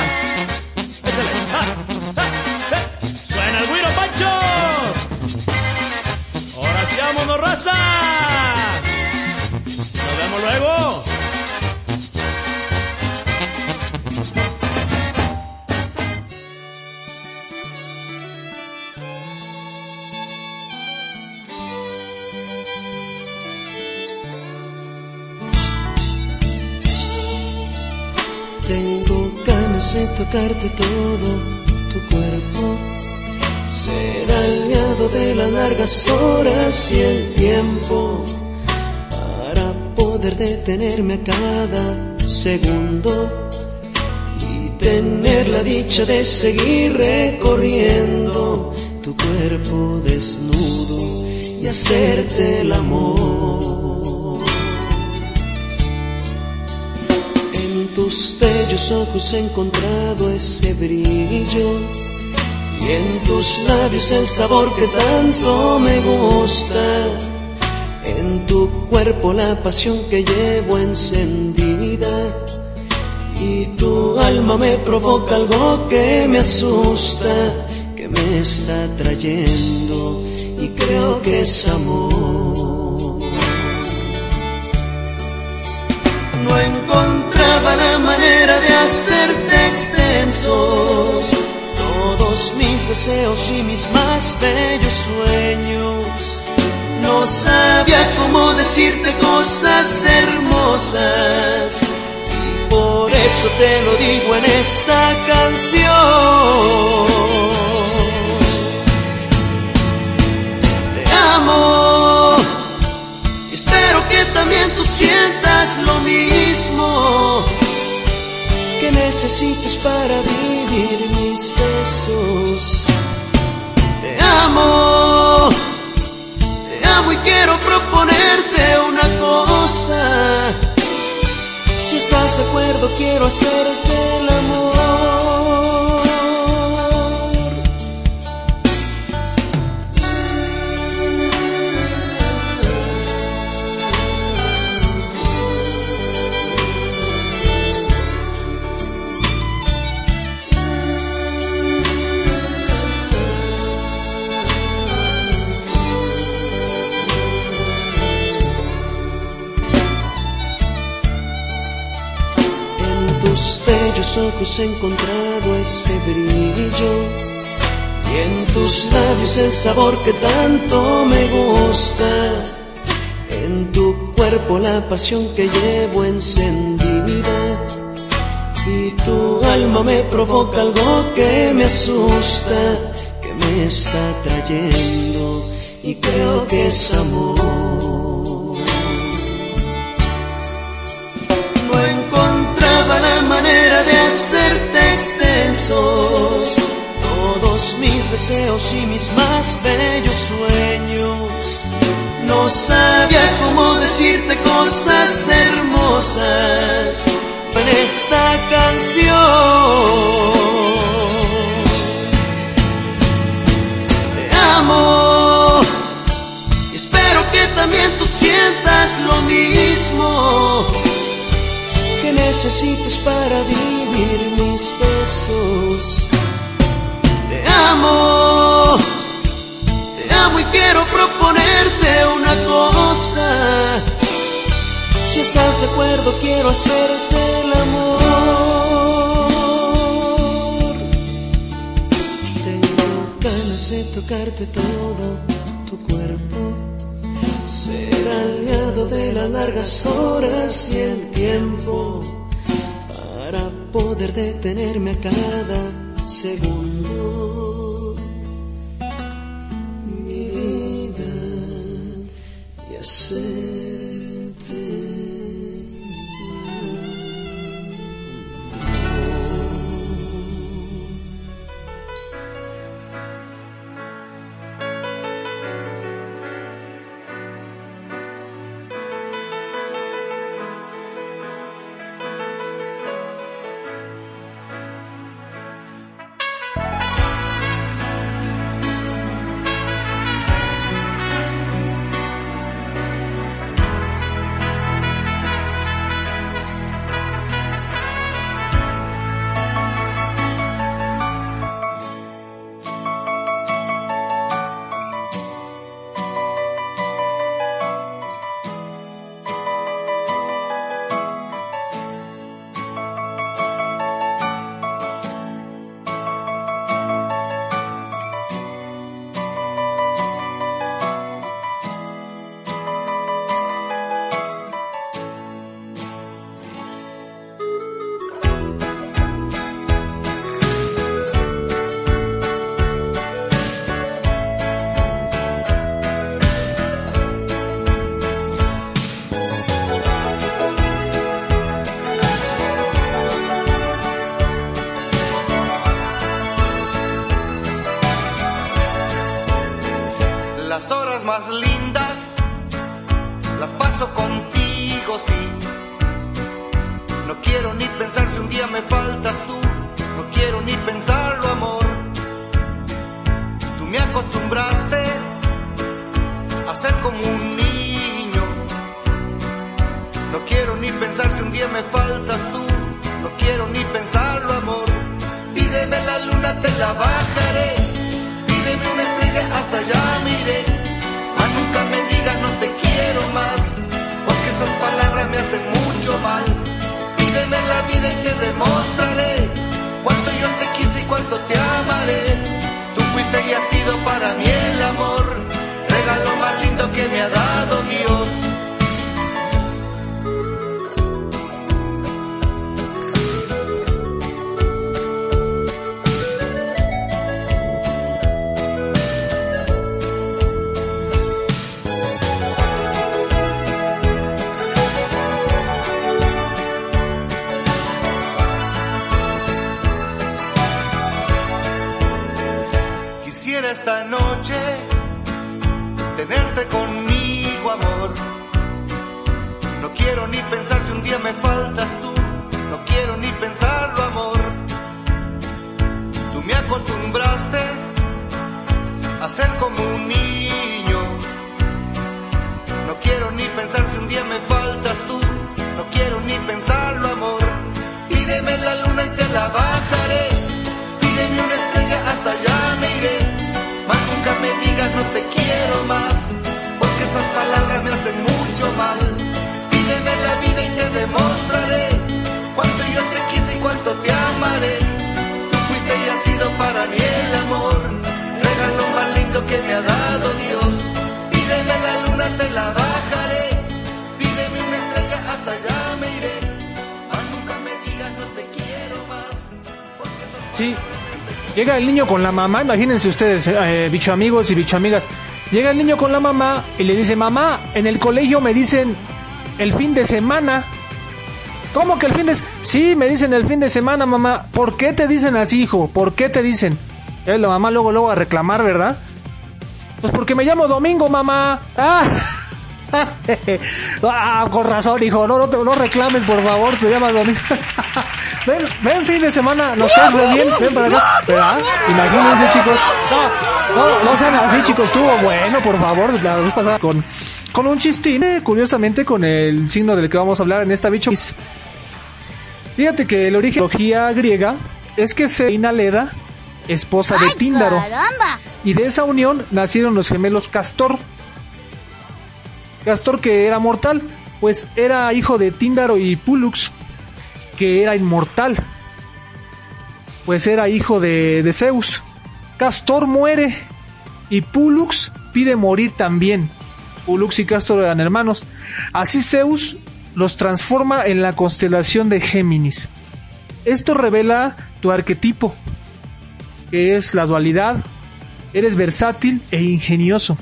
Échale. Ja, ja, eh. Suena el güiro, Pancho. Ahora sí, vámonos, raza. Nos vemos luego. Tocarte todo tu cuerpo. Ser aliado de las largas horas y el tiempo. Para poder detenerme a cada segundo. Y tener la dicha de seguir recorriendo tu cuerpo desnudo y hacerte el amor. Bellos ojos he encontrado ese brillo y en tus labios el sabor que tanto me gusta. En tu cuerpo la pasión que llevo encendida y tu alma me provoca algo que me asusta, que me está trayendo y creo que es amor. No encontraba la manera de hacerte extensos todos mis deseos y mis más bellos sueños. No sabía cómo decirte cosas hermosas y por eso te lo digo en esta canción. Te amo espero que también tú sientas lo mismo que necesites para vivir mis besos. Te amo, te amo y quiero proponerte una cosa. Si estás de acuerdo, quiero hacerte el amor. Ojos he encontrado ese brillo y en tus labios el sabor que tanto me gusta. En tu cuerpo la pasión que llevo encendida y tu alma me provoca algo que me asusta, que me está trayendo y creo que es amor. Todos mis deseos y mis más bellos sueños. No sabía cómo decirte cosas hermosas en esta canción. Te amo espero que también tú sientas lo mismo que necesites para vivir mis besos. Te amo, te amo y quiero proponerte una cosa. Si estás de acuerdo, quiero hacerte el amor. Tengo ganas de tocarte todo tu cuerpo. Ser aliado de las largas horas y el tiempo para poder detenerme a cada segundo. Mi vida y hacerte. Sí. Llega el niño con la mamá, imagínense ustedes, eh, bicho amigos y bicho amigas. Llega el niño con la mamá y le dice, mamá, en el colegio me dicen el fin de semana. ¿Cómo que el fin de Sí, me dicen el fin de semana, mamá. ¿Por qué te dicen así, hijo? ¿Por qué te dicen? Eh, la mamá luego, luego a reclamar, ¿verdad? Pues porque me llamo Domingo, mamá. Ah. ah, con razón, hijo. No, no, te- no reclames, por favor. Te llamas Domingo. ven, ven, fin de semana. Nos caes re bien. Ven para acá. ¿Verdad? Imagínense, chicos. No, no, no sean así, chicos. Estuvo bueno, por favor. La vez pasada con, con un chistín. eh, curiosamente, con el signo del que vamos a hablar en esta bicho. Fíjate que el origen de la mitología griega es que Reina Leda, esposa de Tíndaro. ¡Caramba! Y de esa unión nacieron los gemelos Castor. Castor que era mortal, pues era hijo de Tíndaro y Pulux, que era inmortal. Pues era hijo de, de Zeus. Castor muere y Pulux pide morir también. Pulux y Castor eran hermanos. Así Zeus los transforma en la constelación de Géminis. Esto revela tu arquetipo, que es la dualidad, eres versátil e ingenioso.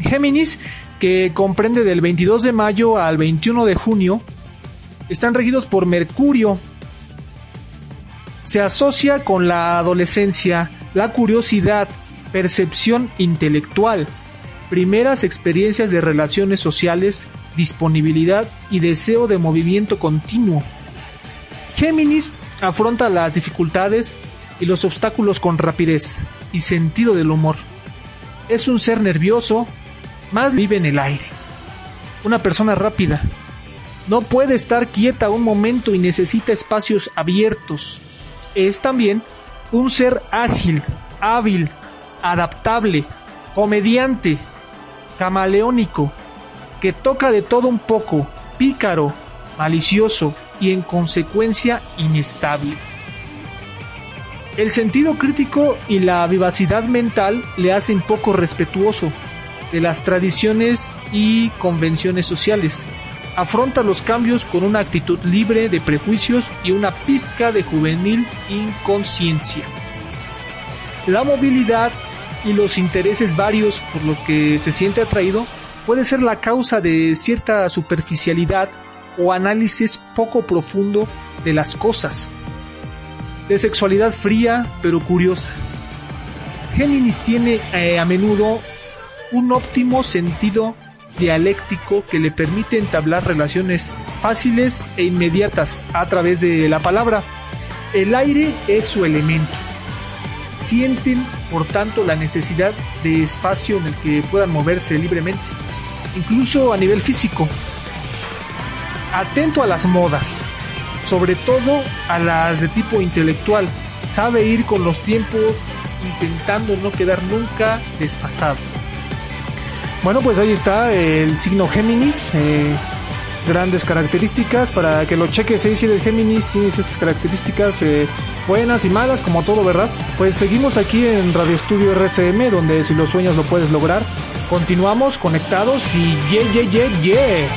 Géminis, que comprende del 22 de mayo al 21 de junio, están regidos por Mercurio. Se asocia con la adolescencia, la curiosidad, percepción intelectual, primeras experiencias de relaciones sociales, disponibilidad y deseo de movimiento continuo. Géminis afronta las dificultades y los obstáculos con rapidez y sentido del humor. Es un ser nervioso, más vive en el aire. Una persona rápida. No puede estar quieta un momento y necesita espacios abiertos. Es también un ser ágil, hábil, adaptable, comediante, camaleónico, que toca de todo un poco, pícaro, malicioso y en consecuencia inestable. El sentido crítico y la vivacidad mental le hacen poco respetuoso de las tradiciones y convenciones sociales. Afronta los cambios con una actitud libre de prejuicios y una pizca de juvenil inconsciencia. La movilidad y los intereses varios por los que se siente atraído puede ser la causa de cierta superficialidad o análisis poco profundo de las cosas. De sexualidad fría pero curiosa. Géminis tiene eh, a menudo un óptimo sentido dialéctico que le permite entablar relaciones fáciles e inmediatas a través de la palabra. El aire es su elemento. Sienten, por tanto, la necesidad de espacio en el que puedan moverse libremente, incluso a nivel físico. Atento a las modas, sobre todo a las de tipo intelectual. Sabe ir con los tiempos intentando no quedar nunca desfasado. Bueno, pues ahí está el signo Géminis. eh, grandes características. Para que lo cheques si eres Géminis tienes estas características eh, buenas y malas como todo verdad pues seguimos aquí en Radio Estudio RCM donde si lo sueñas lo puedes lograr. Continuamos conectados y ye ye ye ye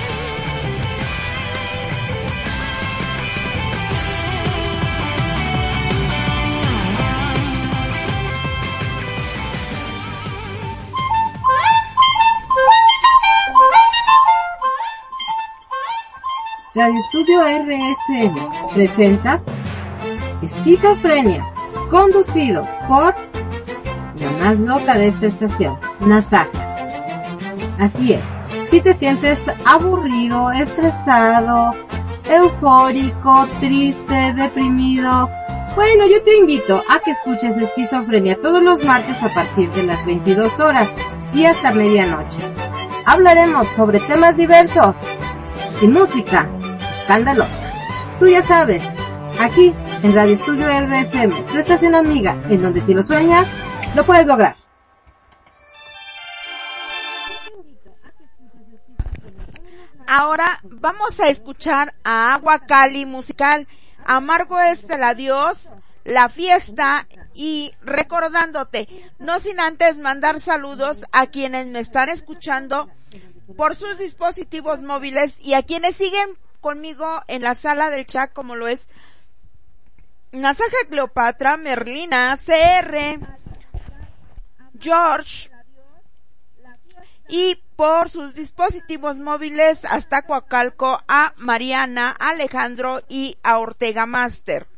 Radio Estudio RSM presenta Esquizofrenia, conducido por la más loca de esta estación, Nasaka. Así es, si te sientes aburrido, estresado, eufórico, triste, deprimido, bueno, yo te invito a que escuches Esquizofrenia todos los martes a partir de las 22 horas y hasta medianoche. Hablaremos sobre temas diversos y música escandalosa. Tú ya sabes, aquí en Radio Estudio RSM, tu estación amiga, en donde si lo sueñas, lo puedes lograr. Ahora vamos a escuchar a Agua Cali Musical, Amargo es el adiós, la fiesta y recordándote, no sin antes mandar saludos a quienes me están escuchando por sus dispositivos móviles y a quienes siguen conmigo en la sala del chat como lo es Nasaja Cleopatra, Merlina, CR, George y por sus dispositivos móviles hasta Coacalco a Mariana, Alejandro y a Ortega Master.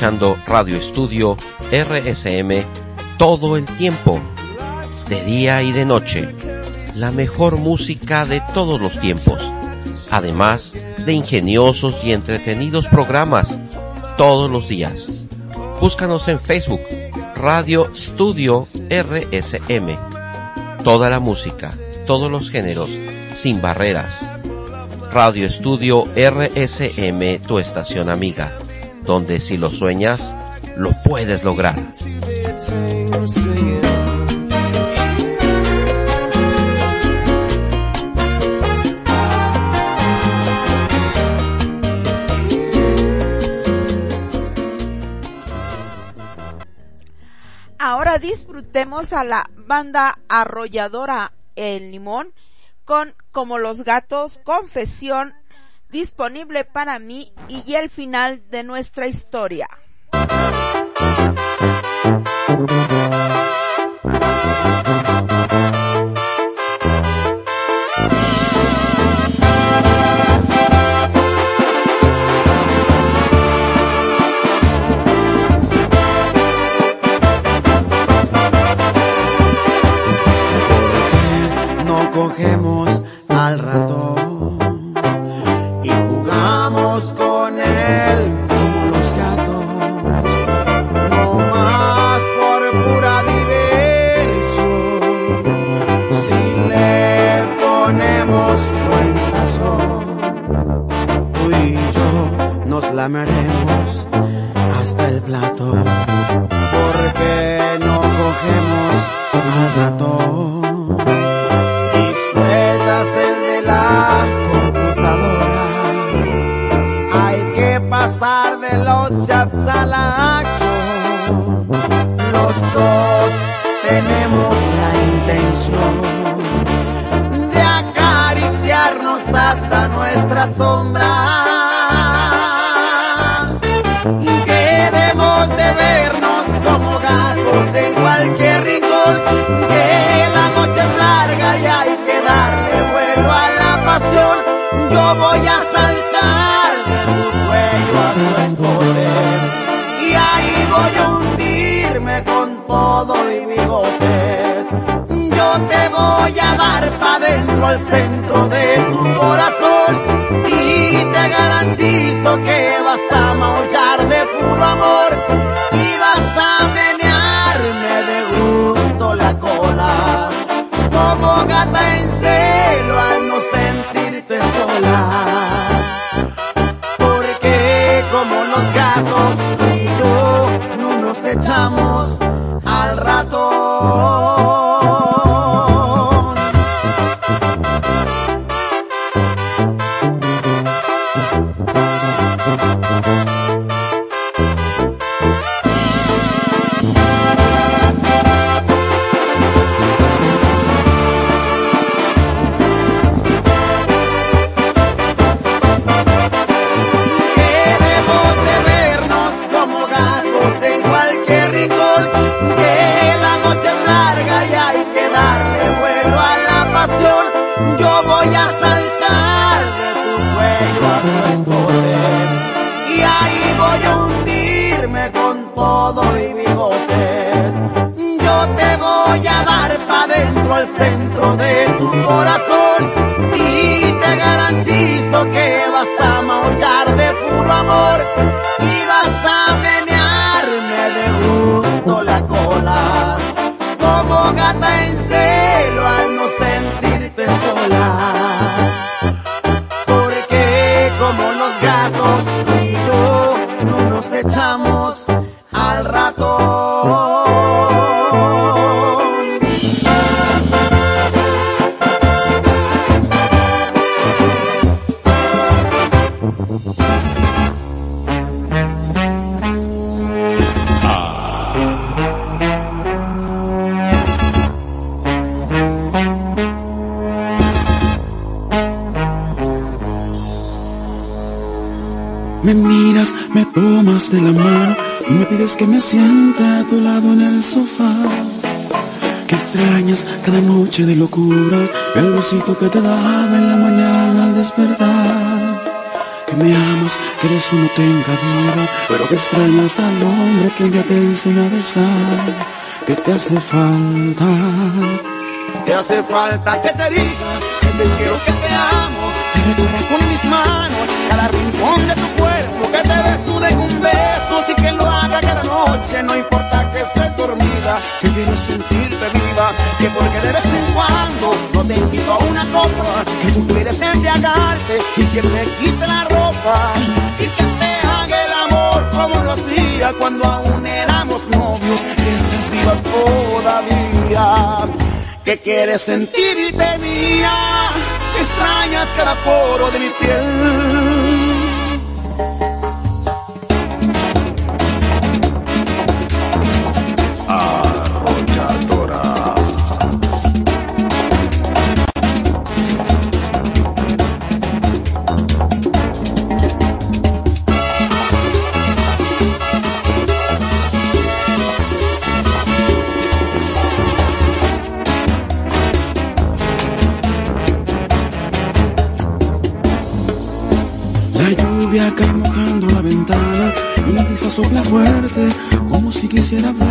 Radio Estudio RSM todo el tiempo, de día y de noche, la mejor música de todos los tiempos, además de ingeniosos y entretenidos programas todos los días. Búscanos en Facebook, Radio Studio RSM. Toda la música, todos los géneros, sin barreras. Radio Estudio RSM, tu estación amiga, donde si lo sueñas, lo puedes lograr. Ahora disfrutemos a la banda arrolladora El Limón con Como los Gatos, Confesión, disponible para mí y el final de nuestra historia. Lameremos hasta el plato, porque no cogemos al ratón sueltas el de la computadora. Hay que pasar de los chats a la acción. Los dos tenemos la intención de acariciarnos hasta nuestra sombra. Yo voy a saltar de tu cuello a tu escote. Y ahí voy a hundirme con todo y bigotes. Yo te voy a dar pa' dentro al centro de tu corazón. Y te garantizo que vas a maullar de puro amor. Y vas a menearme de gusto la cola. Como gata en celo los gatos noche de locura el besito que te daba en la mañana al despertar. Que me amas que de eso no tenga duda, pero que extrañas al hombre que ya te enseñó a besar, que te hace falta. Te hace falta que te diga que te quiero, que te amo, que recuerda con mis manos cada rincón de tu cuerpo, que te des tú de un beso y que lo haga cada noche, no importa que estés dormida, que quiero sentirte viva, que porque de vez en cuando no te invito a una copa, que tú quieres embriagarte y que me quite la ropa y que te haga el amor como lo hacía cuando aún éramos novios, que viva todavía que quieres sentirte mía, que extrañas cada poro de mi piel. Como si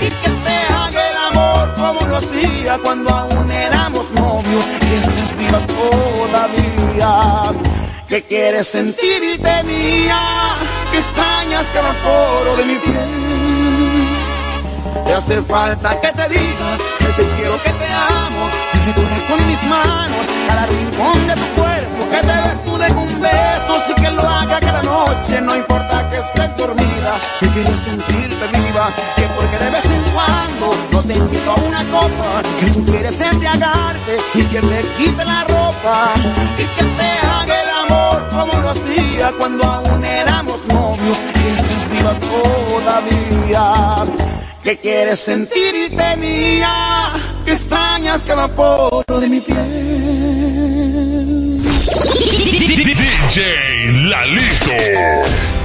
y que te haga el amor como lo hacía cuando aún éramos novios, que estés viva todavía que quieres sentirte mía, que extrañas cada poro de mi piel. Te hace falta que te diga que te quiero, que te amo, que recorra con mis manos cada rincón de tu cuerpo, que te des tú de un beso y que lo haga cada noche, no importa que estés dormida, que quiero sentirte viva, que porque de vez en cuando no te invito a una copa, que tú quieres embriagarte y que me quite la ropa y que te haga el amor como lo hacía cuando aún éramos novios y estás viva todavía. Que quieres sentirte mía, que extrañas cada poro de mi piel. DJ Lalito.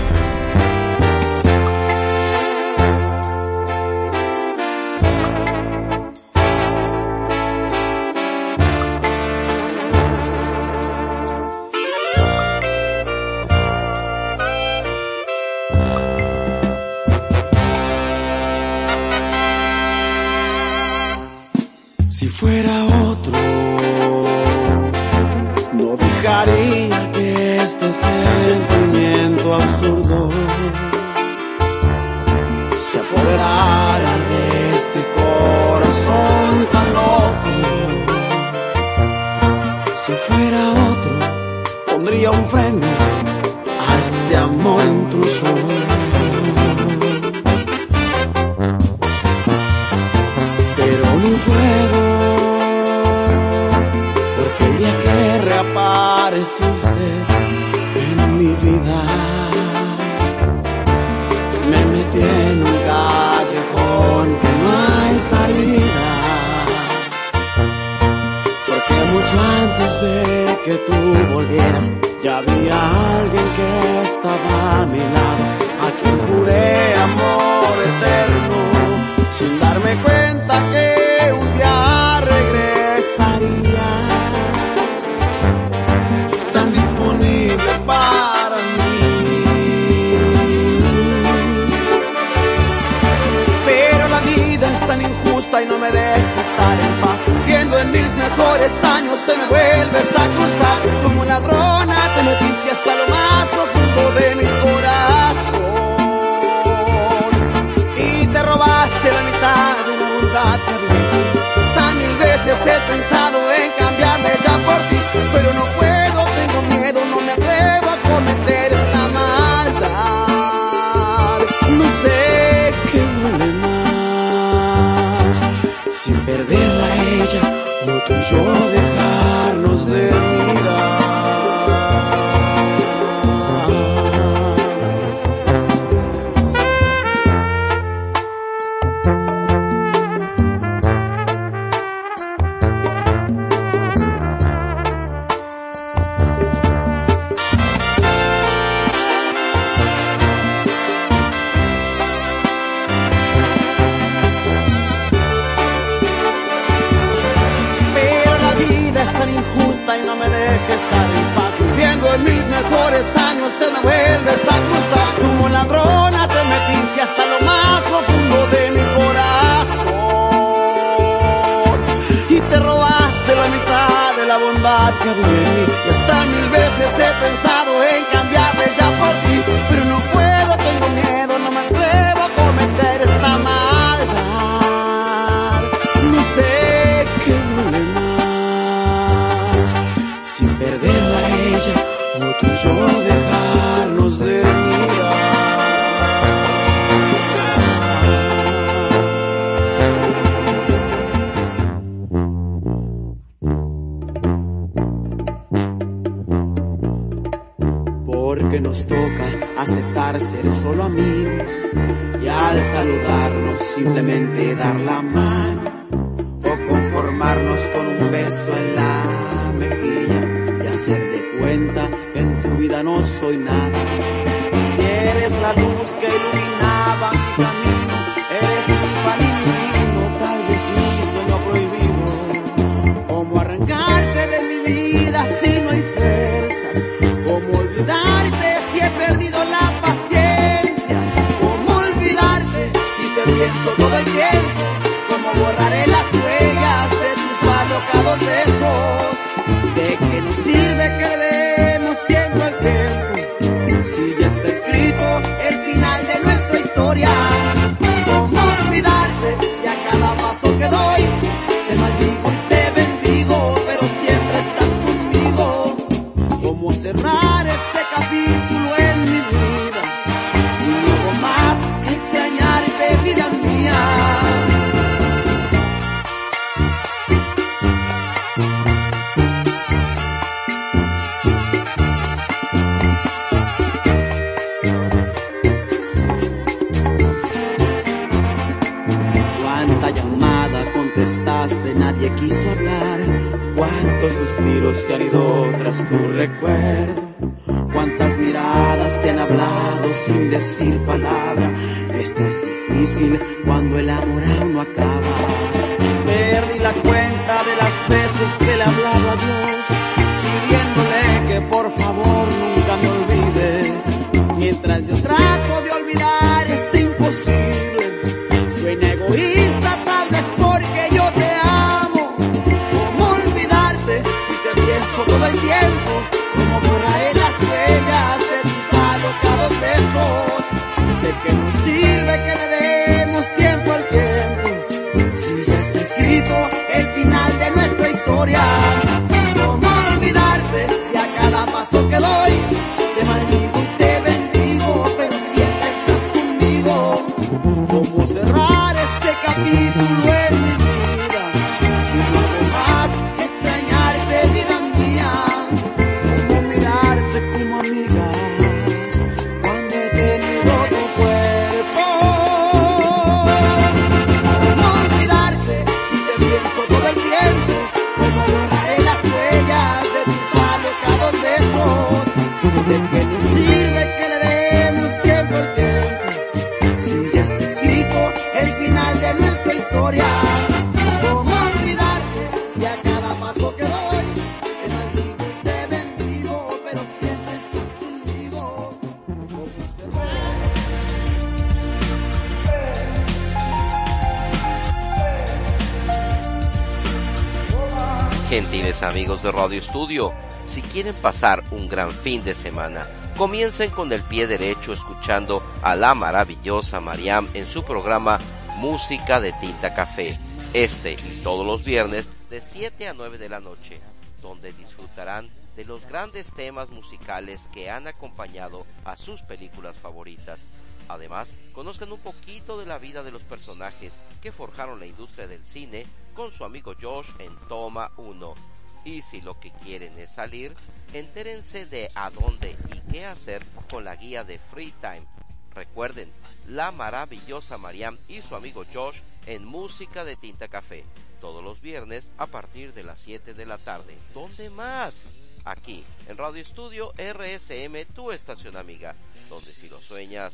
Audio Studio. Si quieren pasar un gran fin de semana, comiencen con el pie derecho escuchando a la maravillosa Mariam en su programa Música de Tinta Café. Este y todos los viernes de 7 a 9 de la noche, donde disfrutarán de los grandes temas musicales que han acompañado a sus películas favoritas. Además, conozcan un poquito de la vida de los personajes que forjaron la industria del cine con su amigo Josh en Toma 1 y si lo que quieren es salir, entérense de a dónde y qué hacer con la guía de Free Time. Recuerden, la maravillosa Mariam y su amigo Josh en Música de Tinta Café, todos los viernes a partir de las 7 de la tarde. ¿Dónde más? Aquí, en Radio Estudio RSM, tu estación amiga, donde si lo sueñas,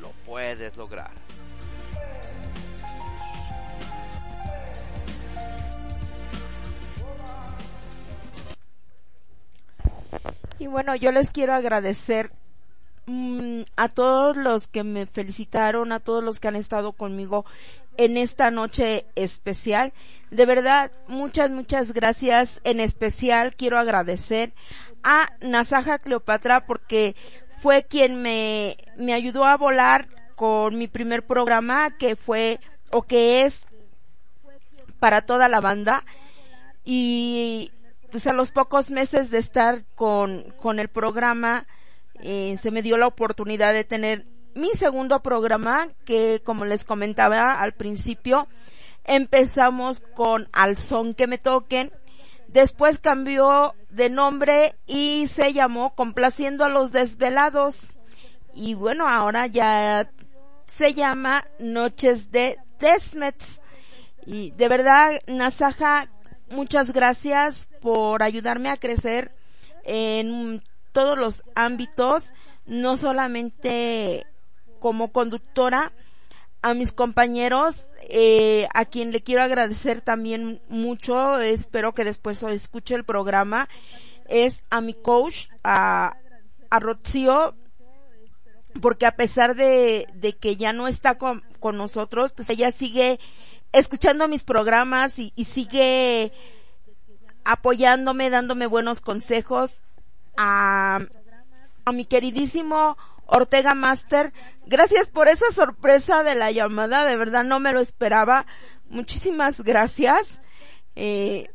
lo puedes lograr. Bueno, yo les quiero agradecer mm, a todos los que me felicitaron, a todos los que han estado conmigo en esta noche especial. De verdad, muchas, muchas gracias. En especial quiero agradecer a Nasaja Cleopatra porque fue quien me, me ayudó a volar con mi primer programa que fue o que es para toda la banda y pues a los pocos meses de estar con, con el programa eh, se me dio la oportunidad de tener mi segundo programa que como les comentaba al principio empezamos con Al son que me toquen. Después cambió de nombre y se llamó Complaciendo a los desvelados. Y bueno ahora ya se llama Noches de Desmets. Y de verdad Nasaja muchas gracias por ayudarme a crecer en todos los ámbitos no solamente como conductora, a mis compañeros, eh, a quien le quiero agradecer también mucho, espero que después escuche el programa, es a mi coach, a, a Rocío, porque a pesar de, de que ya no está con, con nosotros, pues ella sigue escuchando mis programas y, sigue apoyándome, dándome buenos consejos a, a mi queridísimo Ortega Master. Gracias por esa sorpresa de la llamada, de verdad no me lo esperaba. Muchísimas gracias. Eh,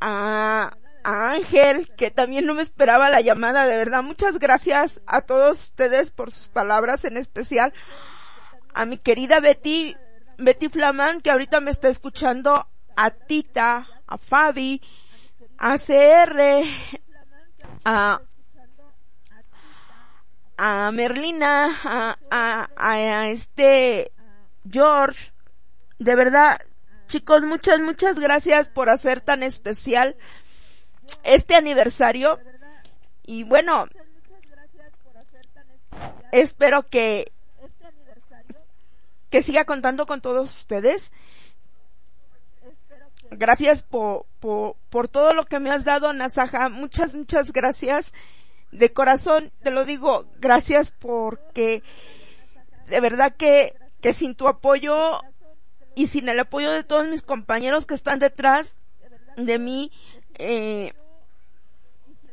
a, a Ángel, que también no me esperaba la llamada, de verdad. Muchas gracias a todos ustedes por sus palabras, en especial a mi querida Betty, Betty Flamán, que ahorita me está escuchando, a Tita, a Fabi, a CR, a Merlina, a, a, este George. De verdad, chicos, muchas, muchas gracias por hacer tan especial este aniversario. Y bueno, espero que, que siga contando con todos ustedes. Gracias por, por, por todo lo que me has dado, Nasaja. Muchas, muchas gracias de corazón te lo digo, gracias porque de verdad que, que sin tu apoyo y sin el apoyo de todos mis compañeros que están detrás de mí, eh,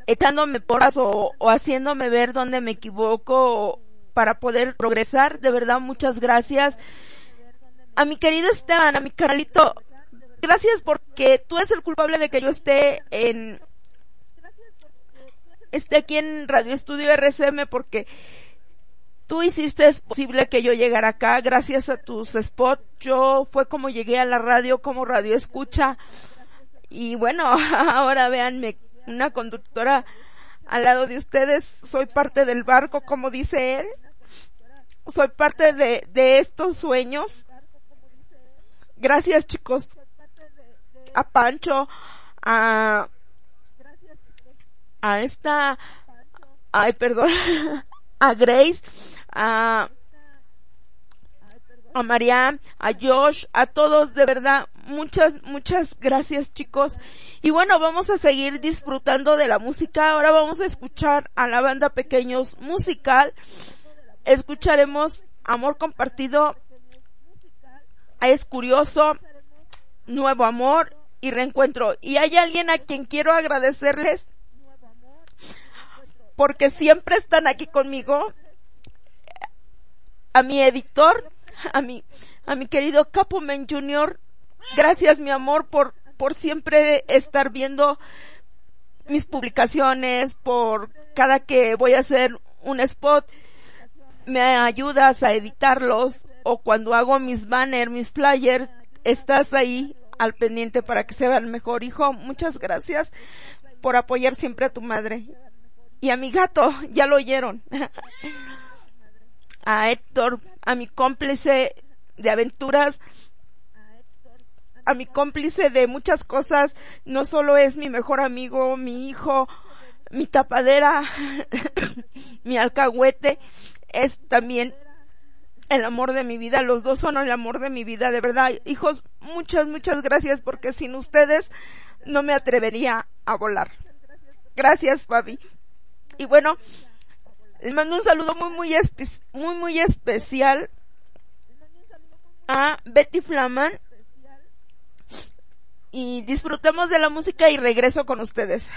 echándome porras o, o haciéndome ver dónde me equivoco para poder progresar, de verdad muchas gracias. A mi querido Esteban, a mi Carlito, gracias porque tú eres el culpable de que yo esté en, esté aquí en Radio Estudio RCM porque tú hiciste posible que yo llegara acá gracias a tus spots. Yo fue como llegué a la radio como radio escucha. Y bueno, ahora véanme, una conductora al lado de ustedes. Soy parte del barco, como dice él. Soy parte de, de estos sueños. Gracias chicos. A Pancho, a a esta, ay, perdón, a Grace, a, a Marianne, a Josh, a todos, de verdad, muchas, muchas gracias chicos. Y bueno, vamos a seguir disfrutando de la música. Ahora vamos a escuchar a la banda Pequeños Musical. Escucharemos Amor Compartido. Es curioso, Nuevo Amor y Reencuentro. Y hay alguien a quien quiero agradecerles porque siempre están aquí conmigo. A mi editor, a mi, a mi querido Capomen Junior, gracias mi amor por, por siempre estar viendo mis publicaciones, por cada que voy a hacer un spot, me ayudas a editarlos, o cuando hago mis banners, mis flyers, estás ahí al pendiente para que se vean mejor. Hijo, muchas gracias por apoyar siempre a tu madre y a mi gato, ya lo oyeron. a Héctor, a mi cómplice de aventuras, a mi cómplice de muchas cosas, no solo es mi mejor amigo, mi hijo, mi tapadera, mi alcahuete, es también el amor de mi vida, los dos son el amor de mi vida, de verdad, hijos, muchas, muchas gracias porque sin ustedes no me atrevería a volar. Gracias, Fabi. Y bueno, les mando un saludo muy, muy, muy, muy especial a Betty Flaman. Y disfrutemos de la música y regreso con ustedes.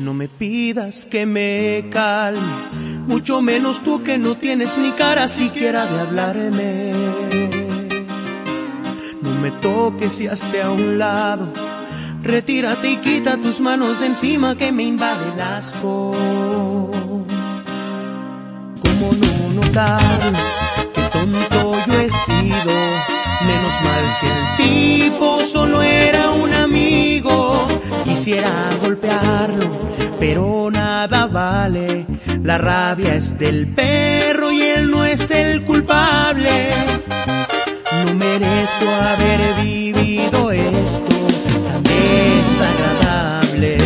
No me pidas que me calme, mucho menos tú que no tienes ni cara siquiera de hablarme. No me toques y hazte a un lado, retírate y quita tus manos de encima que me invade el asco. ¿Cómo no notarlo? Qué tonto yo he sido, menos mal que el tipo solo era un amigo. Quisiera golpearlo, pero nada vale. La rabia es del perro y él no es el culpable. No merezco haber vivido esto tan desagradable.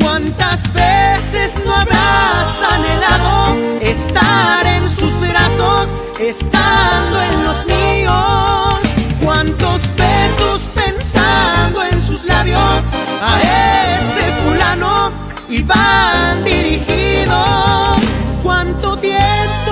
¿Cuántas veces no habrás anhelado estar en sus brazos, estando en los míos? ¿Cuántos besos a ese fulano iban dirigidos? ¿Cuánto tiempo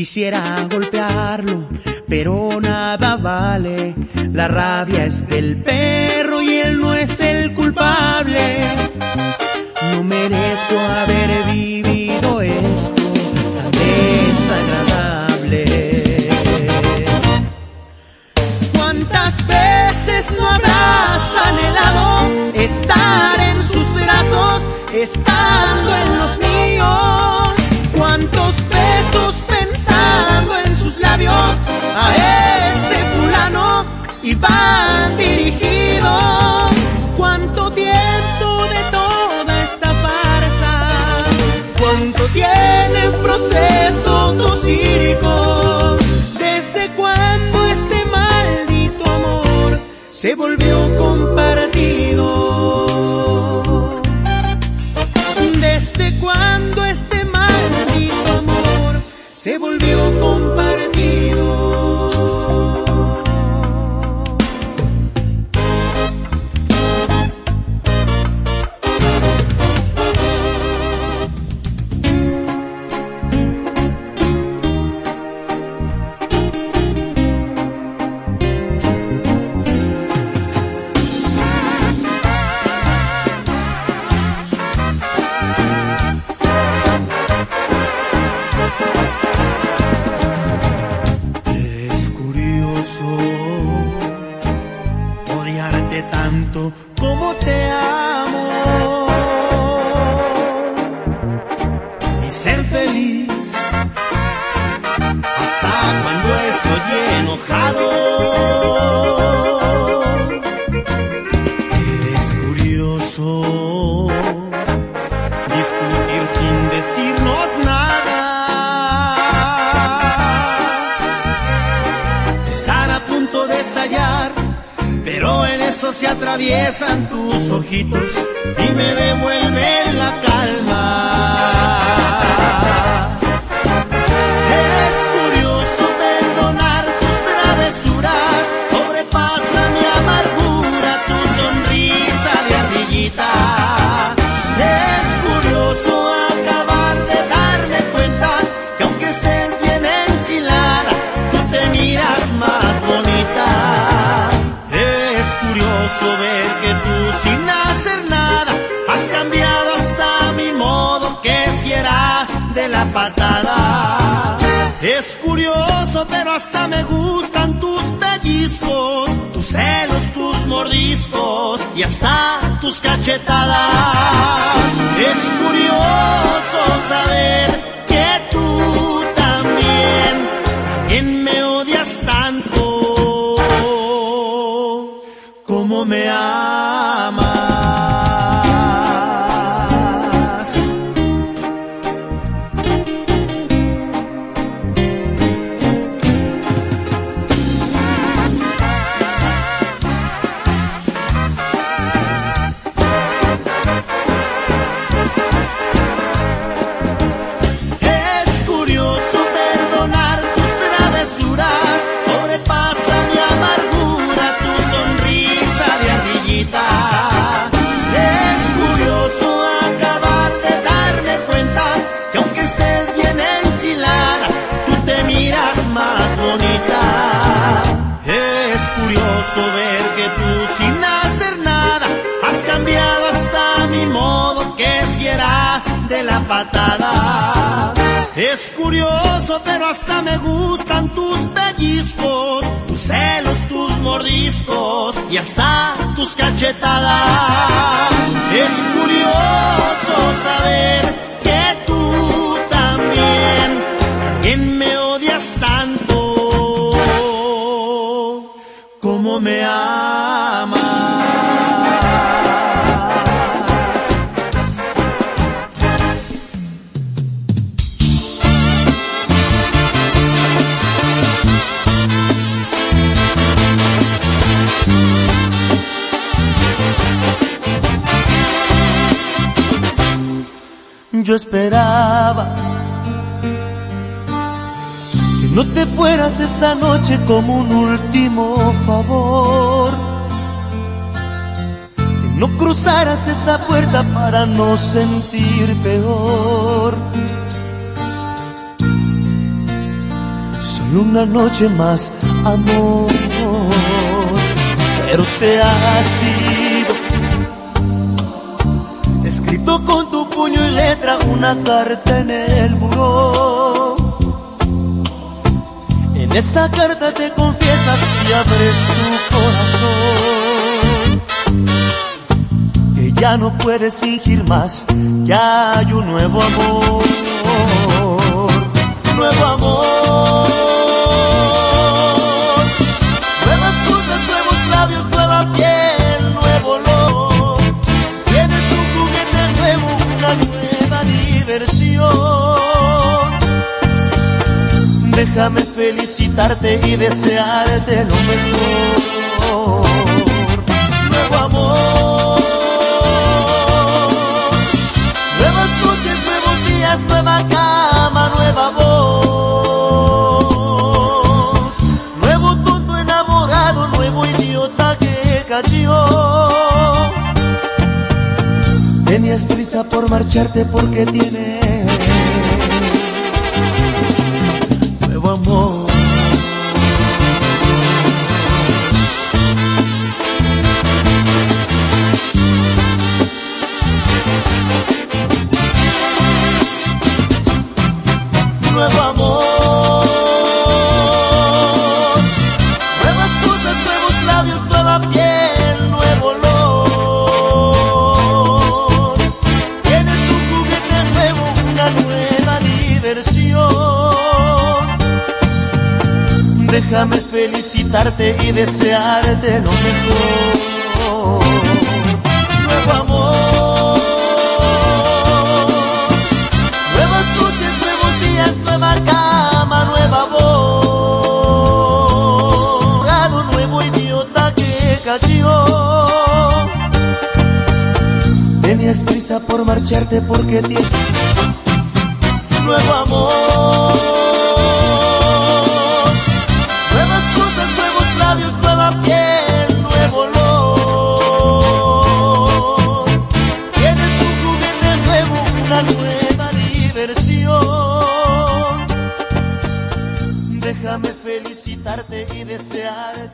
Quisiera golpearlo, pero nada vale. La rabia es del perro y él no es el culpable. No merezco haber vivido esto tan desagradable. ¿Cuántas veces no habrás anhelado estar en sus brazos, estando en los míos? A ese fulano iban dirigidos? ¿Cuánto tiempo de toda esta farsa? ¿Cuánto tiene el proceso tosírico? ¿Desde cuándo este maldito amor se volvió compartido? Sentir peor. Solo una noche más, amor. Pero te has ido escrito con tu puño y letra una carta en el muro. En esa carta te confiesas y abres tu corazón. Ya no puedes fingir más, ya hay un nuevo amor. Nuevo amor. Nuevas cosas, nuevos labios, nueva piel, nuevo olor. Tienes un juguete nuevo, una nueva diversión. Déjame felicitarte y desearte lo mejor. Tenías prisa por marcharte porque tienes y desearte lo mejor. Nuevo amor. Nuevas noches, nuevos días, nueva cama, nueva voz. Dorado, nuevo idiota que cayó. Tenías prisa por marcharte porque tienes nuevo amor. Y desearte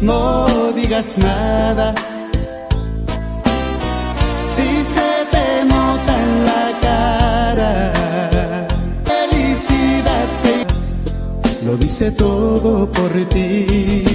No digas nada. Si se te nota en la cara, felicidad lo dice todo por ti.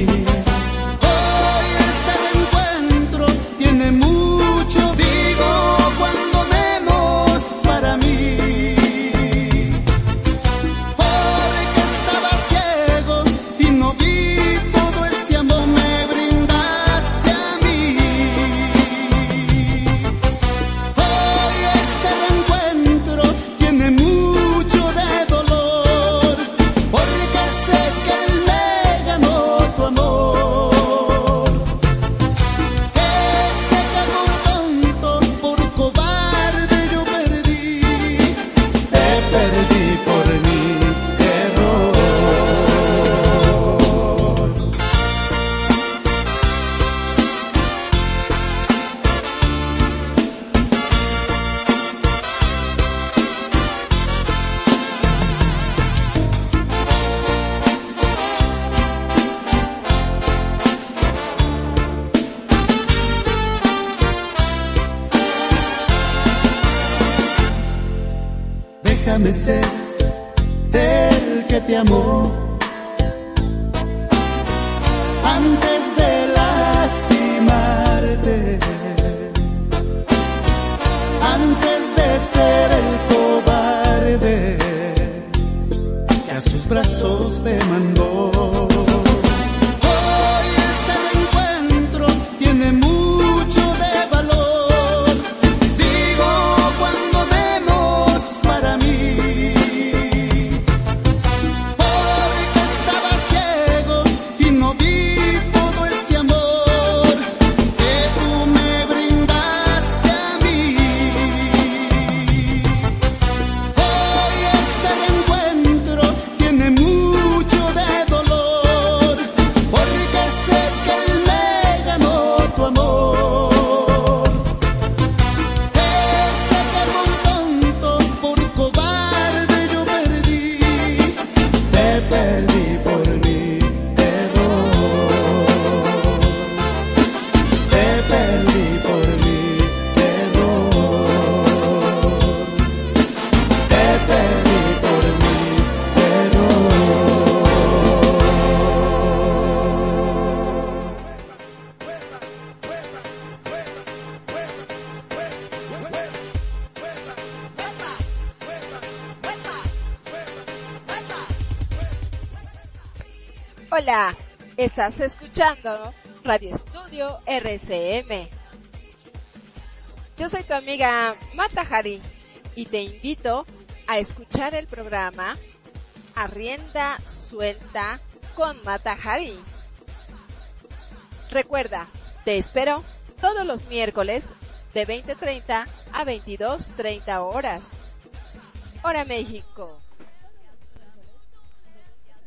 Estás escuchando Radio Estudio RCM. Yo soy tu amiga Mata Hari y te invito a escuchar el programa Arrienda Suelta con Mata Hari. Recuerda, te espero todos los miércoles de 20.30 a 22.30 horas. Hora México.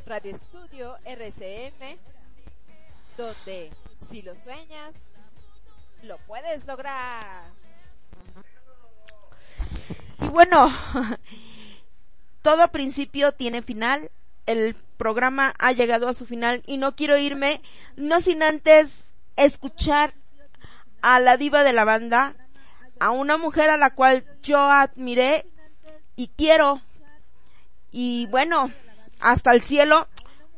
Radio Estudio RCM, donde si lo sueñas, lo puedes lograr. Y bueno, todo principio tiene final. El programa ha llegado a su final y no quiero irme, no sin antes escuchar a la diva de la banda, a una mujer a la cual yo admiré y quiero. Y bueno, hasta el cielo,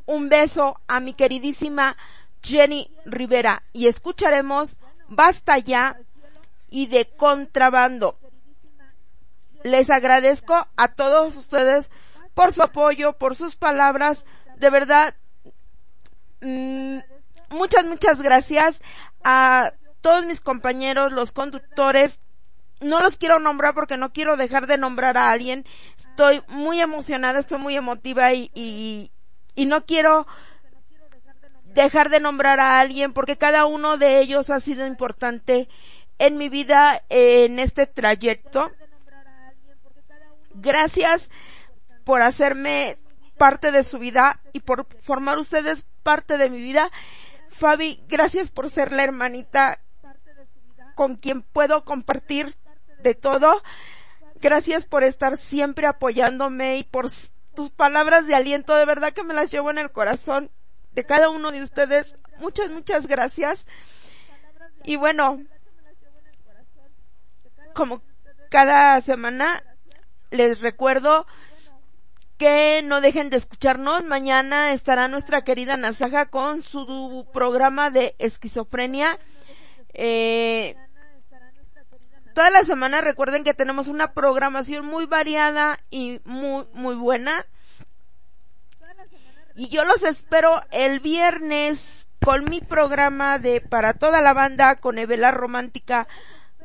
un beso a mi queridísima Jenny Rivera y escucharemos Basta ya y de contrabando. Les agradezco a todos ustedes por su apoyo, por sus palabras. De verdad, mmm, muchas, muchas gracias a todos mis compañeros, los conductores. No los quiero nombrar porque no quiero dejar de nombrar a alguien. Estoy muy emocionada, estoy muy emotiva y, y no quiero dejar de nombrar a alguien porque cada uno de ellos ha sido importante en mi vida en este trayecto Gracias por hacerme parte de su vida y por formar ustedes parte de mi vida. Fabi, gracias por ser la hermanita con quien puedo compartir de todo. Gracias por estar siempre apoyándome y por tus palabras de aliento. De verdad que me las llevo en el corazón de cada uno de ustedes. Muchas, muchas gracias. Y bueno, como cada semana, les recuerdo que no dejen de escucharnos. Mañana estará nuestra querida Nasaja con su programa de esquizofrenia. Eh, toda la semana recuerden que tenemos una programación muy variada y muy, muy buena. Y yo los espero el viernes con mi programa de para toda la banda con Evela Romántica.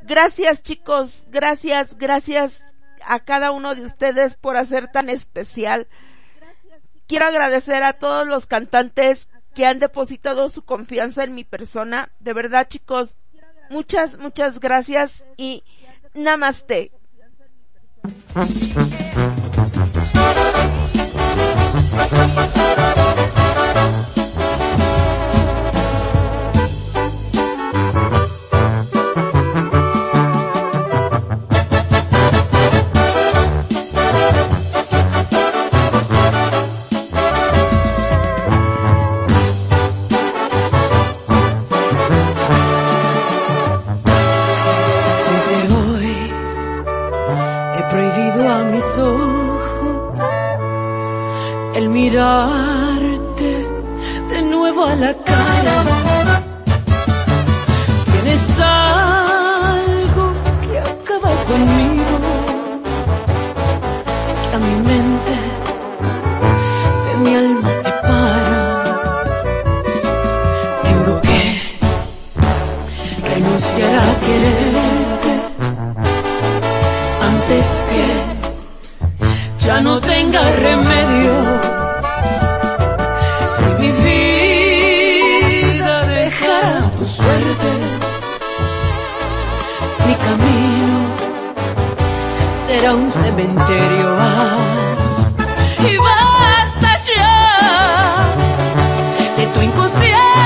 Gracias chicos, gracias, gracias a cada uno de ustedes por hacer tan especial. Quiero agradecer a todos los cantantes que han depositado su confianza en mi persona. De verdad chicos, muchas, muchas gracias y namaste. no tenga remedio. Si mi vida dejara tu suerte, mi camino será un cementerio. Y basta ya de tu inconsciencia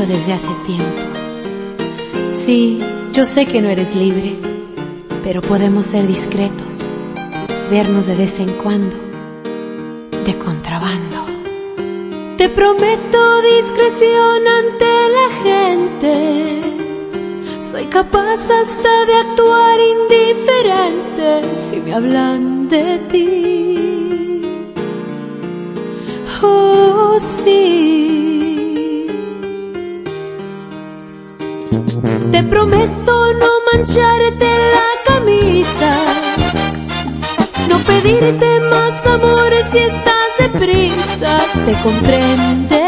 desde hace tiempo. Sí, yo sé que no eres libre, pero podemos ser discretos, vernos de vez en cuando, de contrabando. Te prometo discreción ante la gente. Soy capaz hasta de actuar indiferente si me hablan de ti. Pedirte más amores si estás deprisa, te comprenderé.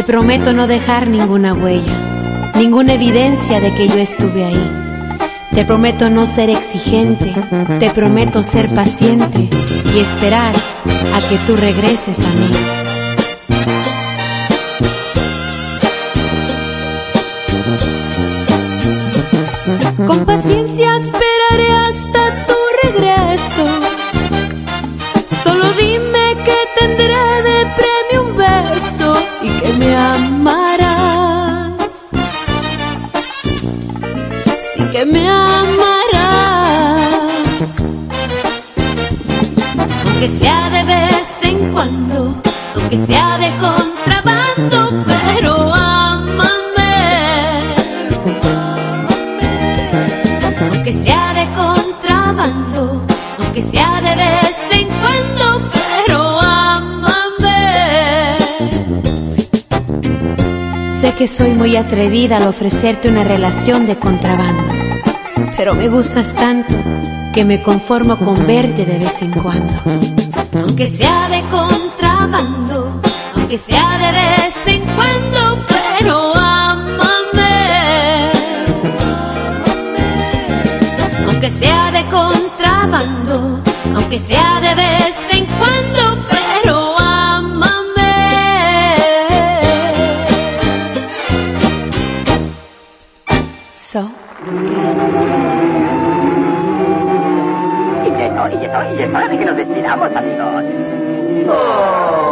Te prometo no dejar ninguna huella, ninguna evidencia de que yo estuve ahí. Te prometo no ser exigente, te prometo ser paciente y esperar a que tú regreses a mí. Muy atrevida al ofrecerte una relación de contrabando, pero me gustas tanto que me conformo con verte de vez en cuando. Aunque sea de contrabando, aunque sea de vez en cuando, pero ámame. Aunque sea de contrabando, aunque sea de vez es hora que nos despidamos, amigos. Lástima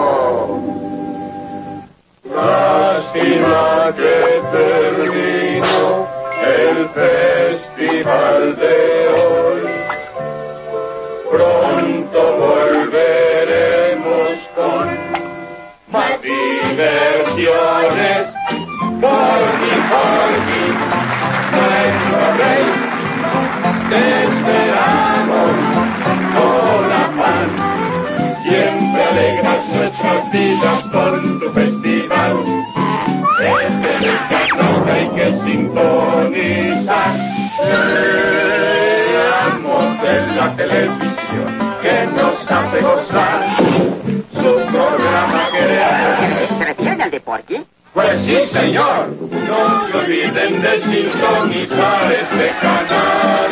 olviden de sintonizar este canal.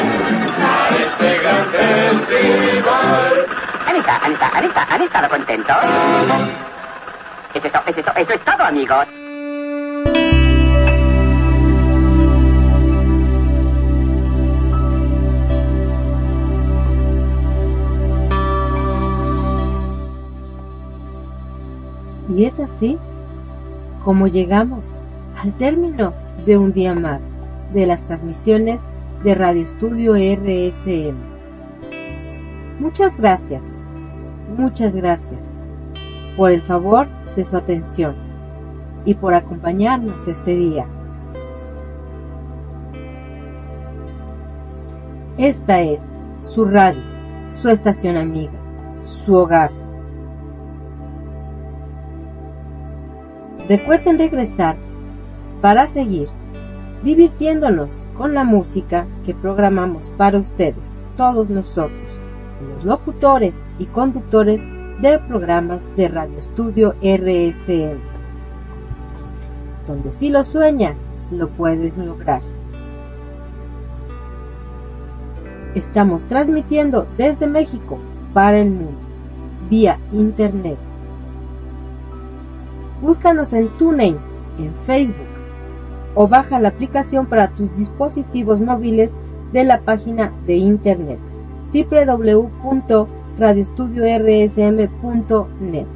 A este gran festival. Anita, Anita, Anita, ¿han estado contentos? Eso es, to- eso es, to- eso es todo, amigos. Y es así como llegamos al término de un día más de las transmisiones de Radio Estudio RSM. Muchas gracias, muchas gracias por el favor de su atención y por acompañarnos este día. Esta es su radio, su estación amiga, su hogar. Recuerden regresar para seguir divirtiéndonos con la música que programamos para ustedes, todos nosotros, los locutores y conductores de programas de Radio Estudio RSM. Donde si lo sueñas, lo puedes lograr. Estamos transmitiendo desde México para el mundo, vía Internet. Búscanos en TuneIn, en Facebook, o baja la aplicación para tus dispositivos móviles de la página de Internet www.radiostudiorsm.net.